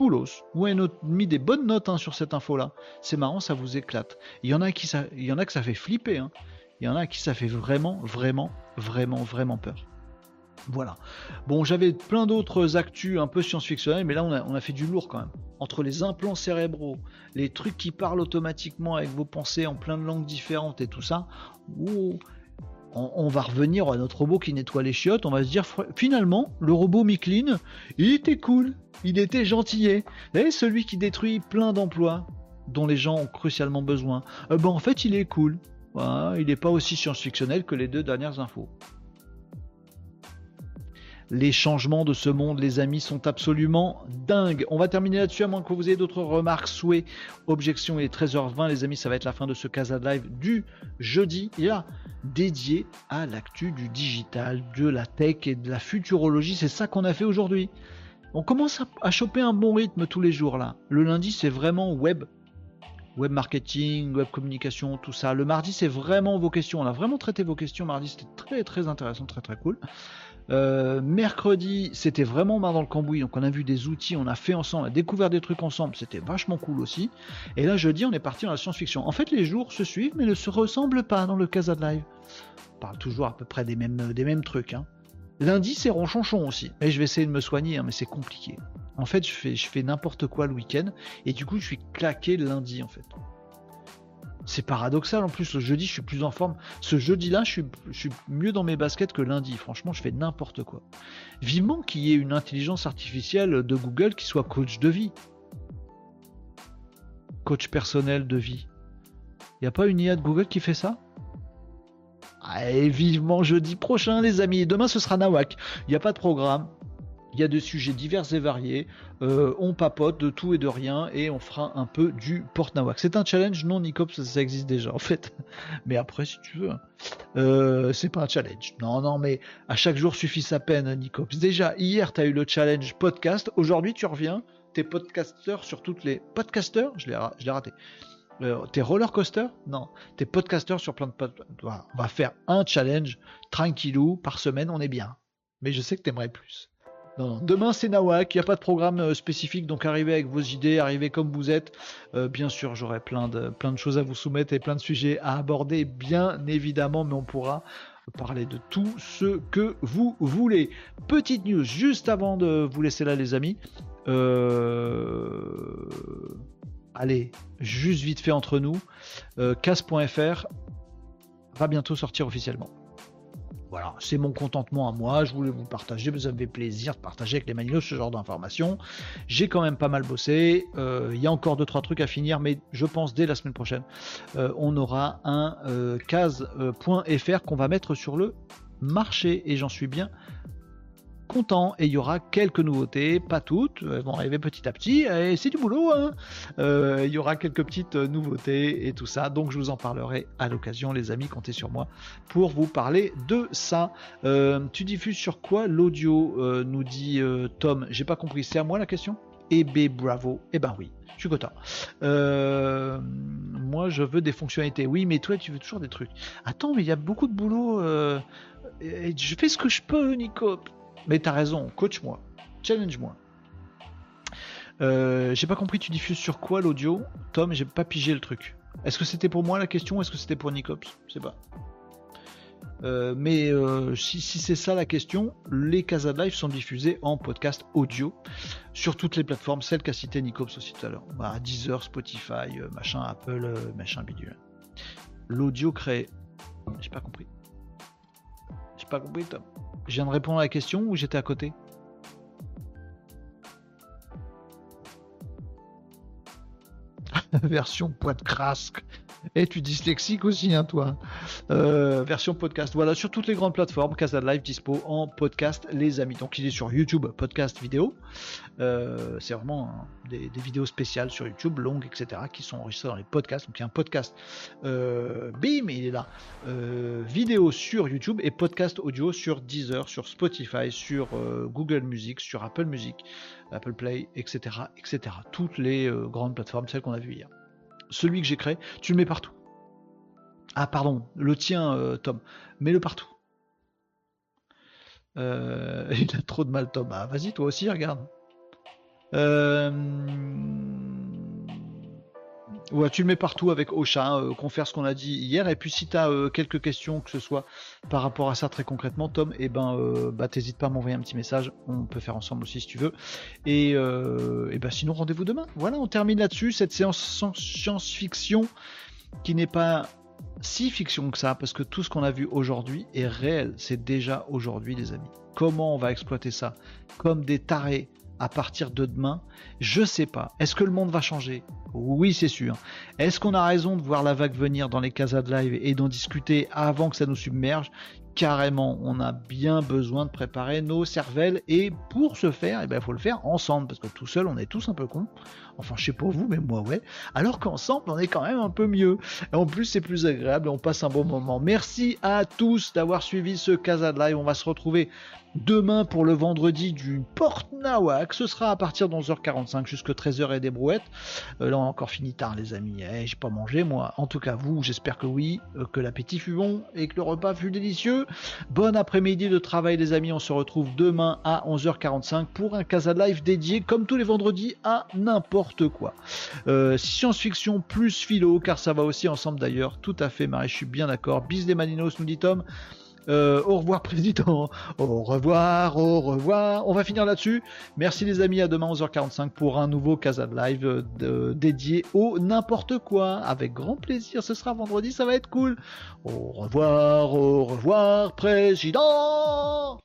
coolos. Vous avez mis des bonnes notes hein, sur cette info-là. C'est marrant, ça vous éclate. Il y en a qui ça, il y en a que ça fait flipper. Hein. Il y en a qui ça fait vraiment, vraiment, vraiment, vraiment peur. Voilà. Bon, j'avais plein d'autres actus un peu science-fictionnels, mais là on a, on a, fait du lourd quand même. Entre les implants cérébraux, les trucs qui parlent automatiquement avec vos pensées en plein de langues différentes et tout ça, on, va revenir à notre robot qui nettoie les chiottes, on va se dire finalement, le robot Miklin, il était cool, il était gentillet. Et celui qui détruit plein d'emplois dont les gens ont crucialement besoin, euh, ben en fait il est cool. il n'est pas aussi science-fictionnel que les deux dernières infos. Les changements de ce monde, les amis, sont absolument dingues. On va terminer là-dessus, à moins que vous ayez d'autres remarques, souhaits, objections. Il est 13h20, les amis, ça va être la fin de ce Casa Live du jeudi, là, dédié à l'actu du digital, de la tech et de la futurologie. C'est ça qu'on a fait aujourd'hui. On commence à, choper un bon rythme tous les jours là. Le lundi, c'est vraiment web. web marketing, web communication, tout ça. Le mardi, c'est vraiment vos questions. On a vraiment traité vos questions mardi, c'était très très intéressant, très très cool. Euh, mercredi, c'était vraiment main dans le cambouis, donc on a vu des outils, on a fait ensemble, on a découvert des trucs ensemble, c'était vachement cool aussi. Et là, jeudi, on est parti dans la science-fiction. En fait, les jours se suivent, mais ne se ressemblent pas dans le Casa de Live. On parle toujours à peu près des mêmes, des mêmes trucs. Hein. Lundi, c'est ronchonchon aussi. Et je vais essayer de me soigner, hein, mais c'est compliqué. En fait, je fais, je fais n'importe quoi le week-end, et du coup, je suis claqué lundi, en fait. C'est paradoxal en plus, le jeudi je suis plus en forme. Ce jeudi-là, je suis, mieux dans mes baskets que lundi. Franchement, je fais n'importe quoi. Vivement qu'il y ait une intelligence artificielle de Google qui soit coach de vie. Coach personnel de vie. Il n'y a pas une IA de Google qui fait ça? Allez, vivement jeudi prochain les amis. Demain ce sera Nawak. Il n'y a pas de programme. Il y a des sujets divers et variés. Euh, on papote de tout et de rien et on fera un peu du porte-nawak. C'est un challenge, non Nicops, ça, existe déjà en fait. *laughs* Mais après, si tu veux, hein. euh, c'est pas un challenge. Non, non, mais à chaque jour suffit sa peine, Nicops. Déjà, hier, tu as eu le challenge podcast. Aujourd'hui, tu reviens. T'es podcasteur sur toutes les. Podcasteur Je l'ai raté. Euh, t'es roller coaster? Non. T'es podcasteur sur plein de. On va faire un challenge tranquillou par semaine, on est bien. Mais je sais que t'aimerais plus. Demain c'est Nawak, il n'y a pas de programme euh, spécifique, donc arrivez avec vos idées, arrivez comme vous êtes. Euh, bien sûr, j'aurai plein de, choses à vous soumettre et plein de sujets à aborder, bien évidemment, mais on pourra parler de tout ce que vous voulez. Petite news, juste avant de vous laisser là les amis. Euh, allez, juste vite fait entre nous, casse.fr va bientôt sortir officiellement. Voilà, c'est mon contentement à moi, je voulais vous partager, vous avez plaisir de partager avec les manilos ce genre d'informations. J'ai quand même pas mal bossé, euh, il y a encore 2-3 trucs à finir, mais je pense dès la semaine prochaine, euh, on aura un euh, case.fr qu'on va mettre sur le marché, et j'en suis bien content et il y aura quelques nouveautés, pas toutes, elles vont arriver petit à petit et c'est du boulot. Hein. Euh, il y aura quelques petites nouveautés et tout ça, donc je vous en parlerai à l'occasion, les amis, comptez sur moi pour vous parler de ça. Euh, tu diffuses sur quoi l'audio euh, Nous dit Tom? J'ai pas compris. C'est à moi la question? Eh ben bravo. Eh ben oui. Je suis content. moi, je veux des fonctionnalités. Oui, mais toi, tu veux toujours des trucs. Attends, mais il y a beaucoup de boulot. je fais ce que je peux, Nico. Mais t'as raison, coach-moi, challenge-moi. Euh, j'ai pas compris, tu diffuses sur quoi l'audio? Tom, j'ai pas pigé le truc. Est-ce que c'était pour moi la question ou est-ce que c'était pour Nicops? Je sais pas. Euh, mais euh, si, c'est ça la question, les Casa Live sont diffusés en podcast audio sur toutes les plateformes, celles qu'a cité Nicops aussi tout à l'heure. Bah, Deezer, Spotify, machin, Apple, machin bidule. L'audio créé. J'ai pas compris. Pas compris. Je viens de répondre à la question ou j'étais à côté? *laughs* Version poids de crasque. Et tu dyslexique aussi, hein, toi. Euh, version podcast. Voilà, sur toutes les grandes plateformes, Casa Live dispo en podcast, les amis. Donc il est sur YouTube, podcast vidéo. Euh, c'est vraiment des, vidéos spéciales sur YouTube, longues, etc., qui sont enregistrées dans les podcasts. Donc il y a un podcast, euh, bim, il est là. vidéo sur YouTube et podcast audio sur Deezer, sur Spotify, sur Google Music, sur Apple Music, Apple Play, etc., etc. Toutes les grandes plateformes, celles qu'on a vues hier celui que j'ai créé, tu le mets partout. Ah pardon, le tien, euh, Tom, mets-le partout. Euh, *laughs* il a trop de mal, Tom. Ah, vas-y, toi aussi, regarde. Euh, Ouais, tu le mets partout avec Ocha, euh, qu'on ce qu'on a dit hier. Et puis si tu euh, quelques questions, que ce soit par rapport à ça très concrètement, Tom, et eh ben, euh, bah, t'hésites pas à m'envoyer un petit message. On peut faire ensemble aussi si tu veux. Et, et ben, sinon, rendez-vous demain. Voilà, on termine là-dessus. Cette séance science-fiction qui n'est pas si fiction que ça, parce que tout ce qu'on a vu aujourd'hui est réel. C'est déjà aujourd'hui, les amis. Comment on va exploiter ça? Comme des tarés à partir de demain Je sais pas. Est-ce que le monde va changer? Oui, c'est sûr. Est-ce qu'on a raison de voir la vague venir dans les casas de live et d'en discuter avant que ça nous submerge? Carrément, on a bien besoin de préparer nos cervelles et pour ce faire, il eh ben, faut le faire ensemble parce que tout seul, on est tous un peu cons. Enfin, je sais pas vous, mais moi, ouais. Alors qu'ensemble, on est quand même un peu mieux. En plus, c'est plus agréable et on passe un bon moment. Merci à tous d'avoir suivi ce Casa de Live. On va se retrouver demain pour le vendredi du Port Nawak. Ce sera à partir de 11h45 jusqu'à 13h et des brouettes. Euh, là, on a encore fini tard, les amis. Eh, j'ai pas mangé, moi. En tout cas, vous, j'espère que oui, euh, que l'appétit fut bon et que le repas fut délicieux. Bon après-midi de travail, les amis. On se retrouve demain à 11h45 pour un Casa Live dédié, comme tous les vendredis, à n'importe quoi. Euh, science-fiction plus philo, car ça va aussi ensemble d'ailleurs. Tout à fait, Marie, je suis bien d'accord. Bis des Maninos, nous dit Tom. Euh, au revoir *laughs* président, au revoir, au revoir. On va finir là-dessus. Merci les amis, à demain 11h45 pour un nouveau Casa Live euh, dédié au n'importe quoi. Avec grand plaisir, ce sera vendredi, ça va être cool. Au revoir, au revoir président.